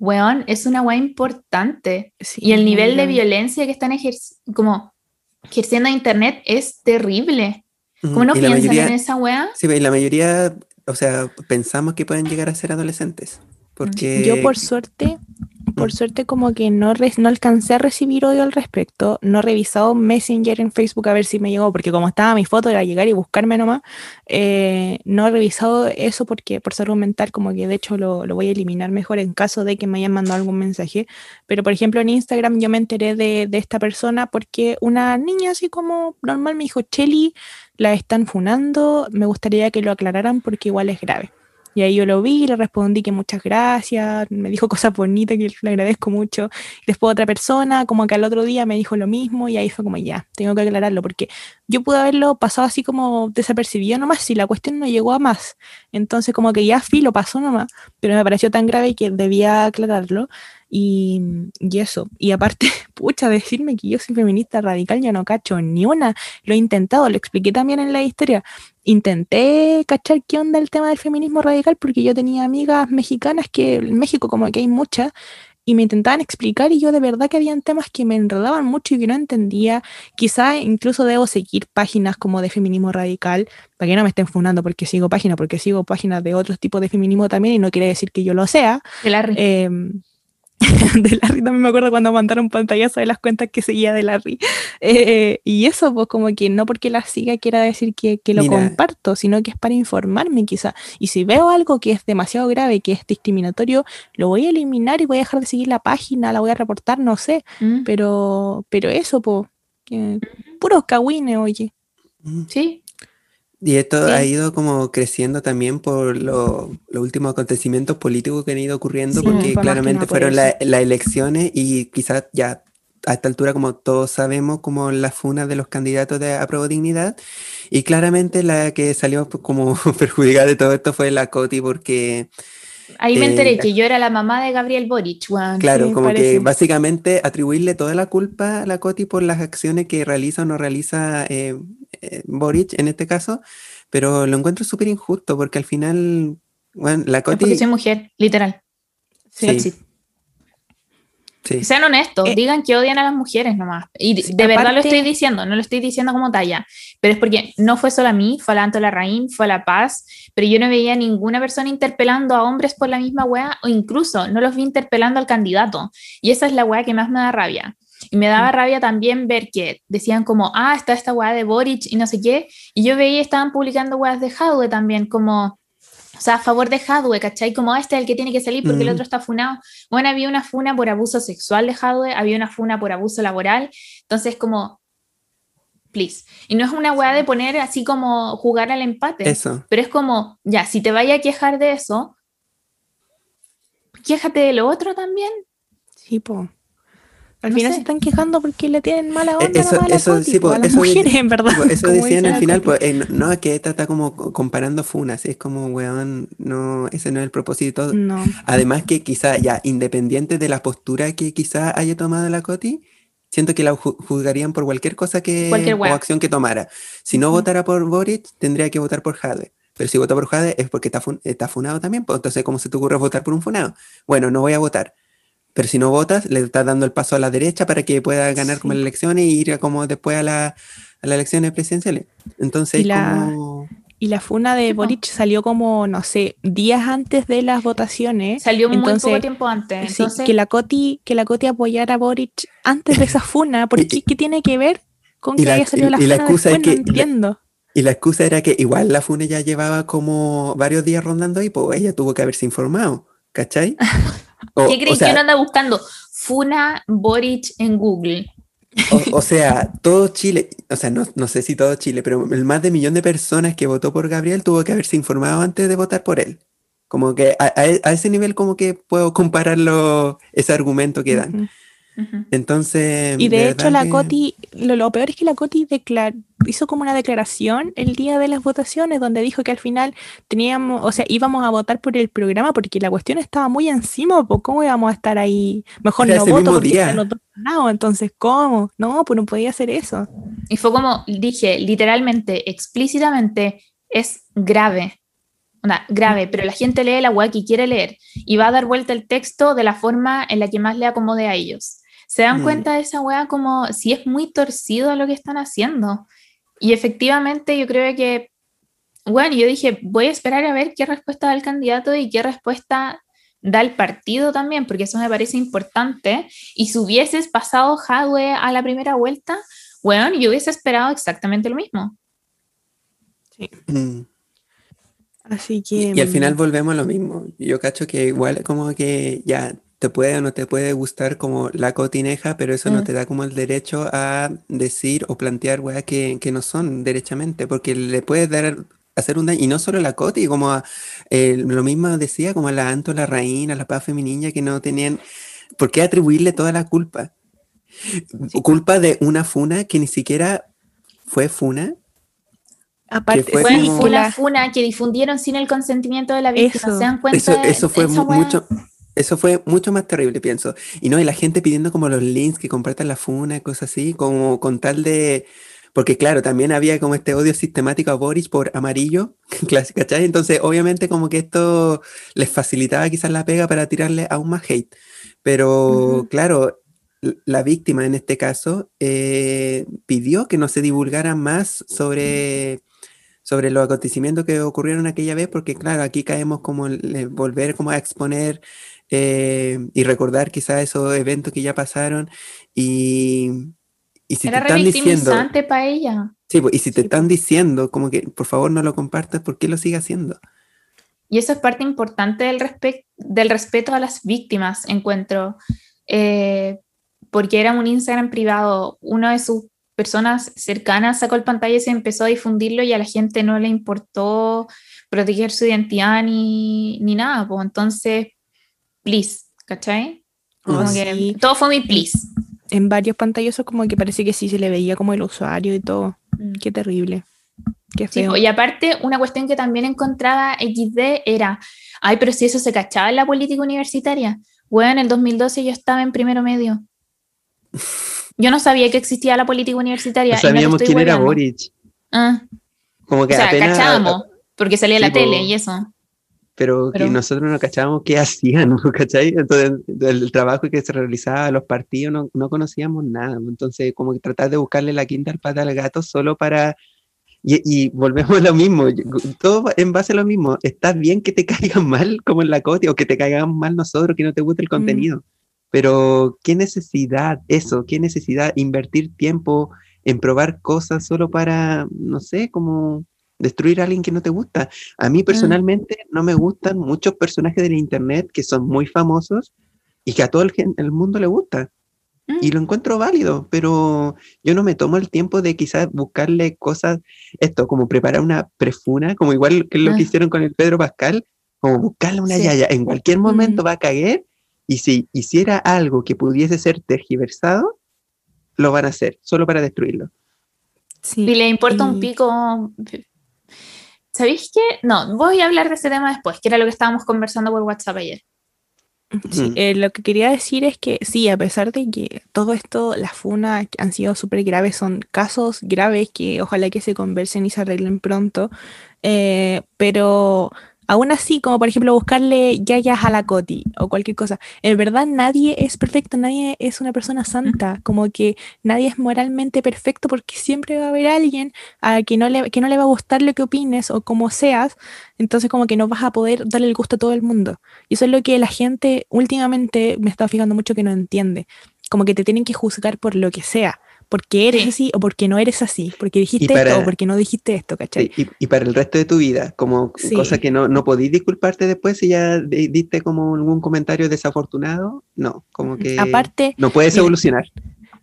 C: weón, es una wea importante. y el nivel de violencia que están como ejerciendo a internet es terrible. ¿Cómo no piensan en esa wea?
B: Sí, y la mayoría o sea, pensamos que pueden llegar a ser adolescentes. Porque...
A: Yo por suerte, por suerte como que no, no alcancé a recibir odio al respecto, no he revisado Messenger en Facebook a ver si me llegó, porque como estaba mi foto era llegar y buscarme nomás, eh, no he revisado eso porque por salud mental como que de hecho lo, lo, voy a eliminar mejor en caso de que me hayan mandado algún mensaje, pero por ejemplo en Instagram yo me enteré de, de esta persona porque una niña así como normal me dijo, Chelly, la están funando, me gustaría que lo aclararan porque igual es grave. Y ahí yo lo vi, le respondí que muchas gracias, me dijo cosas bonitas que le agradezco mucho. Después otra persona, como que al otro día me dijo lo mismo y ahí fue como ya, tengo que aclararlo porque yo pude haberlo pasado así como desapercibido nomás si la cuestión no llegó a más. Entonces como que ya sí lo pasó nomás, pero me pareció tan grave que debía aclararlo. Y, y, eso. Y aparte, pucha, decirme que yo soy feminista radical, yo no cacho ni una. Lo he intentado, lo expliqué también en la historia. Intenté cachar qué onda el tema del feminismo radical porque yo tenía amigas mexicanas que en México como que hay muchas y me intentaban explicar y yo de verdad que habían temas que me enredaban mucho y que no entendía. Quizá incluso debo seguir páginas como de feminismo radical, para que no me estén fundando porque sigo páginas, porque sigo páginas de otros tipos de feminismo también y no quiere decir que yo lo sea.
C: Eh,
A: de Larry también me acuerdo cuando mandaron pantallazo de las cuentas que seguía de Larry. Eh, y eso, pues como que no porque la siga quiera decir que, que lo comparto, sino que es para informarme quizá. Y si veo algo que es demasiado grave, que es discriminatorio, lo voy a eliminar y voy a dejar de seguir la página, la voy a reportar, no sé. Mm. Pero, pero eso, pues, puros cagüines, oye.
C: Mm. Sí,
B: y esto ha ido como creciendo también por los últimos acontecimientos políticos que han ido ocurriendo, porque claramente fueron las elecciones y quizás ya a esta altura, como todos sabemos, como las funas de los candidatos de apruebo dignidad. Y claramente la que salió como perjudicada de todo esto fue la Coti, porque
C: Ahí me enteré eh, que yo era la mamá de Gabriel Boric.
B: claro, como que básicamente atribuirle toda la culpa a la Coti por las acciones que realiza o no realiza eh, eh, Boric en este caso, pero lo encuentro súper injusto porque al final, bueno, la Coti...
C: Es mujer, literal. sí. Sean honestos, eh, digan que odian a las mujeres nomás. Y de, verdad lo estoy diciendo, no lo estoy diciendo como talla, pero es porque no fue solo a mí, fue a la Larraín, fue a La Paz, pero yo no veía ninguna persona interpelando a hombres por la misma wea, o incluso no los vi interpelando al candidato. Y esa es la wea que más me da rabia. Y me daba mm. rabia también ver que decían como, ah, está esta wea de Boric y no sé qué, y yo veía estaban publicando weas de Jadwe también, como sea, a favor de Hadwe, ¿cachai? Como este es el que tiene que salir porque el otro está funado. Bueno, había una funa por abuso sexual de Hadwe, había una funa por abuso laboral. Entonces, como, please. Y no es una weá de poner así como jugar al empate.
B: Eso.
C: Pero es como, ya, si te vaya a quejar de eso, quéjate de lo otro también.
A: Sí, po. Al final se están quejando porque le tienen mala onda eso, a, eso, sí, a las mujeres, en verdad.
B: Eso decían al final, pues, eh, no, es que esta está como comparando funas, es como, weón, no, ese no es el propósito.
A: No.
B: Además que quizá, ya, independiente de la postura que quizá haya tomado la Coti, siento que la juzgarían por cualquier cosa que, o acción que tomara. Si no votara por Boric, tendría que votar por Jade. Pero si vota por Jade es porque está, está funado también, pues entonces, ¿cómo se te ocurre votar por un funado? Bueno, no voy a votar pero si no votas, le estás dando el paso a la derecha para que pueda ganar como la elección y ir como después a, la, a las elecciones presidenciales. Entonces,
A: y la, y la funa de Boric salió como, no sé, días antes de las votaciones.
C: Salió muy poco tiempo antes.
A: que la Coti, que la Coti apoyara a Boric antes de esa funa, porque ¿qué tiene que ver con que haya salido la funa? Y la excusa es que, entiendo.
B: y la excusa era que igual la funa ya llevaba como varios días rondando ahí, pues ella tuvo que haberse informado, ¿cachai?
C: ¿Qué crees que uno anda buscando? Funa Boric en Google.
B: O, sea, todo Chile, o sea, no, no, sé si todo Chile, pero el más de millón de personas que votó por Gabriel tuvo que haberse informado antes de votar por él. Como que a, ese nivel como que puedo compararlo, ese argumento que dan. Entonces.
A: Y de, hecho, la Coti, lo, peor es que la Coti hizo como una declaración el día de las votaciones, donde dijo que al final teníamos, o sea, íbamos a votar por el programa porque la cuestión estaba muy encima, pues ¿cómo íbamos a estar ahí? Mejor no voto porque día. dos entonces ¿cómo? No, pues no podía hacer eso.
C: Y fue como dije, literalmente, explícitamente, es grave. Una, grave, pero la gente lee la web que quiere leer y va a dar vuelta el texto de la forma en la que más le acomode a ellos. ¿Se dan mm. cuenta de esa weá como si es muy torcido lo que están haciendo? Y efectivamente yo creo que, bueno, yo dije, voy a esperar a ver qué respuesta da el candidato y qué respuesta da el partido también, porque eso me parece importante. Y si hubieses pasado Hadwe a la primera vuelta, bueno, yo hubiese esperado exactamente lo mismo.
A: Sí. Mm. Así que...
B: Y, al final mm. volvemos a lo mismo. Yo cacho que igual como que ya te puede o no te puede gustar como la cotineja, pero eso no mm. te da como el derecho a decir o plantear weas que, que, no son derechamente, porque le puedes dar hacer un daño, y no solo la coti, como a, lo mismo decía, como a la Anto, la Reina, la Paz Feminina, que no tenían, ¿por qué atribuirle toda la culpa? Culpa de una funa que ni siquiera fue funa,
C: Aparte, fue, fue una funa que difundieron sin el consentimiento de la víctima. ¿Se dan cuenta?
B: Eso, eso fue mucho, eso fue mucho más terrible, pienso. Y no, y la gente pidiendo como los links que compartan la funa, cosas así, como con tal de... Porque claro, también había como este odio sistemático a Boris por amarillo, ¿cachai? Entonces, obviamente como que esto les facilitaba quizás la pega para tirarle aún más hate. Pero claro, la víctima en este caso eh, pidió que no se divulgara más sobre sobre los acontecimientos que ocurrieron aquella vez, porque claro, aquí caemos como en volver como a exponer eh, y recordar quizás esos eventos que ya pasaron y, y si
C: Era
B: te están diciendo...
C: para ella.
B: Sí, pues, y si te están diciendo como que por favor no lo compartas, ¿por qué lo sigue haciendo?
C: Y eso es parte importante del, del respeto a las víctimas, encuentro. Eh, porque era un Instagram privado, uno de sus personas cercanas sacó el pantalla y se empezó a difundirlo y a la gente no le importó proteger su identidad ni, ni nada. Pues entonces, please, ¿cachai? Como que todo fue mi please.
A: En varios pantallazos como que parece que sí se le veía como el usuario y todo. Mm. Qué terrible. Qué feo.
C: y aparte, una cuestión que también encontraba XD era, ay, pero si eso se cachaba en la política universitaria. Bueno, en el 2012 yo estaba en primero medio. Yo no sabía que existía la política universitaria.
B: No sabíamos quién era Boric.
C: Ah.
B: Como que
C: o sea, cachábamos, porque salía la tele y eso.
B: Pero, que nosotros no cachábamos qué hacían, ¿cachai? Entonces, el trabajo que se realizaba los partidos no, no conocíamos nada. Entonces, como que tratar de buscarle la quinta al pata al gato solo para y, y, volvemos a lo mismo, todo en base a lo mismo. Está bien que te caigan mal como en la COTI o que te caigan mal nosotros, que no te guste el mm. contenido. Pero qué necesidad eso, qué necesidad invertir tiempo en probar cosas solo para, no sé, como destruir a alguien que no te gusta. A mí mm. personalmente no me gustan muchos personajes del Internet que son muy famosos y que a todo el, el mundo le gusta. Y mm. lo encuentro válido, pero yo no me tomo el tiempo de quizás buscarle cosas, esto, como preparar una prefuna, como igual que lo que ah. hicieron con el Pedro Pascal, como buscarle una yaya. En cualquier momento va a caer y si hiciera algo que pudiese ser tergiversado, lo van a hacer, solo para destruirlo.
C: Sí, y le importa un pico. ¿Sabéis qué? No, voy a hablar de ese tema después, que era lo que estábamos conversando por WhatsApp ayer.
A: Sí, eh, lo que quería decir es que sí, a pesar de que todo esto, las funas han sido súper graves, son casos graves que ojalá que se conversen y se arreglen pronto, eh, pero Aún así, como por ejemplo buscarle yayas a la Coti o cualquier cosa, en verdad nadie es perfecto, nadie es una persona santa, como que nadie es moralmente perfecto porque siempre va a haber alguien a que no le, que no le va a gustar lo que opines o como seas, entonces como que no vas a poder darle el gusto a todo el mundo. Y eso es lo que la gente últimamente me está fijando mucho que no entiende, como que te tienen que juzgar por lo que sea porque eres así o porque no eres así, porque dijiste esto o porque no dijiste esto, ¿cachai?
B: Y, para el resto de tu vida, como cosa que no, no podís disculparte después si ya diste como algún comentario desafortunado, no, como que
A: Aparte,
B: no puedes evolucionar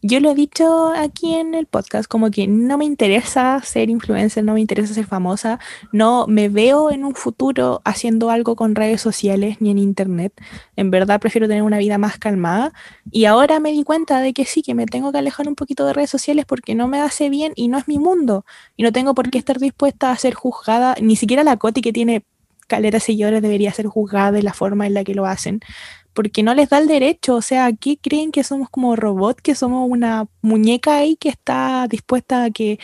A: yo lo he dicho aquí en el podcast, como que no me interesa ser influencer, no me interesa ser famosa, no me veo en un futuro haciendo algo con redes sociales ni en internet. En verdad prefiero tener una vida más calmada. Y ahora me di cuenta de que sí, que me tengo que alejar un poquito de redes sociales porque no me hace bien y no es mi mundo. Y no tengo por qué estar dispuesta a ser juzgada, ni siquiera la Coti que tiene calera seguidores debería ser juzgada de la forma en la que lo hacen porque no les da el derecho, o sea, ¿qué creen que somos como robot, que somos una muñeca ahí que está dispuesta a que,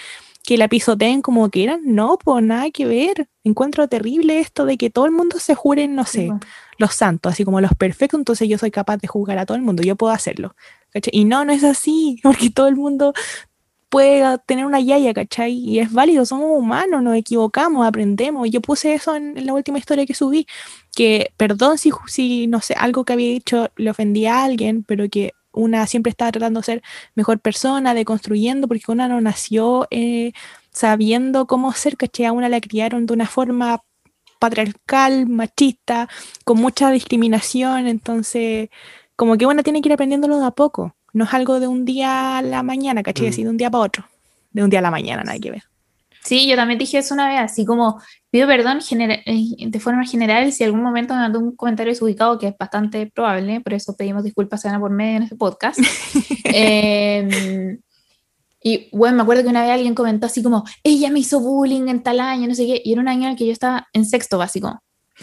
A: que la pisoteen como quieran? No, pues nada que ver. Encuentro terrible esto de que todo el mundo se jure, no sé, los santos, así como los perfectos, entonces yo soy capaz de juzgar a todo el mundo, yo puedo hacerlo. Y no, no es así, porque todo el mundo puede tener una yaya, ¿cachai? Y es válido, somos humanos, nos equivocamos, aprendemos. Yo puse eso en, la última historia que subí, que perdón si, si, no sé, algo que había dicho le ofendía a alguien, pero que una siempre estaba tratando de ser mejor persona, de construyendo, porque una no nació eh, sabiendo cómo ser, ¿cachai? A una la criaron de una forma patriarcal, machista, con mucha discriminación, entonces como que una tiene que ir aprendiéndolo de a poco no es algo de un día a la mañana, ¿cachai? Así mm. de un día para otro. De un día a la mañana, nada que ver.
C: Sí, yo también dije eso una vez, así como pido perdón eh, de forma general si algún momento me mandó un comentario desubicado, que es bastante probable, por eso pedimos disculpas a por medio en este podcast. Em, y bueno, me acuerdo que una vez alguien comentó así como, ella me hizo bullying en tal año, no sé qué, y era un año en el que yo estaba en sexto básico.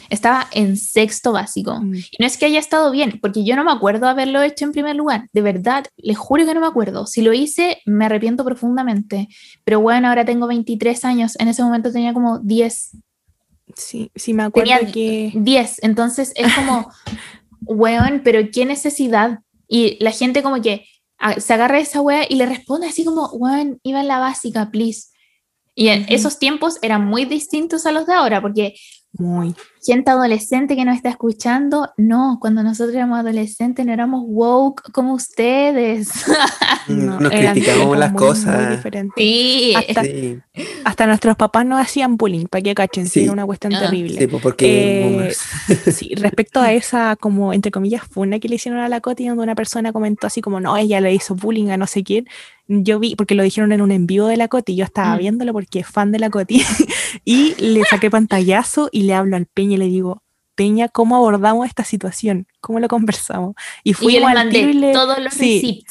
C: Estaba en sexto básico. Mm. Y no es que haya estado bien, porque yo no me acuerdo haberlo hecho en primer lugar. De verdad, les juro que no me acuerdo. Si lo hice, me arrepiento profundamente. Pero bueno, ahora tengo 23 años. En ese momento tenía como 10.
A: Sí, sí, me acuerdo tenía que.
C: 10. Entonces es como, weón, pero qué necesidad. Y la gente como que se agarra esa wea y le responde así como, weón, iba en la básica, please Y en esos tiempos eran muy distintos a los de ahora, porque
A: muy.
C: Gente adolescente que nos está escuchando, no, cuando nosotros éramos adolescentes no éramos woke como ustedes.
B: no, nos criticábamos las cosas.
C: sí.
A: Hasta, sí. Hasta, nuestros papás no hacían bullying, para que cachen, sí. era una cuestión ah. terrible.
B: Sí, porque
A: eh, sí, respecto a esa, como, entre comillas, funa que le hicieron a la Coti, donde una persona comentó así como, no, ella le hizo bullying a no sé quién, yo vi, porque lo dijeron en un envío de la Coti, yo estaba mm. viéndolo porque es fan de la Coti, y le saqué pantallazo y le hablo al Peña y le digo, Peña, ¿cómo abordamos esta situación? ¿Cómo lo conversamos?
C: Y fui al mandé le, todos los sí,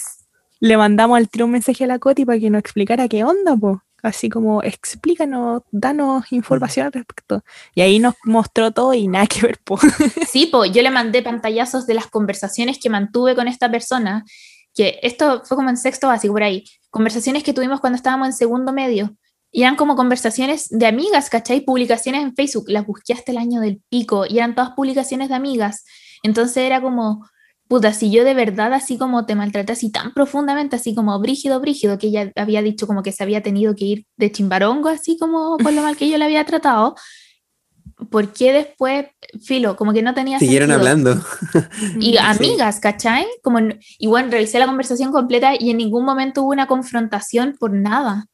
A: Le mandamos al tiro un mensaje a la Coti para que nos explicara qué onda, po. Así como, explícanos, danos información al respecto. Y ahí nos mostró todo y nada que ver, po.
C: Sí, po, yo le mandé pantallazos de las conversaciones que mantuve con esta persona que esto fue como en sexto básico por ahí, conversaciones que tuvimos cuando estábamos en segundo medio, y eran como conversaciones de amigas, ¿cachai? Publicaciones en Facebook, las busqué hasta el año del pico, y eran todas publicaciones de amigas, entonces era como, puta, si yo de verdad así como te maltraté así tan profundamente, así como brígido, brígido, que ella había dicho como que se había tenido que ir de chimbarongo, así como por lo mal que yo le había tratado, ¿por qué después, filo, como que no tenía
B: Siguieron hablando.
C: Y amigas, ¿cachai? Como, y bueno, revisé la conversación completa y en ningún momento hubo una confrontación por nada.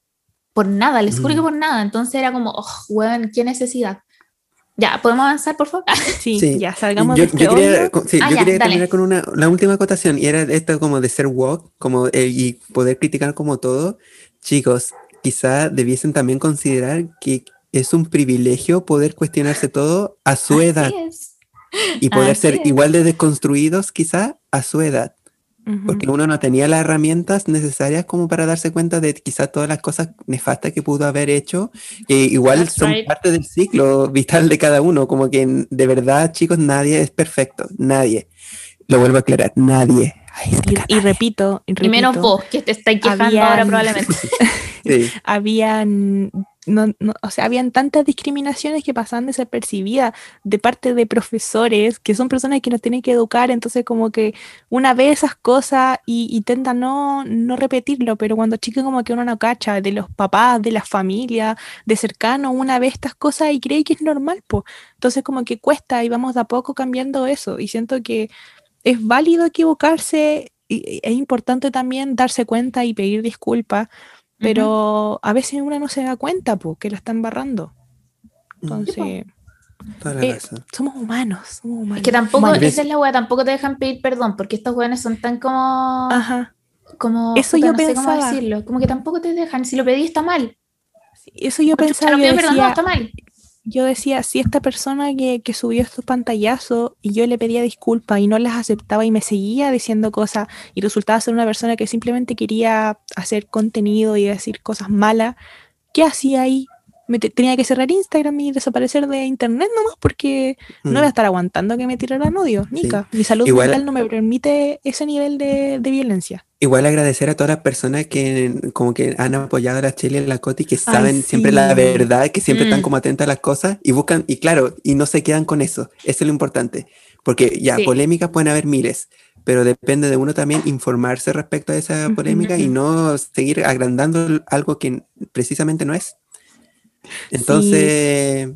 C: Por nada, les juro que por nada. Entonces era como, oh, weón, qué necesidad. Ya, ¿podemos avanzar, por favor?
A: Sí, ya salgamos
B: yo, de este yo quería, sí, ah, yo quería terminar con una, la última acotación, y era esto como de ser woke, como, eh, y poder criticar como todo. Chicos, quizá debiesen también considerar que es un privilegio poder cuestionarse todo a su edad y poder ser igual de desconstruidos quizá a su edad. Porque uno no tenía las herramientas necesarias como para darse cuenta de quizá todas las cosas nefastas que pudo haber hecho, que igual son parte del ciclo vital de cada uno, como que de verdad chicos nadie es perfecto, nadie. Lo vuelvo a aclarar, nadie.
A: y, repito, y,
C: menos vos, que te estáis quejando ahora probablemente.
A: Habían no, o sea, habían tantas discriminaciones que pasaban desapercibidas de parte de profesores, que son personas que nos tienen que educar, entonces como que una ve esas cosas y intenta no, no repetirlo, pero cuando chico como que uno no cacha, de los papás, de la familia, de cercano, una ve estas cosas y cree que es normal, pues. Entonces como que cuesta y vamos de a poco cambiando eso y siento que es válido equivocarse y es importante también darse cuenta y pedir disculpas pero a veces uno no se da cuenta pues, que la están barrando. Entonces, eh, somos humanos, somos humanos.
C: Es que tampoco, esa es la wea, tampoco te dejan pedir perdón, porque estos weones son tan como.
A: Ajá.
C: Como.
A: Eso yo pensaba. cómo
C: decirlo. Como que tampoco te dejan. Si lo pedí está mal.
A: eso yo pensaba. Yo
C: perdón, no, está mal
A: yo decía, si esta persona que, que, subió estos pantallazos y yo le pedía disculpas y no las aceptaba y me seguía diciendo cosas y resultaba ser una persona que simplemente quería hacer contenido y decir cosas malas, ¿qué hacía ahí? Me tenía que cerrar Instagram y desaparecer de internet nomás porque no voy a mm. estar aguantando que me tiraran odio, Nica. Mi salud mental no me permite ese nivel de, de violencia.
B: Igual agradecer a todas las personas que como que han apoyado a la Chile en la Coti, que saben siempre la verdad, que siempre están mm. como atentas a las cosas y buscan, y claro, y no se quedan con eso. Eso es lo importante. Porque ya, polémicas pueden haber miles, pero depende de uno también informarse respecto a esa polémica y no seguir agrandando algo que precisamente no es. Entonces,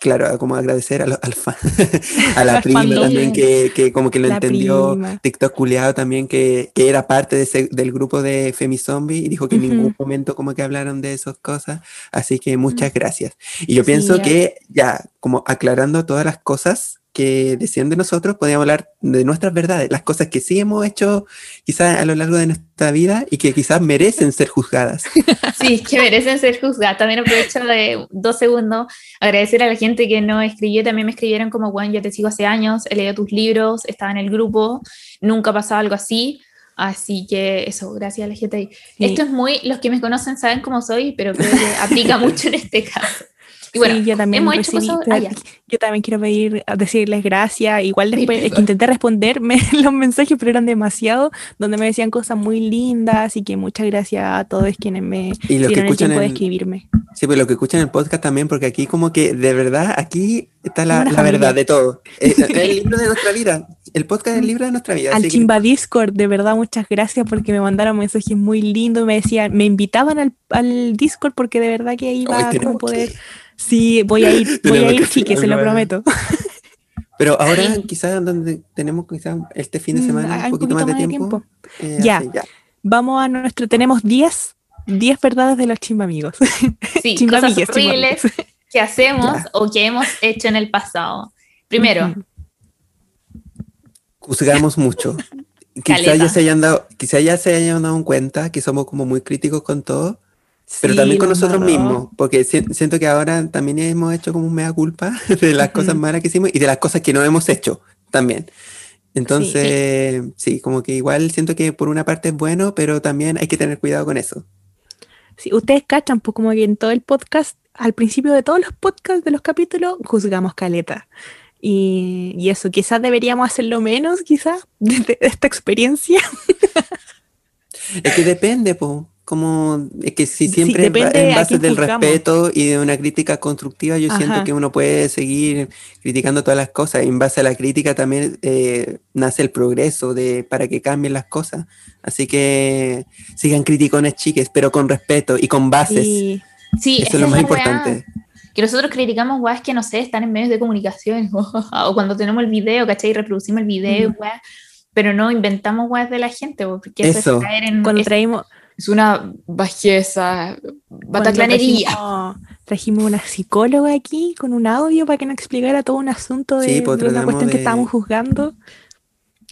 B: claro, como agradecer al, al fan, a la prima también que, que, como que lo entendió, TikTok culiado también que, que, era parte de ese, del grupo de Femizombie y dijo que en ningún momento como que hablaron de esas cosas, así que muchas gracias. Y yo pienso que ya, como aclarando todas las cosas, que decían de nosotros, podíamos hablar de nuestras verdades, las cosas que sí hemos hecho quizás a lo largo de nuestra vida y que quizás merecen ser juzgadas.
C: Sí, que merecen ser juzgadas. También aprovecho de dos segundos agradecer a la gente que nos escribió, también me escribieron como, bueno, yo te sigo hace años, he leído tus libros, estaba en el grupo, nunca ha pasado algo así. Así que eso, gracias a la gente. Esto es muy, los que me conocen saben cómo soy, pero creo que aplica mucho en este caso. Y bueno,
A: yo también ah, yo también quiero pedir, decirles gracias. Igual después intenté responderme los mensajes, pero eran demasiado, donde me decían cosas muy lindas, y que muchas gracias a todos quienes me
B: y lo que escuchan
A: el tiempo de escribirme.
B: Sí, pues lo que escuchan en el podcast también, porque aquí como que de verdad, aquí está la, la verdad de todo. Es, el libro de nuestra vida. El podcast es el libro de nuestra vida.
A: Al
B: así que-
A: Chimba Discord, de verdad, muchas gracias porque me mandaron mensajes muy lindos. Me decían, me invitaban al, al Discord porque de verdad que ahí va a poder.
B: que-
A: Sí, voy a ir, voy a ir,
B: que
A: chique, se lo prometo.
B: Pero ahora quizás donde tenemos quizás este fin de
A: Mm,
B: semana un poquito, más de tiempo. eh,
A: Ya.
B: así, ya.
A: Vamos a nuestro, tenemos 10, 10 verdades de los chimba amigos.
C: Sí,
A: Chimba
C: cosas horribles que hacemos
B: Ya.
C: o que hemos hecho en el pasado. Primero.
B: Juzgamos mucho. Quizás ya se hayan dado, quizás ya se hayan dado cuenta que somos como muy críticos con todo, pero
A: Sí,
B: también con nosotros mismos, porque si- siento que ahora también hemos hecho como un mea culpa de las cosas malas que hicimos y de las cosas que no hemos hecho también. Entonces, sí. como que igual siento que por una parte es bueno, pero también hay que tener cuidado con eso.
A: Sí, ustedes cachan, pues como que en todo el podcast, al principio de todos los podcasts de los capítulos, juzgamos caleta. Y, y eso, quizás deberíamos hacerlo menos, quizás, de, de esta experiencia.
B: Es que depende, po. Como es que si
A: Sí,
B: siempre
A: depende
B: en
A: a
B: base del
A: juzgamos.
B: respeto y de una crítica constructiva, yo siento
A: Ajá.
B: que uno puede seguir criticando todas las cosas. Y en base a la crítica también eh, nace el progreso de para que cambien las cosas. Así que sigan criticones chiques, pero con respeto y con bases.
A: Y
C: sí,
B: Eso es lo más
C: weá.
B: importante.
C: Que nosotros criticamos weas que no sé, están en medios de comunicación o cuando tenemos el video, ¿cachai? Y reproducimos el video,
A: Mm.
C: weá, pero no inventamos weas de la gente, po, porque eso,
B: Eso.
C: es caer en.
A: cuando
C: es,
A: traímos,
C: es una bajeza, bataclanería.
A: trajimos, trajimos una psicóloga aquí con un audio para que nos explicara todo un asunto de,
B: Sí, pues,
A: de una
B: tratamos
A: cuestión que
B: de-
A: estábamos juzgando.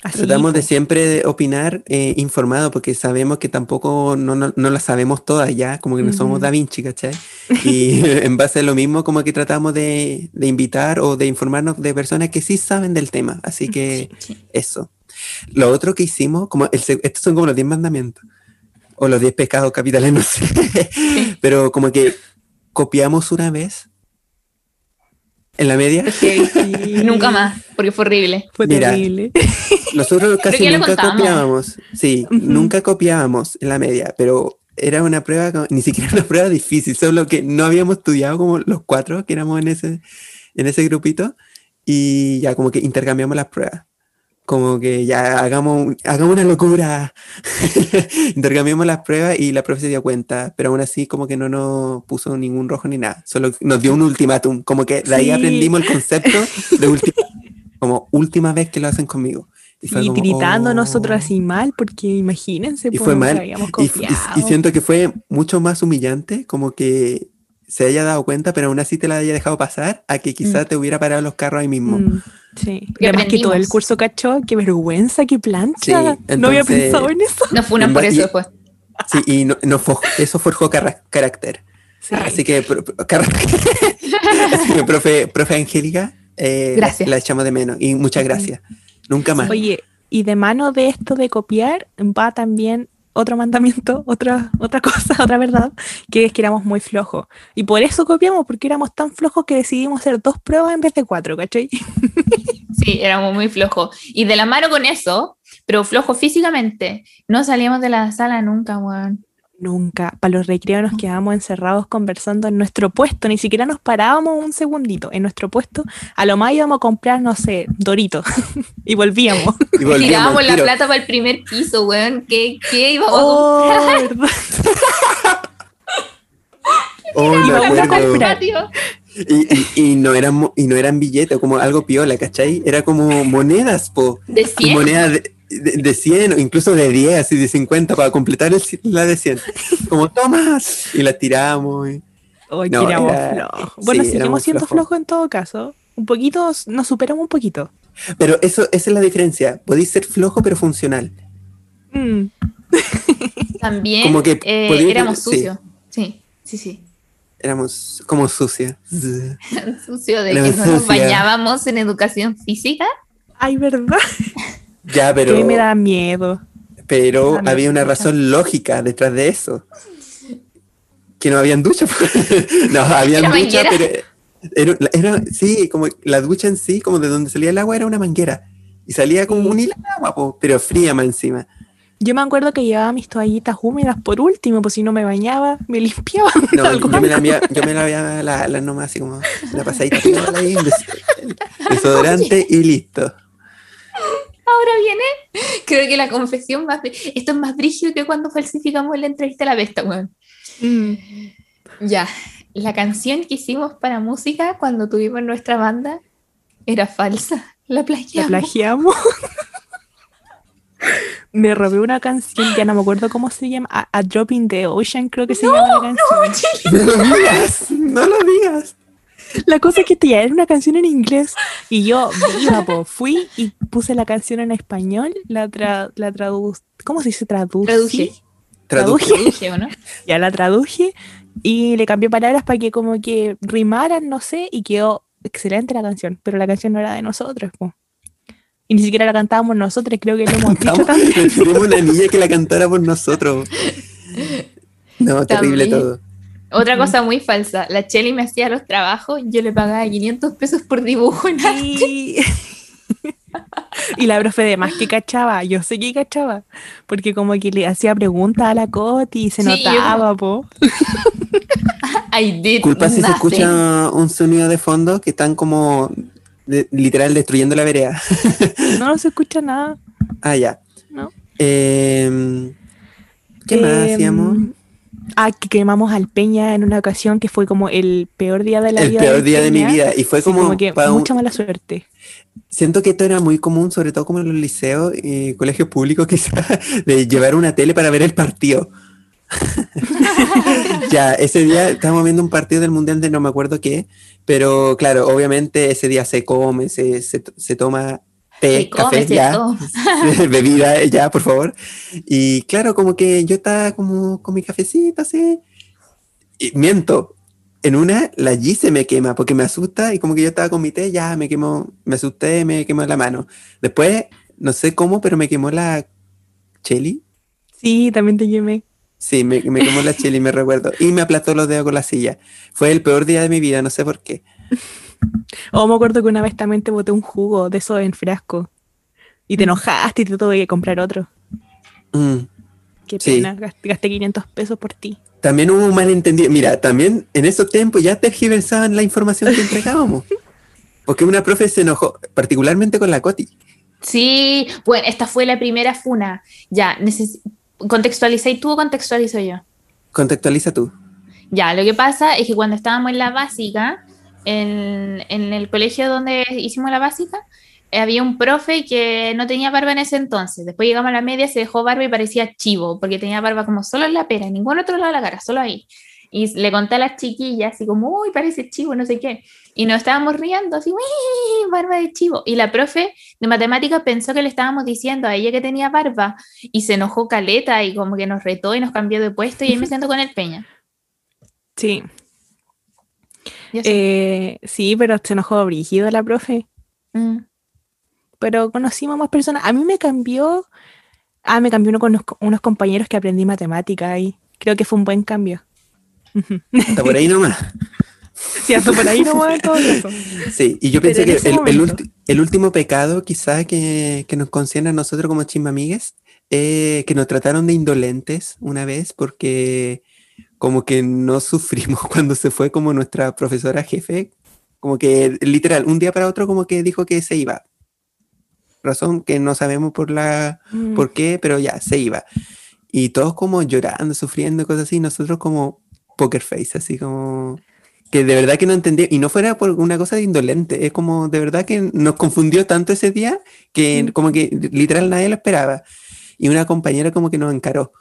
A: Así,
B: Tratamos de
A: pues.
B: siempre de opinar eh, informado, porque sabemos que tampoco no, no, no las sabemos todas ya, como que no somos
A: Ujú.
B: Da Vinci, ¿cachai? Y en base a lo mismo, como que tratamos de, de invitar o de informarnos de personas que sí saben del tema. Así que
C: Sí.
B: eso. Lo otro que hicimos, como el, estos son como los 10 mandamientos, o los 10 pecados capitales, no sé, pero como que copiamos una vez en la media.
C: Sí. Nunca más, porque fue horrible.
A: Fue
B: Mira,
A: terrible.
B: Nosotros casi nunca copiábamos. Sí, nunca copiábamos en la media, pero era una prueba, ni siquiera una prueba difícil, solo que no habíamos estudiado como los cuatro que éramos en ese, en ese grupito y ya como que intercambiamos las pruebas. Como que ya hagamos, hagamos una locura. intercambiamos las pruebas y la profe se dio cuenta, pero aún así como que no nos puso ningún rojo ni nada, solo nos dio un ultimátum, como que de ahí
A: Sí.
B: aprendimos el concepto de última, como última vez que lo hacen conmigo. Y
A: Y
B: como,
A: gritando
B: oh.
A: nosotros así mal, porque imagínense,
B: Y
A: pues,
B: fue mal.
A: habíamos
B: Y, y siento que fue mucho más humillante, como que se haya dado cuenta, pero aún así te la haya dejado pasar, a que quizás
C: Mm.
B: te hubiera parado los carros ahí mismo.
A: Mm, sí. Y además que todo el curso cachó, qué vergüenza, qué plancha.
B: Sí,
A: no había pensado en eso.
C: No funan por eso
B: y-
C: después.
B: Sí, y no, no fo- eso forjó carra- carácter.
A: Sí.
B: Así que, pro- pro- carra- Así que, profe, profe Angélica, eh, la-
C: Gracias.
B: La, echamos de menos. Y muchas gracias. Nunca más.
A: Oye, y de mano de esto de copiar va también otro mandamiento, otra, otra cosa, otra verdad, que es que éramos muy flojos. Y por eso copiamos, porque éramos tan flojos que decidimos hacer dos pruebas en vez de cuatro, ¿cachai?
C: Sí, éramos muy flojos. Y de la mano con eso, pero flojos físicamente, no salíamos de la sala nunca, weón.
A: Nunca. Para los recreos nos quedábamos encerrados conversando en nuestro puesto, ni siquiera nos parábamos un segundito. En nuestro puesto, a lo más íbamos a comprar, no sé, Doritos. y volvíamos.
B: Y volvíamos
C: la plata para el primer piso, weón. ¿Qué, qué íbamos a
A: Oh.
B: Oh,
A: a comprar.
C: patio?
B: Y, y- y no eran, y no eran billetes, como algo piola, ¿cachai? Era como monedas, po.
C: De
B: Y
C: 100.
B: monedas de, de, de 100 o incluso de 10 así de 50 para completar el la de 100. Como, tomas. Y las tiramos. y-
A: Ay,
B: No,
A: que éramos
B: era-
A: flojos. Bueno,
B: sí,
A: seguimos siendo
B: flojos.
A: flojos en todo caso. Un poquito, nos superamos un poquito.
B: Pero eso, esa es la diferencia. Podéis ser flojo pero funcional.
A: Mm,
C: También
B: Como que
C: eh,
B: podía-
C: éramos
B: sí.
C: sucios. Sí, sí, sí.
B: Éramos como sucios.
C: Sucio de
B: Éramos
C: que no nos bañábamos en educación física.
A: Ay, ¿verdad?
B: Ya,
A: Que a mí
B: pero,
A: me da miedo.
B: pero
A: no,
B: había una razón lógica detrás de eso. Que no habían ducha. no, habían ducha,
C: manguera.
B: pero era, era- sí, como la ducha en sí, como de donde salía el agua, era una manguera. Y salía como un hilo de agua, po, pero fría más encima.
A: Yo me acuerdo que llevaba mis toallitas húmedas por último, pues si no me bañaba, me limpiaba.
B: No, yo me la mía- yo me la había la, la nomás así como una pasadita ahí, des- desodorante y listo.
C: Ahora viene, creo que la confesión más... Esto es más brígido que cuando falsificamos la entrevista a la besta, weón. Mm. Ya, la canción que hicimos para música cuando tuvimos nuestra banda era falsa. La plagiamos.
A: La plagiamos. me robé una canción, ya no me acuerdo cómo se llama, A, Drop in the Ocean creo que se llama la canción.
B: No, no lo digas, no lo digas.
A: La cosa es que ya era una canción en inglés y yo, viva, fui y puse la canción en español, la, tra la traduje, ¿cómo se dice? Traduce.
C: Traduje.
A: Traduje, traduje ¿no? Ya la traduje y le cambié palabras para que como que rimaran, no sé, y quedó excelente la canción, pero la canción no era de nosotros, po. Y ni siquiera la cantábamos nosotros, creo que lo hemos dicho también.
B: una niña que la cantara por nosotros. No, terrible todo.
C: Otra cosa muy falsa, la Chelly me hacía los trabajos, yo le pagaba 500 pesos por dibujo en
A: y... y la profe de más que cachaba, yo sé que cachaba, porque como que le hacía preguntas a la Coti y se notaba, po.
C: I did
B: Culpa si se escucha un sonido de fondo que están como literal destruyendo la vereda.
A: no, no se escucha nada.
B: Ah, ya.
A: No.
B: Em, ¿Qué más em, hacíamos?
A: Ah, que quemamos al Peña en una ocasión que fue como el peor día de la
B: vida. El peor día de mi vida. Y fue como,
A: que mucha mala suerte.
B: Siento que esto era muy común, sobre todo como en los liceos y colegios públicos, quizás, de llevar una tele para ver el partido. ya, ese día estábamos viendo un partido del Mundial de no me acuerdo qué, pero claro, obviamente ese día se come, se, se, toma té, café, ya, bebida, ya, por favor. Y claro, como que yo estaba como con mi cafecito así, y miento, en una la G se me quema porque me asusta y como que yo estaba con mi té, ya me quemó, me asusté, me quemó la mano. Después, no sé cómo, pero me quemó la Chelly.
A: Sí, también te quemé.
B: Sí, me, me quemó la chile y me recuerdo. Y me aplastó los dedos con la silla. Fue el peor día de mi vida, no sé por qué.
A: O oh, me acuerdo que una vez también te boté un jugo de eso en frasco. Y te mm. enojaste y te tuve que comprar otro. Mm. Qué pena, gasté 500 pesos por ti.
B: También hubo un malentendido. Mira, también en esos tiempos ya tergiversaban la información que entregábamos. Porque una profe se enojó, particularmente con la Coti.
C: Sí, bueno, esta fue la primera funa. Ya, ¿Contextualizáis tú o contextualizo yo?
B: Contextualiza tú.
C: Ya, lo que pasa es que cuando estábamos en la básica, en, el colegio donde hicimos la básica, había un profe que no tenía barba en ese entonces. Después llegamos a la media, se dejó barba y parecía chivo, porque tenía barba como solo en la pera, en ningún otro lado de la cara, solo ahí. Y le conté a las chiquillas, así como, uy, parece chivo, no sé qué. Y nos estábamos riendo, así, uy, barba de chivo. Y la profe de matemáticas pensó que le estábamos diciendo a ella que tenía barba. Y se enojó caleta y como que nos retó y nos cambió de puesto. Y ahí me siento con el peña.
A: Sí. Eh, sí, pero se enojó brígido la profe. Mm. Pero conocimos más personas. A mí me cambió. Ah, me cambió uno con unos, unos compañeros que aprendí matemática y creo que fue un buen cambio.
B: Hasta por ahí nomás.
A: Sí, hasta por ahí nomás todo eso.
B: Sí, y yo pensé que el, último pecado quizá que, nos concierne a nosotros como chismamigues, eh, que nos trataron de indolentes una vez porque como que no sufrimos cuando se fue como nuestra profesora jefe, como que literal, un día para otro como que dijo que se iba. Razón que no sabemos por la mm. por qué, pero ya se iba. Y todos como llorando, sufriendo, cosas así, nosotros como poker face, así como que de verdad que no entendía, y no fuera por una cosa de indolente, es como de verdad que nos confundió tanto ese día que mm. como que literal nadie lo esperaba. Y una compañera como que nos encaró,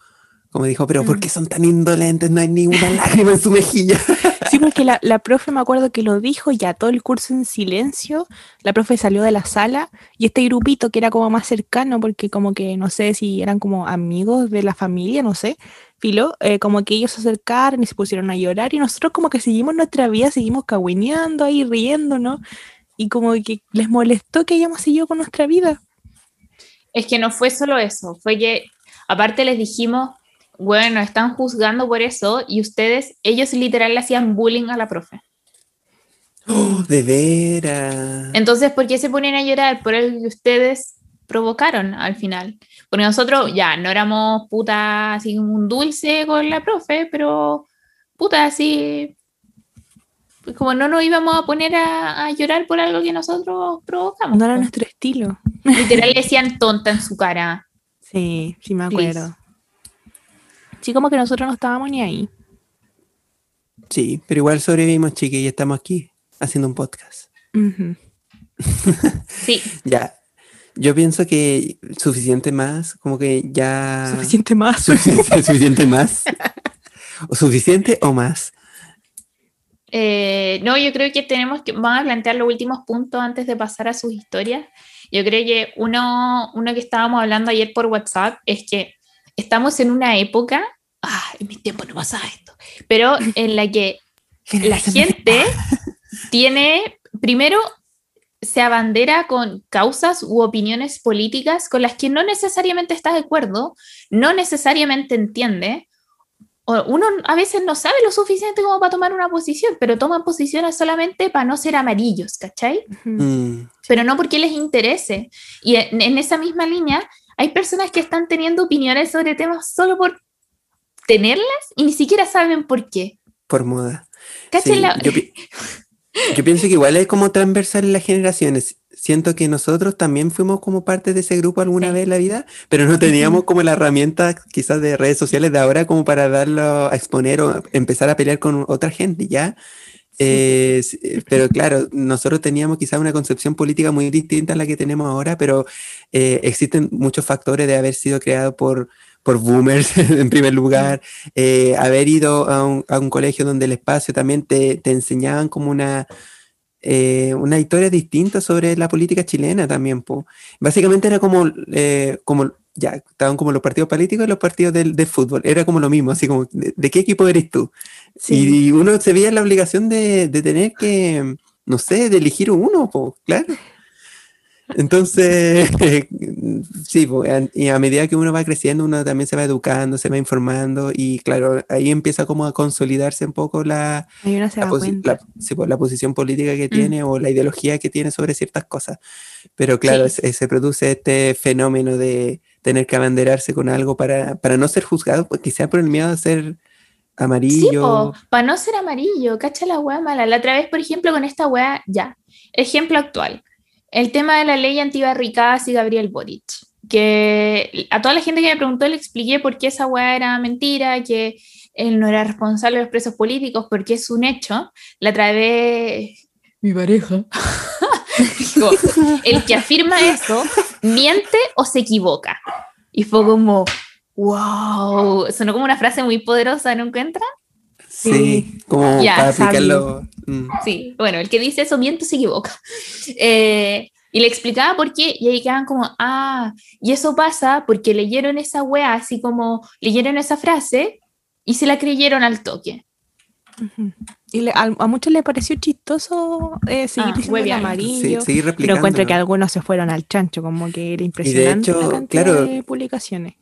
B: como dijo, pero ¿por qué son tan indolentes? No hay ninguna lágrima en su mejilla.
A: Sí, porque la, la, profe me acuerdo que lo dijo ya todo el curso en silencio, la profe salió de la sala y este grupito que era como más cercano, porque como que no sé si eran como amigos de la familia, no sé, filo, eh, como que ellos se acercaron y se pusieron a llorar y nosotros como que seguimos nuestra vida, seguimos cagüineando ahí, riendo, ¿no? Y como que les molestó que hayamos seguido con nuestra vida.
C: Es que no fue solo eso, fue que aparte les dijimos, bueno, están juzgando por eso y ustedes, ellos literal le hacían bullying a la profe.
B: Oh, de veras.
C: Entonces, ¿por qué se ponen a llorar por el que ustedes provocaron al final? Porque nosotros ya no éramos puta así un dulce con la profe, pero puta así, como no nos íbamos a poner a, llorar por algo que nosotros provocamos.
A: No era nuestro estilo.
C: Literal le decían tonta en su cara.
A: Sí, sí me acuerdo. Sí, como que nosotros no estábamos ni ahí.
B: Sí, pero igual sobrevivimos, chiqui, y estamos aquí haciendo un podcast.
C: sí.
B: Ya. Yo pienso que suficiente más, como que ya.
A: Suficiente más.
B: Suficiente, más. o suficiente o más.
C: Eh, no, yo creo que tenemos que. Vamos a plantear los últimos puntos antes de pasar a sus historias. Yo creo que uno, uno que estábamos hablando ayer por WhatsApp es que estamos en una época. Ah, en mi tiempo no pasaba esto. Pero en la que la gente tiene, primero, se abandera con causas u opiniones políticas con las que no necesariamente está de acuerdo, no necesariamente entiende. O uno a veces no sabe lo suficiente como para tomar una posición, pero toman posiciones solamente para no ser amarillos, ¿cachai? Mm. Pero no porque les interese. Y en, esa misma línea, hay personas que están teniendo opiniones sobre temas solo por tenerlas y ni siquiera saben por qué.
B: Por moda. Yo pienso que igual es como transversal en las generaciones. Siento que nosotros también fuimos como parte de ese grupo alguna vez en la vida, pero no teníamos como la herramienta quizás de redes sociales de ahora como para darlo a exponer o empezar a pelear con otra gente, ¿ya? Eh, pero claro, nosotros teníamos quizás una concepción política muy distinta a la que tenemos ahora, pero eh, existen muchos factores de haber sido creado por, por boomers en primer lugar, eh, haber ido a un, colegio donde el espacio también te, enseñaban como una, eh, una historia distinta sobre la política chilena también. Básicamente era como, eh, como, ya, estaban como los partidos políticos y los partidos del, fútbol, era como lo mismo, así como, ¿de, qué equipo eres tú? Y, uno se veía la obligación de, de, tener que, no sé, de elegir uno, claro. Entonces, sí, y a medida que uno va creciendo, uno también se va educando, se va informando y claro, ahí empieza como a consolidarse un poco la, la, posición política que mm. tiene o la ideología que tiene sobre ciertas cosas. Pero claro, se, produce este fenómeno de tener que abanderarse con algo para, para no ser juzgado, pues quizá por el miedo a ser amarillo.
C: Sí, para no ser amarillo, cacha la weá mala. La otra vez, por ejemplo, con esta weá, ya, ejemplo actual el tema de la ley antibarricadas y Gabriel Boric, que a toda la gente que me preguntó le expliqué por qué esa weá era mentira, que él no era responsable de los presos políticos, porque es un hecho. La trae mi pareja. el que afirma eso miente o se equivoca. Y fue como, wow, sonó como una frase muy poderosa, ¿no encuentran?
B: Sí, como para aplicarlo.
C: Mm. Sí, bueno, el que dice eso miente se equivoca. Eh, y le explicaba por qué, y ahí quedaban como, ah, y eso pasa porque leyeron esa wea, así como leyeron esa frase y se la creyeron al toque.
A: Y a, muchos les pareció chistoso eh, seguir ah, diciendo amarillo, pero encuentro que algunos se fueron al chancho, como que era impresionante
B: de hecho, claro, de publicaciones.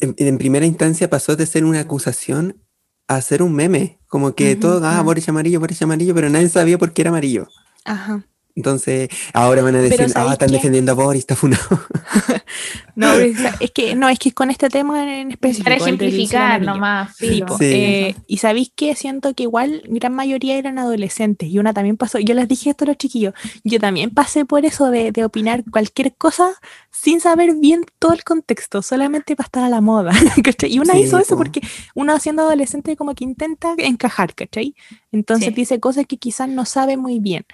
B: En, primera instancia pasó de ser una acusación hacer un meme, como que todo, ah, Boris amarillo, Boris amarillo, pero nadie sabía por qué era amarillo.
A: Ajá.
B: Entonces, ahora van a decir, ah, están defendiendo a Boris, está funado.
A: no, es que, no, es que con este tema en específico.
C: Para ejemplificar nomás, sí,
A: eh, y sabéis que siento que igual gran mayoría eran adolescentes, y una también pasó, yo les dije esto a los chiquillos, yo también pasé por eso de, de opinar cualquier cosa sin saber bien todo el contexto, solamente para estar a la moda, Y una hizo eso porque uno siendo adolescente como que intenta encajar, ¿cachai? Entonces dice cosas que quizás no sabe muy bien.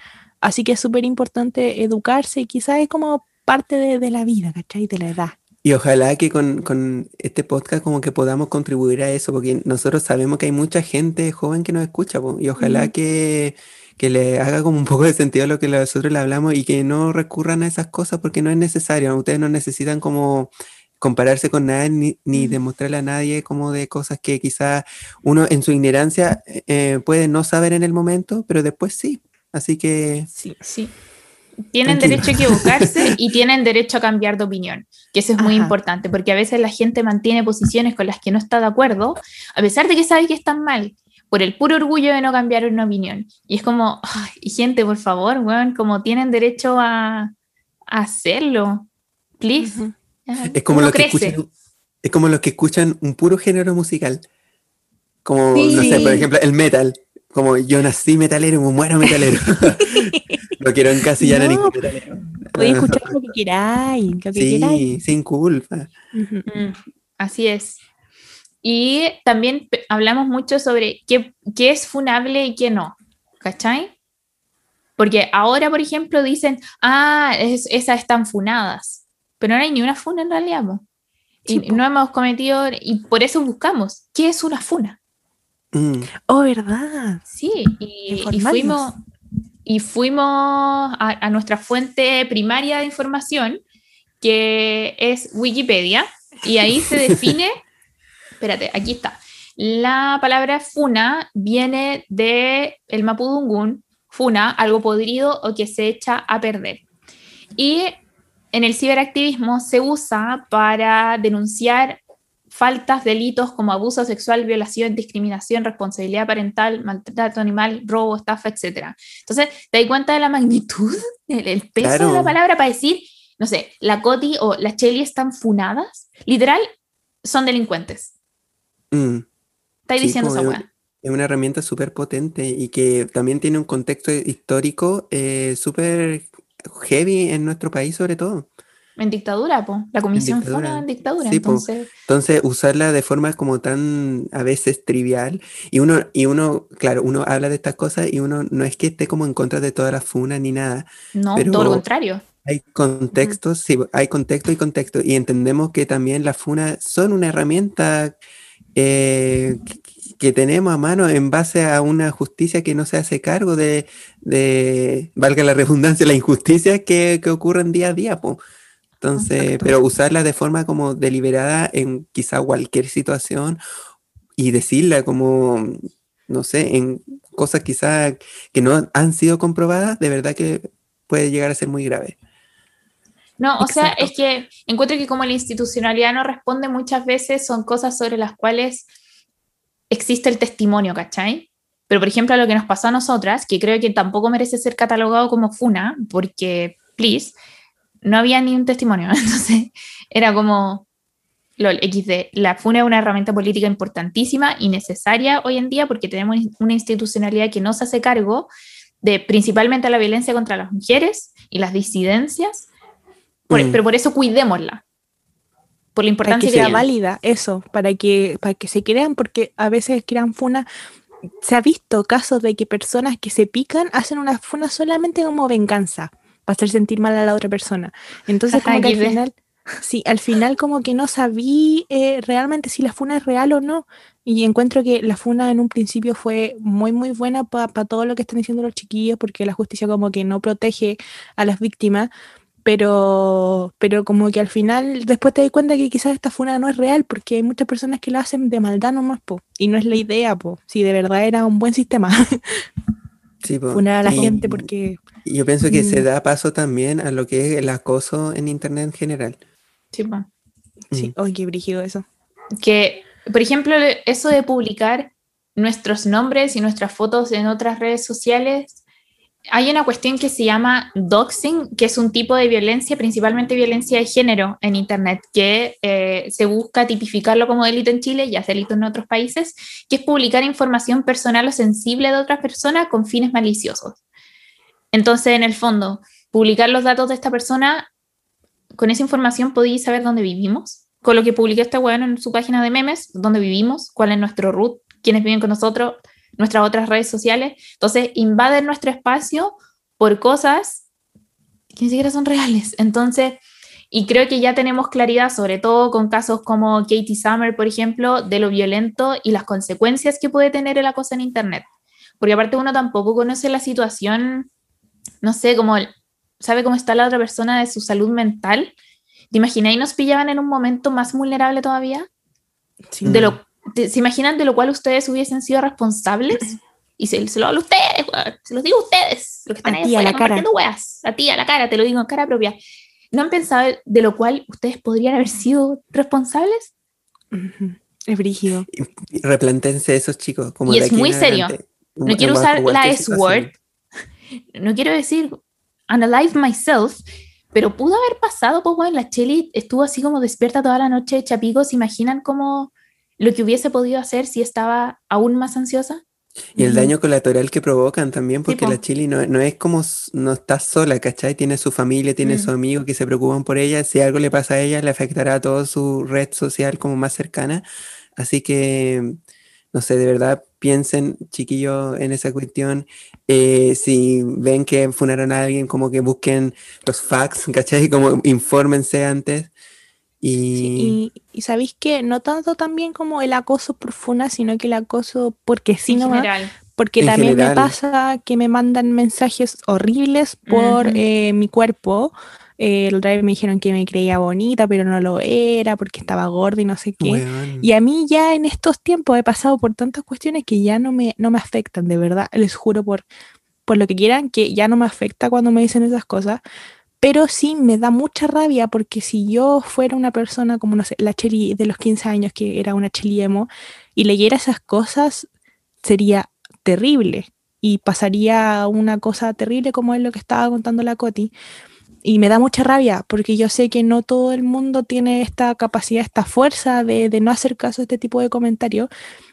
A: Así que es súper importante educarse y quizás es como parte de, la vida, ¿cachai? De la edad.
B: Y ojalá que con, este podcast como que podamos contribuir a eso, porque nosotros sabemos que hay mucha gente joven que nos escucha, y ojalá que, le haga como un poco de sentido lo que nosotros le hablamos y que no recurran a esas cosas porque no es necesario. Ustedes no necesitan como compararse con nadie ni, demostrarle a nadie como de cosas que quizás uno en su ignorancia eh, puede no saber en el momento, pero después sí. Así que...
C: Sí, sí. Tienen derecho a equivocarse y tienen derecho a cambiar de opinión, que eso es muy importante, porque a veces la gente mantiene posiciones con las que no está de acuerdo, a pesar de que sabe que están mal, por el puro orgullo de no cambiar una opinión. Y es como, y gente, por favor, weón, como tienen derecho a, hacerlo, please.
B: Es como, los que escuchan, es como los que escuchan un puro género musical, como, no sé, por ejemplo, el metal como yo nací metalero, me muero metalero. no quiero encasillar no, a ningún metalero.
A: Podéis escuchar lo que queráis, lo que
B: sí,
A: queráis.
B: sin culpa.
C: Mm, así es. Y también hablamos mucho sobre qué, qué es funable y qué no. ¿Cachai? Porque ahora, por ejemplo, dicen, ah, es- esas están funadas. Pero no hay ni una funa en realidad. po. Y
A: Sí,
C: no hemos cometido, y por eso buscamos, ¿qué es una funa?
B: Mm,
A: Oh, ¿verdad?
C: Sí, y, fuimos, y fuimos a, a nuestra fuente primaria de información, que es Wikipedia, y ahí se define, espérate, aquí está. La palabra funa viene de el mapudungún, funa, algo podrido o que se echa a perder. Y en el ciberactivismo se usa para denunciar faltas, delitos como abuso sexual, violación, discriminación, responsabilidad parental, maltrato animal, robo, estafa, etc. Entonces, te das cuenta de la magnitud, el, el peso de la palabra para decir, no sé, la Coti o la Cheli están funadas, literal, son delincuentes.
B: mm.
C: Estáis
B: Sí,
C: diciendo esa weá.
B: Es una herramienta súper potente y que también tiene un contexto histórico eh, súper heavy en nuestro país, sobre todo.
C: En dictadura, po. La comisión
B: dictadura.
C: funa en dictadura.
B: Sí,
C: entonces,
B: Entonces, usarla de forma como tan a veces trivial. Y uno, y uno, claro, uno habla de estas cosas y uno no es que esté como en contra de todas las funas ni nada.
C: no,
B: Pero-
C: todo lo contrario.
B: Hay contextos, sí, hay contexto y contexto. Y entendemos que también las funas son una herramienta eh, que- que tenemos a mano en base a una justicia que no se hace cargo de, de valga la redundancia, la injusticia que, que ocurren día a día, po. Entonces,
C: Exacto.
B: pero usarla de forma como deliberada en quizá cualquier situación y decirla como, no sé, en cosas quizá que no han sido comprobadas, de verdad que puede llegar a ser muy grave.
C: No, o sea,
A: Exacto.
C: es que encuentro que como la institucionalidad no responde muchas veces, son cosas sobre las cuales existe el testimonio, ¿cachai? Pero, por ejemplo, a lo que nos pasó a nosotras, que creo que tampoco merece ser catalogado como funa, porque, please, no había ni un testimonio. Entonces, era como, lol, XD, la funa es una herramienta política importantísima y necesaria hoy en día porque tenemos una institucionalidad que no se hace cargo de principalmente la violencia contra las mujeres y las disidencias, por-
B: Mm.
C: pero por eso cuidémosla. Por la
A: Para
C: importancia
A: que
C: que
A: sea válida, eso, para que, para que se crean, porque a veces crean funa. Se ha visto casos de que personas que se pican hacen una funa solamente como venganza, para hacer sentir mal a la otra persona. Entonces, como que al final, sí, al final como que no sabí eh, realmente si la funa es real o no. Y encuentro que la funa en un principio fue muy, muy buena para todo lo que están diciendo los chiquillos, porque la justicia como que no protege a las víctimas, pero, pero como que al final después te das cuenta que quizás esta funa no es real, porque hay muchas personas que lo hacen de maldad nomás, po, y no es la idea, po, si de verdad era un buen sistema,
B: Sí, po.
A: funar a la
B: Y-
A: gente porque...
B: Yo pienso que se
A: Mm.
B: da paso también a lo que es el acoso en Internet en general.
C: Sí, po.
A: Sí,
B: Mm.
A: oye, qué brígido eso.
C: que, por ejemplo, eso de publicar nuestros nombres y nuestras fotos en otras redes sociales, hay una cuestión que se llama doxing, que es un tipo de violencia, principalmente violencia de género en Internet, que eh, se busca tipificarlo como delito en Chile y es delito en otros países, que es publicar información personal o sensible de otras personas con fines maliciosos. Entonces, en el fondo, publicar los datos de esta persona, con esa información podéis saber dónde vivimos, con lo que publicó este weón en su página de memes, dónde vivimos, cuál es nuestro root, quiénes viven con nosotros, nuestras otras redes sociales. Entonces, invaden nuestro espacio por cosas que ni siquiera son reales. Entonces, y creo que ya tenemos claridad, sobre todo con casos como Katie Summer, por ejemplo, de lo violento y las consecuencias que puede tener el acoso en Internet. Porque aparte uno tampoco conoce la situación, no sé, como sabe cómo está la otra persona de su salud mental. ¿Te imagináis nos pillaban en un momento más vulnerable todavía?
A: Sí.
C: De lo, de- ¿Se imaginan de lo cual ustedes hubiesen sido responsables? Y se, se lo hablo a ustedes, se los digo a ustedes, los que están
A: A
C: ahí
A: a la cara.
C: weas, a ti a la cara, te lo digo en cara propia. ¿No han pensado de lo cual ustedes podrían haber sido responsables?
A: Es brígido.
B: Y replantense esos chicos. Como
C: Y es muy serio.
B: adelante,
C: No quiero usar la S-word. No quiero decir analyze myself, pero pudo haber pasado, pues bueno, la Cheli estuvo así como despierta toda la noche hecha pico, ¿se imaginan cómo lo que hubiese podido hacer si estaba aún más ansiosa?
B: Y el daño colateral que provocan también, porque la Chili no, no, es como, no está sola, ¿cachai? Tiene su familia, tiene sus mm. amigos que se preocupan por ella. Si algo le pasa a ella, le afectará a toda su red social como más cercana. Así que, no sé, de verdad piensen, chiquillos, en esa cuestión. Eh, si ven que funaron a alguien, como que busquen los facts, ¿cachai? Como infórmense antes.
A: Y... y, sabéis que no tanto también como el acoso por funa, sino que el acoso porque sí no porque también me pasa que me mandan mensajes horribles por eh, mi cuerpo. Eh, el otra vez me dijeron que me creía bonita, pero no lo era porque estaba gorda y no sé qué. Y a mí ya en estos tiempos he pasado por tantas cuestiones que ya no me, no me afectan, de verdad. Les juro por, por lo que quieran que ya no me afecta cuando me dicen esas cosas. Pero sí me da mucha rabia porque si yo fuera una persona como, no sé, la Cheli de los 15 años, que era una Cheli emo, y leyera esas cosas, sería terrible. Y pasaría una cosa terrible como es lo que estaba contando la Coti. Y me da mucha rabia porque yo sé que no todo el mundo tiene esta capacidad, esta fuerza de, de no hacer caso a este tipo de comentarios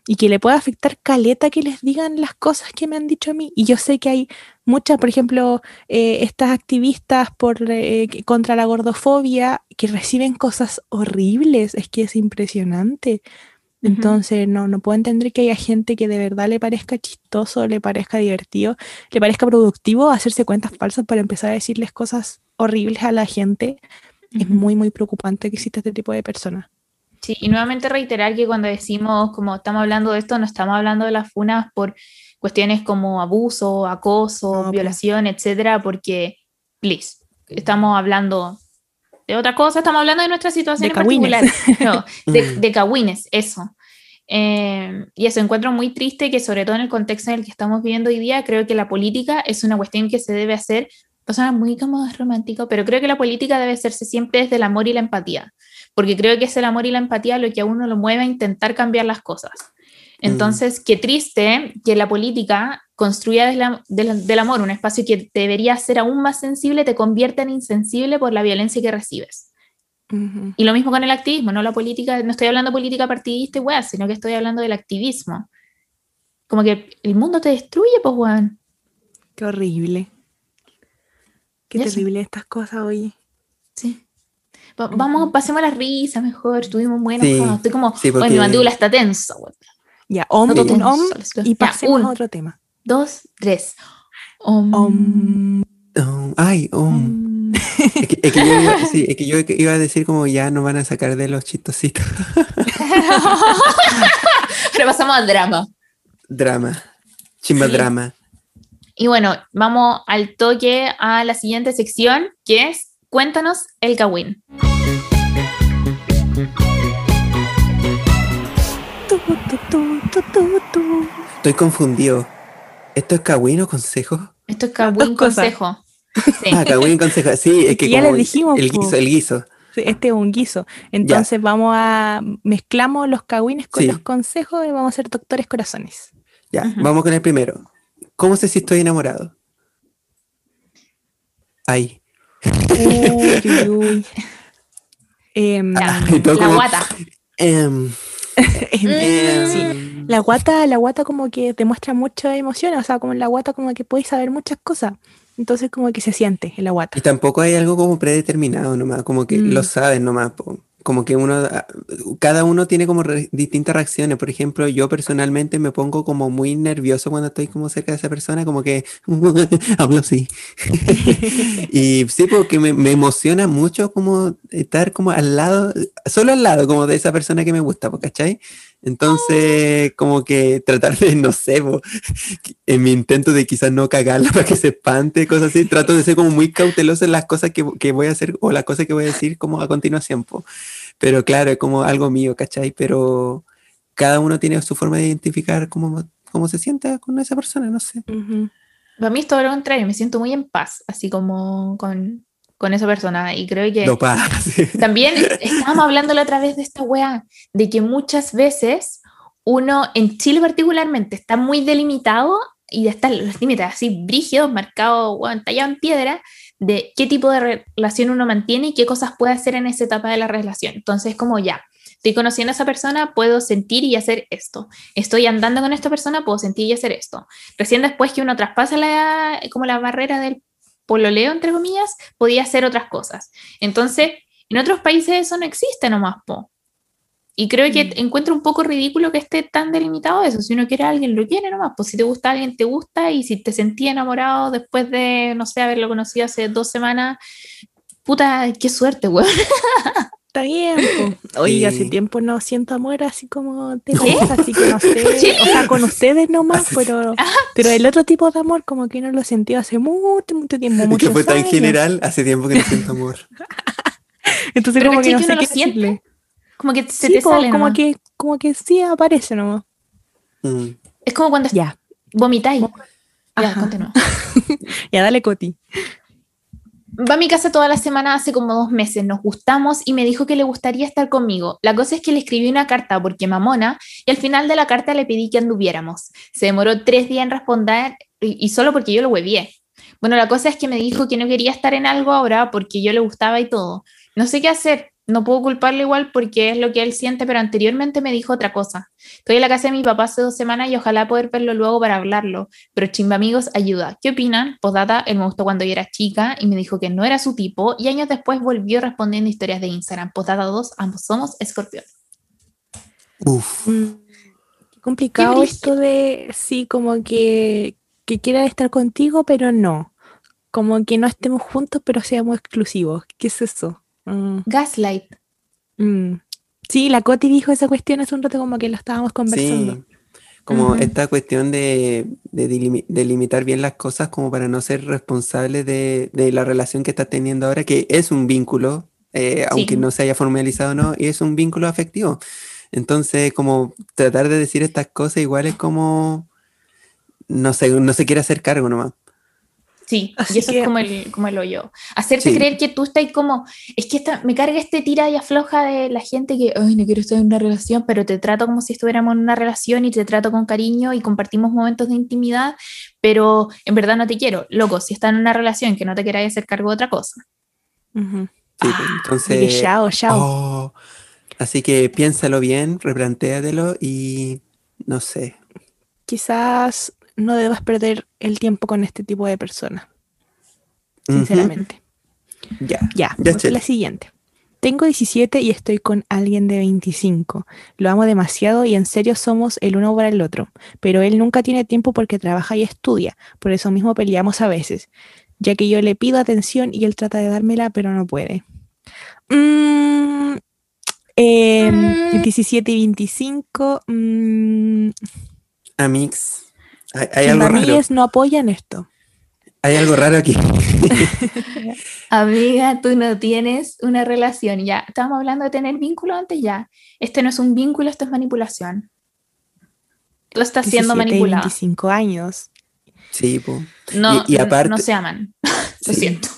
A: y que le pueda afectar caleta que les digan las cosas que me han dicho a mí. Y yo sé que hay muchas, por ejemplo, eh, estas activistas por, eh, contra la gordofobia que reciben cosas horribles. Es que es impresionante. Entonces, no, no puedo entender que haya gente que de verdad le parezca chistoso, le parezca divertido, le parezca productivo hacerse cuentas falsas para empezar a decirles cosas horribles a la gente. Es muy, muy preocupante que exista este tipo de personas.
C: Sí, y nuevamente reiterar que cuando decimos, como estamos hablando de esto, no estamos hablando de las funas por cuestiones como abuso, acoso, violación, etcétera, porque, please, estamos hablando de otra cosa, estamos hablando de nuestra situación de particular. No, de, de eso. Eh, y eso encuentro muy triste que sobre todo en el contexto en el que estamos viviendo hoy día, creo que la política es una cuestión que se debe hacer, persona muy como romántico, pero creo que la política debe hacerse siempre desde el amor y la empatía porque creo que es el amor y la empatía lo que a uno lo mueve a intentar cambiar las cosas. Entonces, qué triste que la política construya desde del amor un espacio que debería ser aún más sensible, te convierta en insensible por la violencia que recibes. Y lo mismo con el activismo, no la política, no estoy hablando de política partidista y sino que estoy hablando del activismo. Como que el mundo te destruye, pues weón.
A: Qué horrible. Qué terrible estas cosas, hoy.
C: Sí vamos, pasemos la risa mejor, estuvimos enojados. Estoy como, sí, mi mandíbula está tensa.
A: Ya, om, om y pasemos a otro tema.
C: Dos, tres. Om.
B: om. ay, om. es, que, yo iba, sí, es que yo iba a decir como ya no van a sacar de los chistositos.
C: Pero pasamos al drama.
B: Drama. Chimba drama.
C: Y bueno, vamos al toque a la siguiente sección, que es Cuéntanos el Kawin.
B: Estoy confundido. ¿Esto es Kawin o consejo?
C: Esto es Kawin consejo.
B: Ah, Kawin consejo. Sí, es que
A: ya le dijimos.
B: El guiso, el guiso.
A: este es un guiso. Entonces vamos a mezclamos los kawines con los consejos y vamos a ser doctores corazones.
B: Ya, vamos con el primero. ¿Cómo sé si estoy enamorado? Ahí. Uy,
A: em, la guata. Em, em, la guata, la guata como que te muestra mucha emoción, o sea, como en la guata como que puedes saber muchas cosas. Entonces como que se siente en la guata.
B: Y tampoco hay algo como predeterminado nomás, como que lo mm. sabes nomás como que uno, ah, cada uno tiene como distintas reacciones. Por ejemplo, yo personalmente me pongo como muy nervioso cuando estoy como cerca de esa persona, como que hablo así. y sí, porque me, me, emociona mucho como estar como al lado, solo al lado como de esa persona que me gusta, ¿cachai? Entonces, como que tratar de, no sé, en mi intento de quizás no cagarla para que se espante, cosas así, trato de ser como muy cauteloso en las cosas que, que voy a hacer o las cosas que voy a decir como a continuación. Po. Pero claro, es como algo mío, ¿cachai? Pero cada uno tiene su forma de identificar cómo, cómo se siente con esa persona, no sé.
C: Para mí es todo lo contrario, me siento muy en paz, así como con, con esa persona. Y creo que también estábamos hablando la otra vez de esta wea, de que muchas veces uno, en Chile particularmente, está muy delimitado y están los límites así brígidos, marcados, bueno, tallado en piedra, de qué tipo de relación uno mantiene y qué cosas puede hacer en esa etapa de la relación. Entonces, como ya, Estoy conociendo a esa persona, puedo sentir y hacer esto. Estoy andando con esta persona, puedo sentir y hacer esto. Recién después que uno traspasa la, como la barrera del pololeo, entre comillas, podía hacer otras cosas. Entonces, en otros países eso no existe nomás, po. Y creo que mm. encuentro un poco ridículo que esté tan delimitado eso. Si uno quiere a alguien, lo quiere nomás. Pues si te gusta a alguien, te gusta. Y si te sentí enamorado después de, no sé, haberlo conocido hace dos semanas, puta, qué suerte, weón.
A: Está bien. Oye, hace tiempo no siento amor así como te gusta, así que no sé. O sea, con ustedes nomás, pero, ah. pero el otro tipo de amor como que no lo sentí hace mucho, mucho tiempo.
B: Mucho que fue tan general, hace tiempo que no siento amor.
A: Entonces como que no sé qué decirle.
C: Como que se te sale
A: como que, como que sí aparece nomás.
C: Mm. Es como cuando
A: ya.
C: vomitáis. Ya, continúa.
A: ya, dale, Coti.
C: Va a mi casa toda la semana hace como dos meses, nos gustamos y me dijo que le gustaría estar conmigo. La cosa es que le escribí una carta porque mamona y al final de la carta le pedí que anduviéramos. Se demoró tres días en responder y, solo porque yo lo huevié. Bueno, la cosa es que me dijo que no quería estar en algo ahora porque yo le gustaba y todo. No sé qué hacer no puedo culparle igual porque es lo que él siente, pero anteriormente me dijo otra cosa. Estoy en la casa de mi papá hace dos semanas y ojalá poder verlo luego para hablarlo, pero chimba amigos, ayuda. ¿Qué opinan? Postdata, él me gustó cuando yo era chica y me dijo que no era su tipo y años después volvió respondiendo historias de Instagram. Postdata 2, ambos somos escorpión.
A: Uf. Mm, complicado esto de, sí, como que, que quiera estar contigo, pero no. Como que no estemos juntos, pero seamos exclusivos. ¿Qué es eso?
C: Mm. Gaslight.
A: Mm. Sí, la Coti dijo esa cuestión hace un rato como que lo estábamos conversando.
B: como esta cuestión de, de, limitar bien las cosas como para no ser responsable de, la relación que estás teniendo ahora, que es un vínculo, eh, aunque no se haya formalizado no, y es un vínculo afectivo. Entonces, como tratar de decir estas cosas igual es como, no sé, no se quiere hacer cargo nomás.
C: Sí, y eso es como el, como el hoyo. Hacerte creer que tú estás como, es que me carga este tira y afloja de la gente que, ay, no quiero estar en una relación, pero te trato como si estuviéramos en una relación y te trato con cariño y compartimos momentos de intimidad, pero en verdad no te quiero. Loco, si estás en una relación que no te queráis hacer cargo de otra cosa.
B: Sí, pues, ah, entonces...
A: Chao, chao.
B: Oh, así que piénsalo bien, replantéatelo y no sé.
A: Quizás no debas perder el tiempo con este tipo de personas. Sinceramente.
B: Ya.
A: Ya, ya la siguiente. Tengo 17 y estoy con alguien de 25. Lo amo demasiado y en serio somos el uno para el otro. Pero él nunca tiene tiempo porque trabaja y estudia. Por eso mismo peleamos a veces. Ya que yo le pido atención y él trata de dármela, pero no puede. Mm, 17 em, y 25. Mm,
B: Amix. Hay, algo raro.
A: no apoyan esto.
B: Hay algo raro aquí.
C: Amiga, tú no tienes una relación. Ya, estábamos hablando de tener vínculo antes ya. Este no es un vínculo, esto es manipulación. Lo está haciendo manipulado.
A: 25 años.
B: Sí, pues.
C: No, y, aparte, no se aman. Lo siento.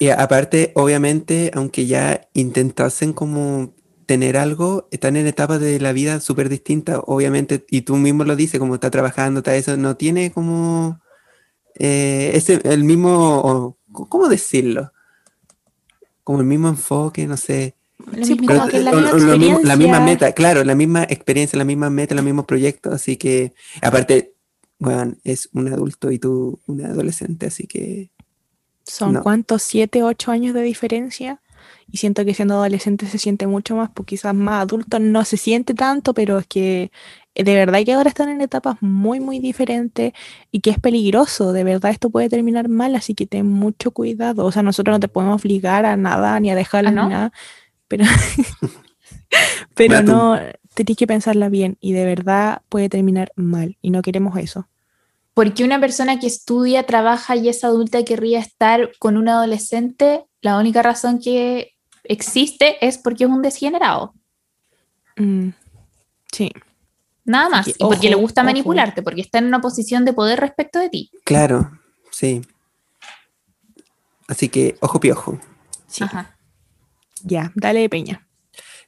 B: Y aparte, obviamente, aunque ya intentasen como tener algo, están en etapas de la vida súper distintas, obviamente, y tú mismo lo dices, como está trabajando, está eso, no tiene como eh, ese, el mismo, ¿cómo decirlo? Como el mismo enfoque, no sé. la, misma meta, claro, la misma experiencia, la misma meta, los mismos proyectos, así que, aparte, bueno, es un adulto y tú un adolescente, así que...
A: ¿Son cuántos? ¿Siete, ocho años de diferencia? Y siento que siendo adolescente se siente mucho más, porque quizás más adulto no se siente tanto, pero es que eh, de verdad que ahora están en etapas muy, muy diferentes y que es peligroso, de verdad esto puede terminar mal, así que ten mucho cuidado, o sea, nosotros no te podemos obligar a nada ni a dejarla ¿Ah, nada, pero, pero no, tenés que pensarla bien y de verdad puede terminar mal y no queremos eso.
C: Porque una persona que estudia, trabaja y es adulta querría estar con un adolescente, la única razón que existe es porque es un desgenerado.
A: Mm, sí.
C: Nada más. y porque le gusta manipularte, porque está en una posición de poder respecto de ti.
B: Claro, sí. Así que, ojo piojo.
A: Sí. Ajá. Ya, dale peña.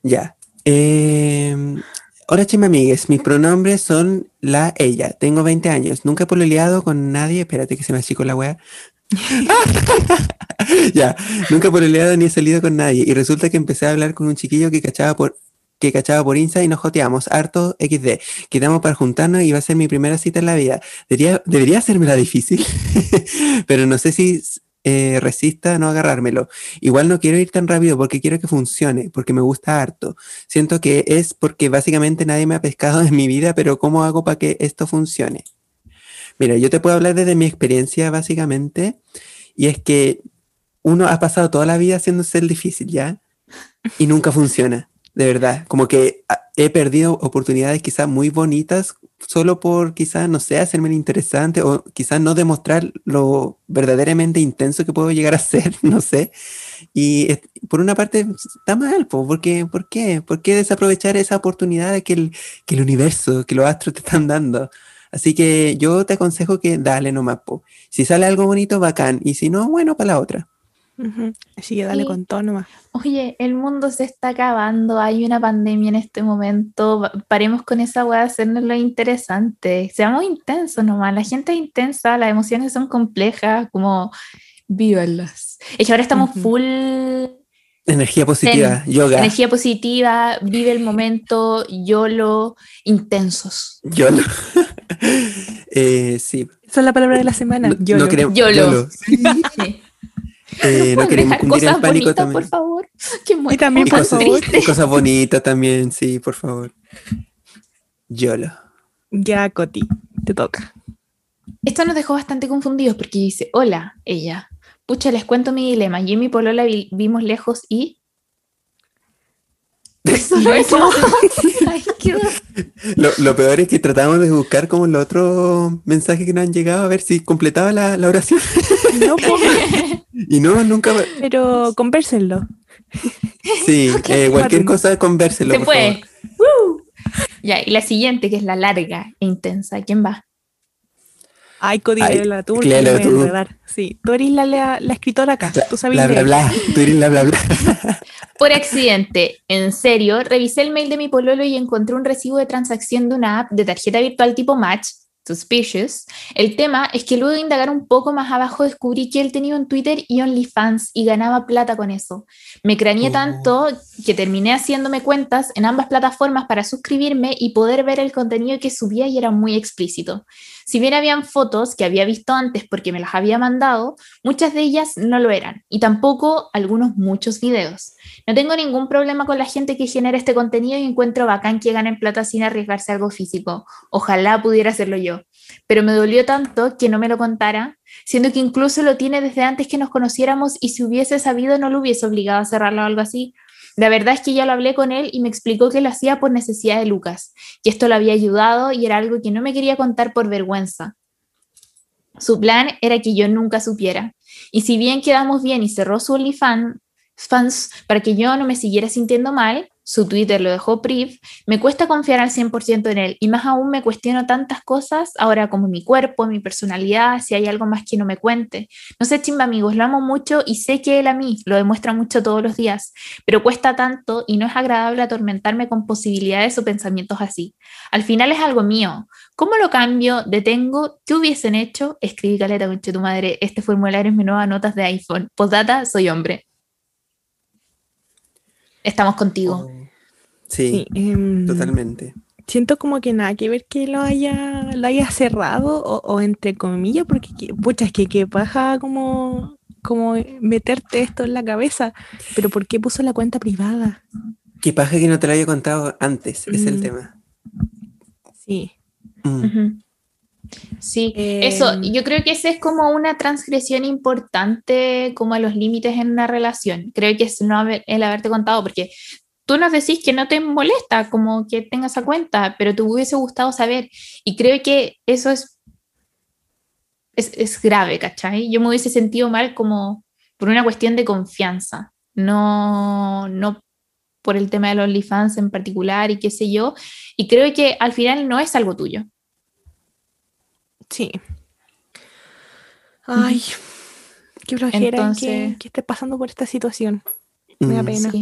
B: Ya. Eh, hola chima amigues, mis pronombres son la, ella. Tengo 20 años. Nunca he pololeado con nadie. Espérate que se me achicó la wea. ya, nunca lado ni he salido con nadie. Y resulta que empecé a hablar con un chiquillo que cachaba por que cachaba por Insta y nos joteamos, harto XD. Quedamos para juntarnos y va a ser mi primera cita en la vida. Debería, debería hacerme la difícil, pero no sé si eh, resista a no agarrármelo. Igual no quiero ir tan rápido porque quiero que funcione, porque me gusta harto. Siento que es porque básicamente nadie me ha pescado en mi vida, pero ¿cómo hago para que esto funcione? Mira, yo te puedo hablar desde mi experiencia básicamente, y es que uno ha pasado toda la vida haciéndose el difícil, ¿ya? Y nunca funciona, de verdad. Como que ah, he perdido oportunidades quizás muy bonitas solo por quizás, no sé, hacerme interesante o quizás no demostrar lo verdaderamente intenso que puedo llegar a ser, no sé. Y por una parte está mal, porque, ¿por qué? ¿Por qué desaprovechar esa oportunidad que el, que el universo, que los astros te están dando? Así que yo te aconsejo que dale nomás, po. Si sale algo bonito, bacán. Y si no, bueno, para la otra.
A: Así que dale con todo nomás.
C: Oye, el mundo se está acabando, hay una pandemia en este momento, paremos con esa weá, hacernos lo interesante, seamos intensos nomás, la gente es intensa, las emociones son complejas, como vívanlas. Es que ahora estamos full...
B: Energía positiva, yoga.
C: Energía positiva, vive el momento, YOLO, intensos.
B: YOLO. eh, sí.
A: Esa es la palabra de la semana.
B: YOLO. No, YOLO.
C: Eh, no, queremos cundir en pánico también. por favor.
A: y también, por
B: cosas,
A: favor.
B: cosas bonitas también, sí, por favor. YOLO.
A: Ya, Coti, te toca.
C: Esto nos dejó bastante confundidos porque dice, hola, ella. Pucha, les cuento mi dilema. Yo y mi polola vimos lejos y...
B: lo, lo, peor es que tratamos de buscar como el otro mensaje que nos han llegado a ver si completaba la, la oración. No, y no, nunca.
A: Pero convérsenlo.
B: Sí, eh, cualquier cosa, convérselo. Se fue.
C: Ya, y la siguiente, que es la larga e intensa. ¿Quién va?
A: Ay, Cody, la tú, claro, tú. Sí, tú eres la, la, escritora acá. tú sabes
B: bla, bla, bla. Tú eres la bla, bla.
C: Por accidente, en serio, revisé el mail de mi pololo y encontré un recibo de transacción de una app de tarjeta virtual tipo Match Suspicious. El tema es que luego de indagar un poco más abajo descubrí que él tenía un Twitter y OnlyFans y ganaba plata con eso. Me craneé oh. tanto que terminé haciéndome cuentas en ambas plataformas para suscribirme y poder ver el contenido que subía y era muy explícito. Si bien habían fotos que había visto antes porque me las había mandado, muchas de ellas no lo eran y tampoco algunos muchos videos. No tengo ningún problema con la gente que genera este contenido y encuentro bacán que ganen plata sin arriesgarse algo físico. Ojalá pudiera hacerlo yo. Pero me dolió tanto que no me lo contara, siendo que incluso lo tiene desde antes que nos conociéramos y si hubiese sabido no lo hubiese obligado a cerrarlo o algo así. La verdad es que ya lo hablé con él y me explicó que lo hacía por necesidad de Lucas, que esto lo había ayudado y era algo que no me quería contar por vergüenza. Su plan era que yo nunca supiera. Y si bien quedamos bien y cerró su OnlyFans fans para que yo no me siguiera sintiendo mal, su Twitter lo dejó priv, me cuesta confiar al 100% en él y más aún me cuestiono tantas cosas ahora como mi cuerpo, mi personalidad, si hay algo más que no me cuente. No sé, chimba amigos, lo amo mucho y sé que él a mí lo demuestra mucho todos los días, pero cuesta tanto y no es agradable atormentarme con posibilidades o pensamientos así. Al final es algo mío. ¿Cómo lo cambio? ¿Detengo? ¿Qué hubiesen hecho? Escribí caleta, con tu madre. Este formulario es mi nueva notas de iPhone. Postdata, soy hombre. Estamos contigo. Oh.
B: Sí, em, totalmente.
A: Siento como que nada que ver que lo haya, lo haya cerrado o, entre comillas, porque pucha, es que, que paja como, como meterte esto en la cabeza, pero ¿por qué puso la cuenta privada?
B: Que paja que no te lo haya contado antes, es el mm. tema.
A: Sí.
C: Mm. Sí, eso, em. yo creo que esa es como una transgresión importante como a los límites en una relación. Creo que es no el haberte contado, porque tú nos decís que no te molesta como que tengas esa cuenta, pero te hubiese gustado saber. Y creo que eso es, es, grave, ¿cachai? Yo me hubiese sentido mal como por una cuestión de confianza, no, no por el tema de los OnlyFans en particular y qué sé yo. Y creo que al final no es algo tuyo.
A: Sí. Ay, qué flojera que, esté pasando por esta situación. Me da mm. pena.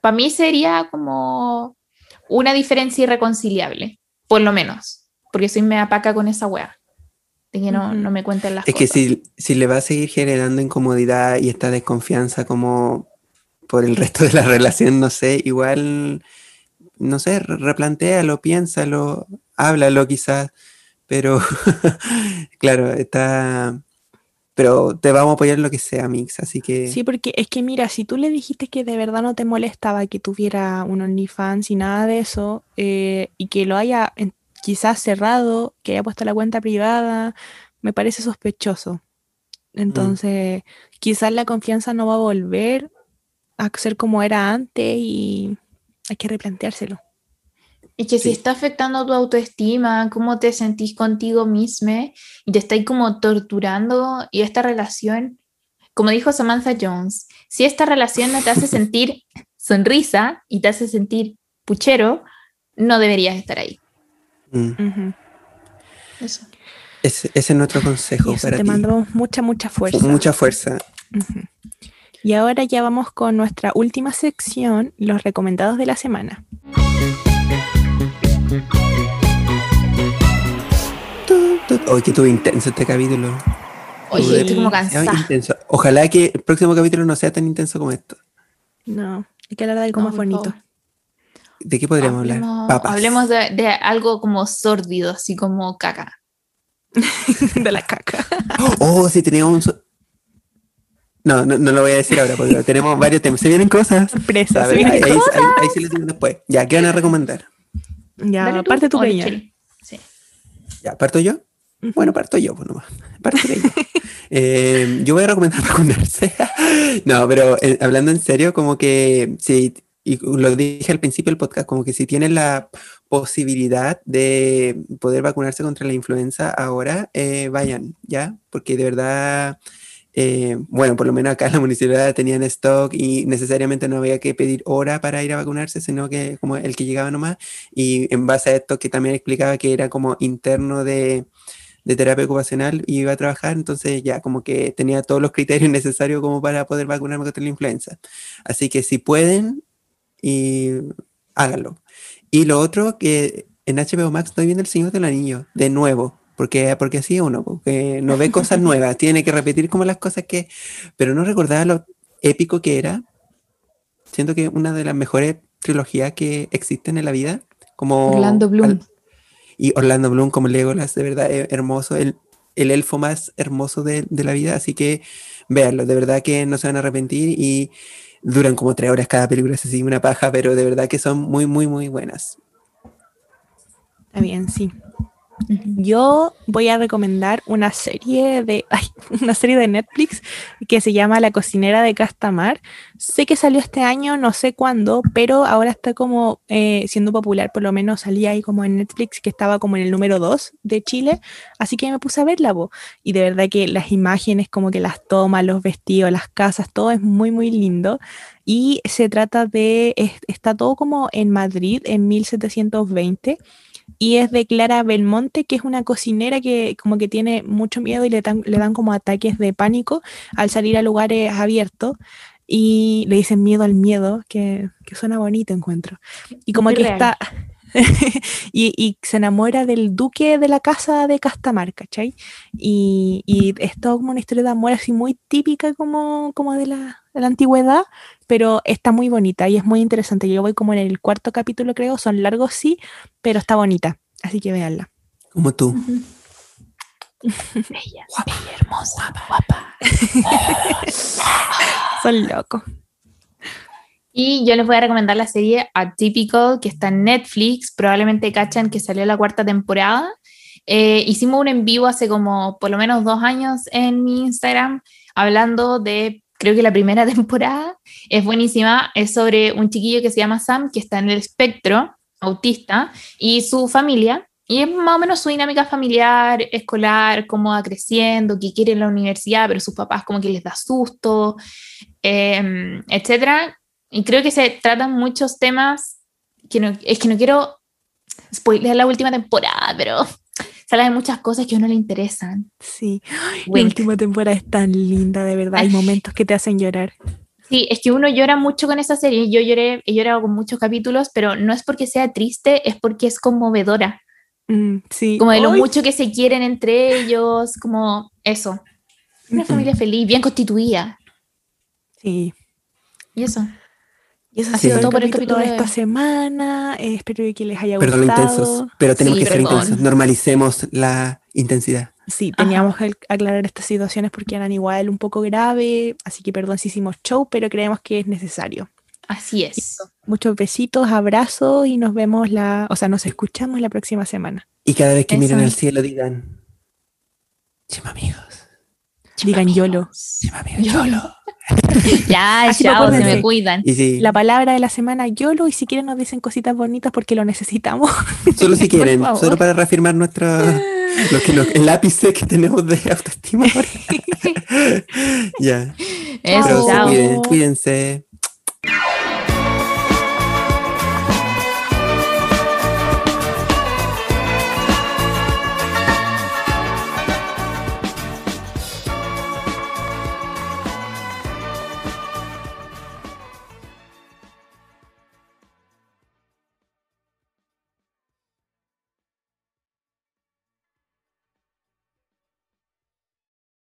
C: Para mí sería como una diferencia irreconciliable, por lo menos, porque soy me apaca con esa wea. De que no, no me cuenten las
B: es
C: cosas.
B: Es que si, si le va a seguir generando incomodidad y esta desconfianza como por el resto de la relación, no sé, igual no sé, replantéalo, piénsalo, háblalo quizás, pero claro, está... Pero te vamos a apoyar en lo que sea, Mix, así que...
A: Sí, porque es que mira, si tú le dijiste que de verdad no te molestaba que tuviera un OnlyFans y nada de eso, eh, y que lo haya quizás cerrado, que haya puesto la cuenta privada, me parece sospechoso. Mm. Entonces, quizás la confianza no va a volver a ser como era antes y hay que replanteárselo.
C: Y que si está afectando tu autoestima, cómo te sentís contigo misma y te estáis como torturando y esta relación, como dijo Samantha Jones, si esta relación no te hace sentir sonrisa y te hace sentir puchero, no deberías estar ahí.
B: Mm. Eso. Ese, es nuestro consejo para
A: te
B: ti.
A: mandamos mucha, mucha fuerza.
B: Mucha fuerza.
A: Y ahora ya vamos con nuestra última sección, los recomendados de la semana.
B: Hoy que estuvo intenso este capítulo.
C: Oye, estoy como cansada.
B: Ojalá que el próximo capítulo no sea tan intenso como esto.
A: No, hay que hablar de algo más bonito.
B: ¿De qué podríamos hablar?
C: Hablemos de, de, algo como sórdido, así como caca.
A: de la caca.
B: Oh, sí, teníamos un... No, no, no, lo voy a decir ahora porque tenemos varios temas. Se vienen cosas.
A: Sorpresas.
B: Ahí, ahí, sí lo digo después. Ya, ¿qué van a recomendar?
A: Ya, aparte tu peña.
C: Sí.
B: Ya, ¿parto yo? Bueno, parto yo, pues nomás. Parto yo. eh, yo voy a recomendar vacunarse. no, pero eh, hablando en serio, como que sí, y lo dije al principio del podcast, como que si tienen la posibilidad de poder vacunarse contra la influenza ahora, eh, vayan, ¿ya? Porque de verdad, eh, bueno, por lo menos acá la municipalidad tenían stock y necesariamente no había que pedir hora para ir a vacunarse, sino que como el que llegaba nomás. Y en base a esto que también explicaba que era como interno de, de terapia ocupacional y iba a trabajar, entonces ya como que tenía todos los criterios necesarios como para poder vacunarme contra la influenza. Así que si pueden, y háganlo. Y lo otro, que en HBO Max estoy viendo El Señor del Anillo, de nuevo, porque, porque así uno, porque no ve cosas nuevas, tiene que repetir como las cosas que, pero no recordaba lo épico que era. Siento que una de las mejores trilogías que existen en la vida, como...
C: Orlando Bloom.
B: y Orlando Bloom como Legolas, de verdad, es hermoso, el, el elfo más hermoso de, de la vida, así que véanlo, de verdad que no se van a arrepentir y duran como tres horas cada película, es así una paja, pero de verdad que son muy, muy, muy buenas.
A: Está bien, sí. Yo voy a recomendar una serie de una serie de Netflix que se llama La cocinera de Castamar. Sé que salió este año, no sé cuándo, pero ahora está como eh, siendo popular, por lo menos salía ahí como en Netflix que estaba como en el número 2 de Chile, así que me puse a verla voz y de verdad que las imágenes como que las tomas, los vestidos, las casas, todo es muy muy lindo. Y se trata de está todo como en Madrid en 1720 y es de Clara Belmonte, que es una cocinera que como que tiene mucho miedo y le dan, le dan como ataques de pánico al salir a lugares abiertos y le dicen miedo al miedo, que, que suena bonito encuentro. Y como que está... y, y, se enamora del duque de la casa de Castamar, ¿cachai? Y, y es todo como una historia de amor así muy típica como, como de, la, de la antigüedad, pero está muy bonita y es muy interesante. Yo voy como en el cuarto capítulo, creo, son largos sí, pero está bonita, así que véanla.
B: Como tú.
C: Bella, guapa, bella, hermosa, guapa.
A: son locos.
C: Y yo les voy a recomendar la serie Atypical, que está en Netflix. Probablemente cachan que salió la cuarta temporada. Eh, hicimos un en vivo hace como por lo menos dos años en mi Instagram hablando de creo que la primera temporada es buenísima, es sobre un chiquillo que se llama Sam, que está en el espectro autista, y su familia, y es más o menos su dinámica familiar, escolar, cómo va creciendo, qué quiere en la universidad, pero sus papás como que les da susto, eh, etc. Y creo que se tratan muchos temas que no, es que no quiero spoiler la última temporada, pero se habla de muchas cosas que a uno le interesan.
A: Sí, la última temporada es tan linda, de verdad. Hay momentos que te hacen llorar.
C: Sí, es que uno llora mucho con esa serie. Yo lloré, he llorado con muchos capítulos, pero no es porque sea triste, es porque es conmovedora.
A: Mm, sí.
C: Como de lo mucho que se quieren entre ellos, como eso. Una familia feliz, bien constituida.
A: Sí.
C: Y eso.
A: Y eso ha sido todo por el capítulo de esta semana. Eh, espero que les haya
B: Perdón,
A: gustado.
B: intensos, pero tenemos que ser intensos. Normalicemos la intensidad.
A: Sí, teníamos que aclarar estas situaciones porque eran igual un poco grave, así que perdón si hicimos show, pero creemos que es necesario.
C: Así es.
A: Muchos besitos, abrazos y nos vemos la, o sea, nos escuchamos la próxima semana.
B: Y cada vez que Eso. miren al cielo digan, chima amigos.
A: Digan YOLO.
B: YOLO.
C: ya, chao, se me cuidan.
B: Sí.
A: La palabra de la semana YOLO y si quieren nos dicen cositas bonitas porque lo necesitamos.
B: Solo si quieren, solo para reafirmar nuestra lo que nos, el ápice que tenemos de autoestima. ya.
C: Eso,
B: Pero
C: chao.
B: Cuídense.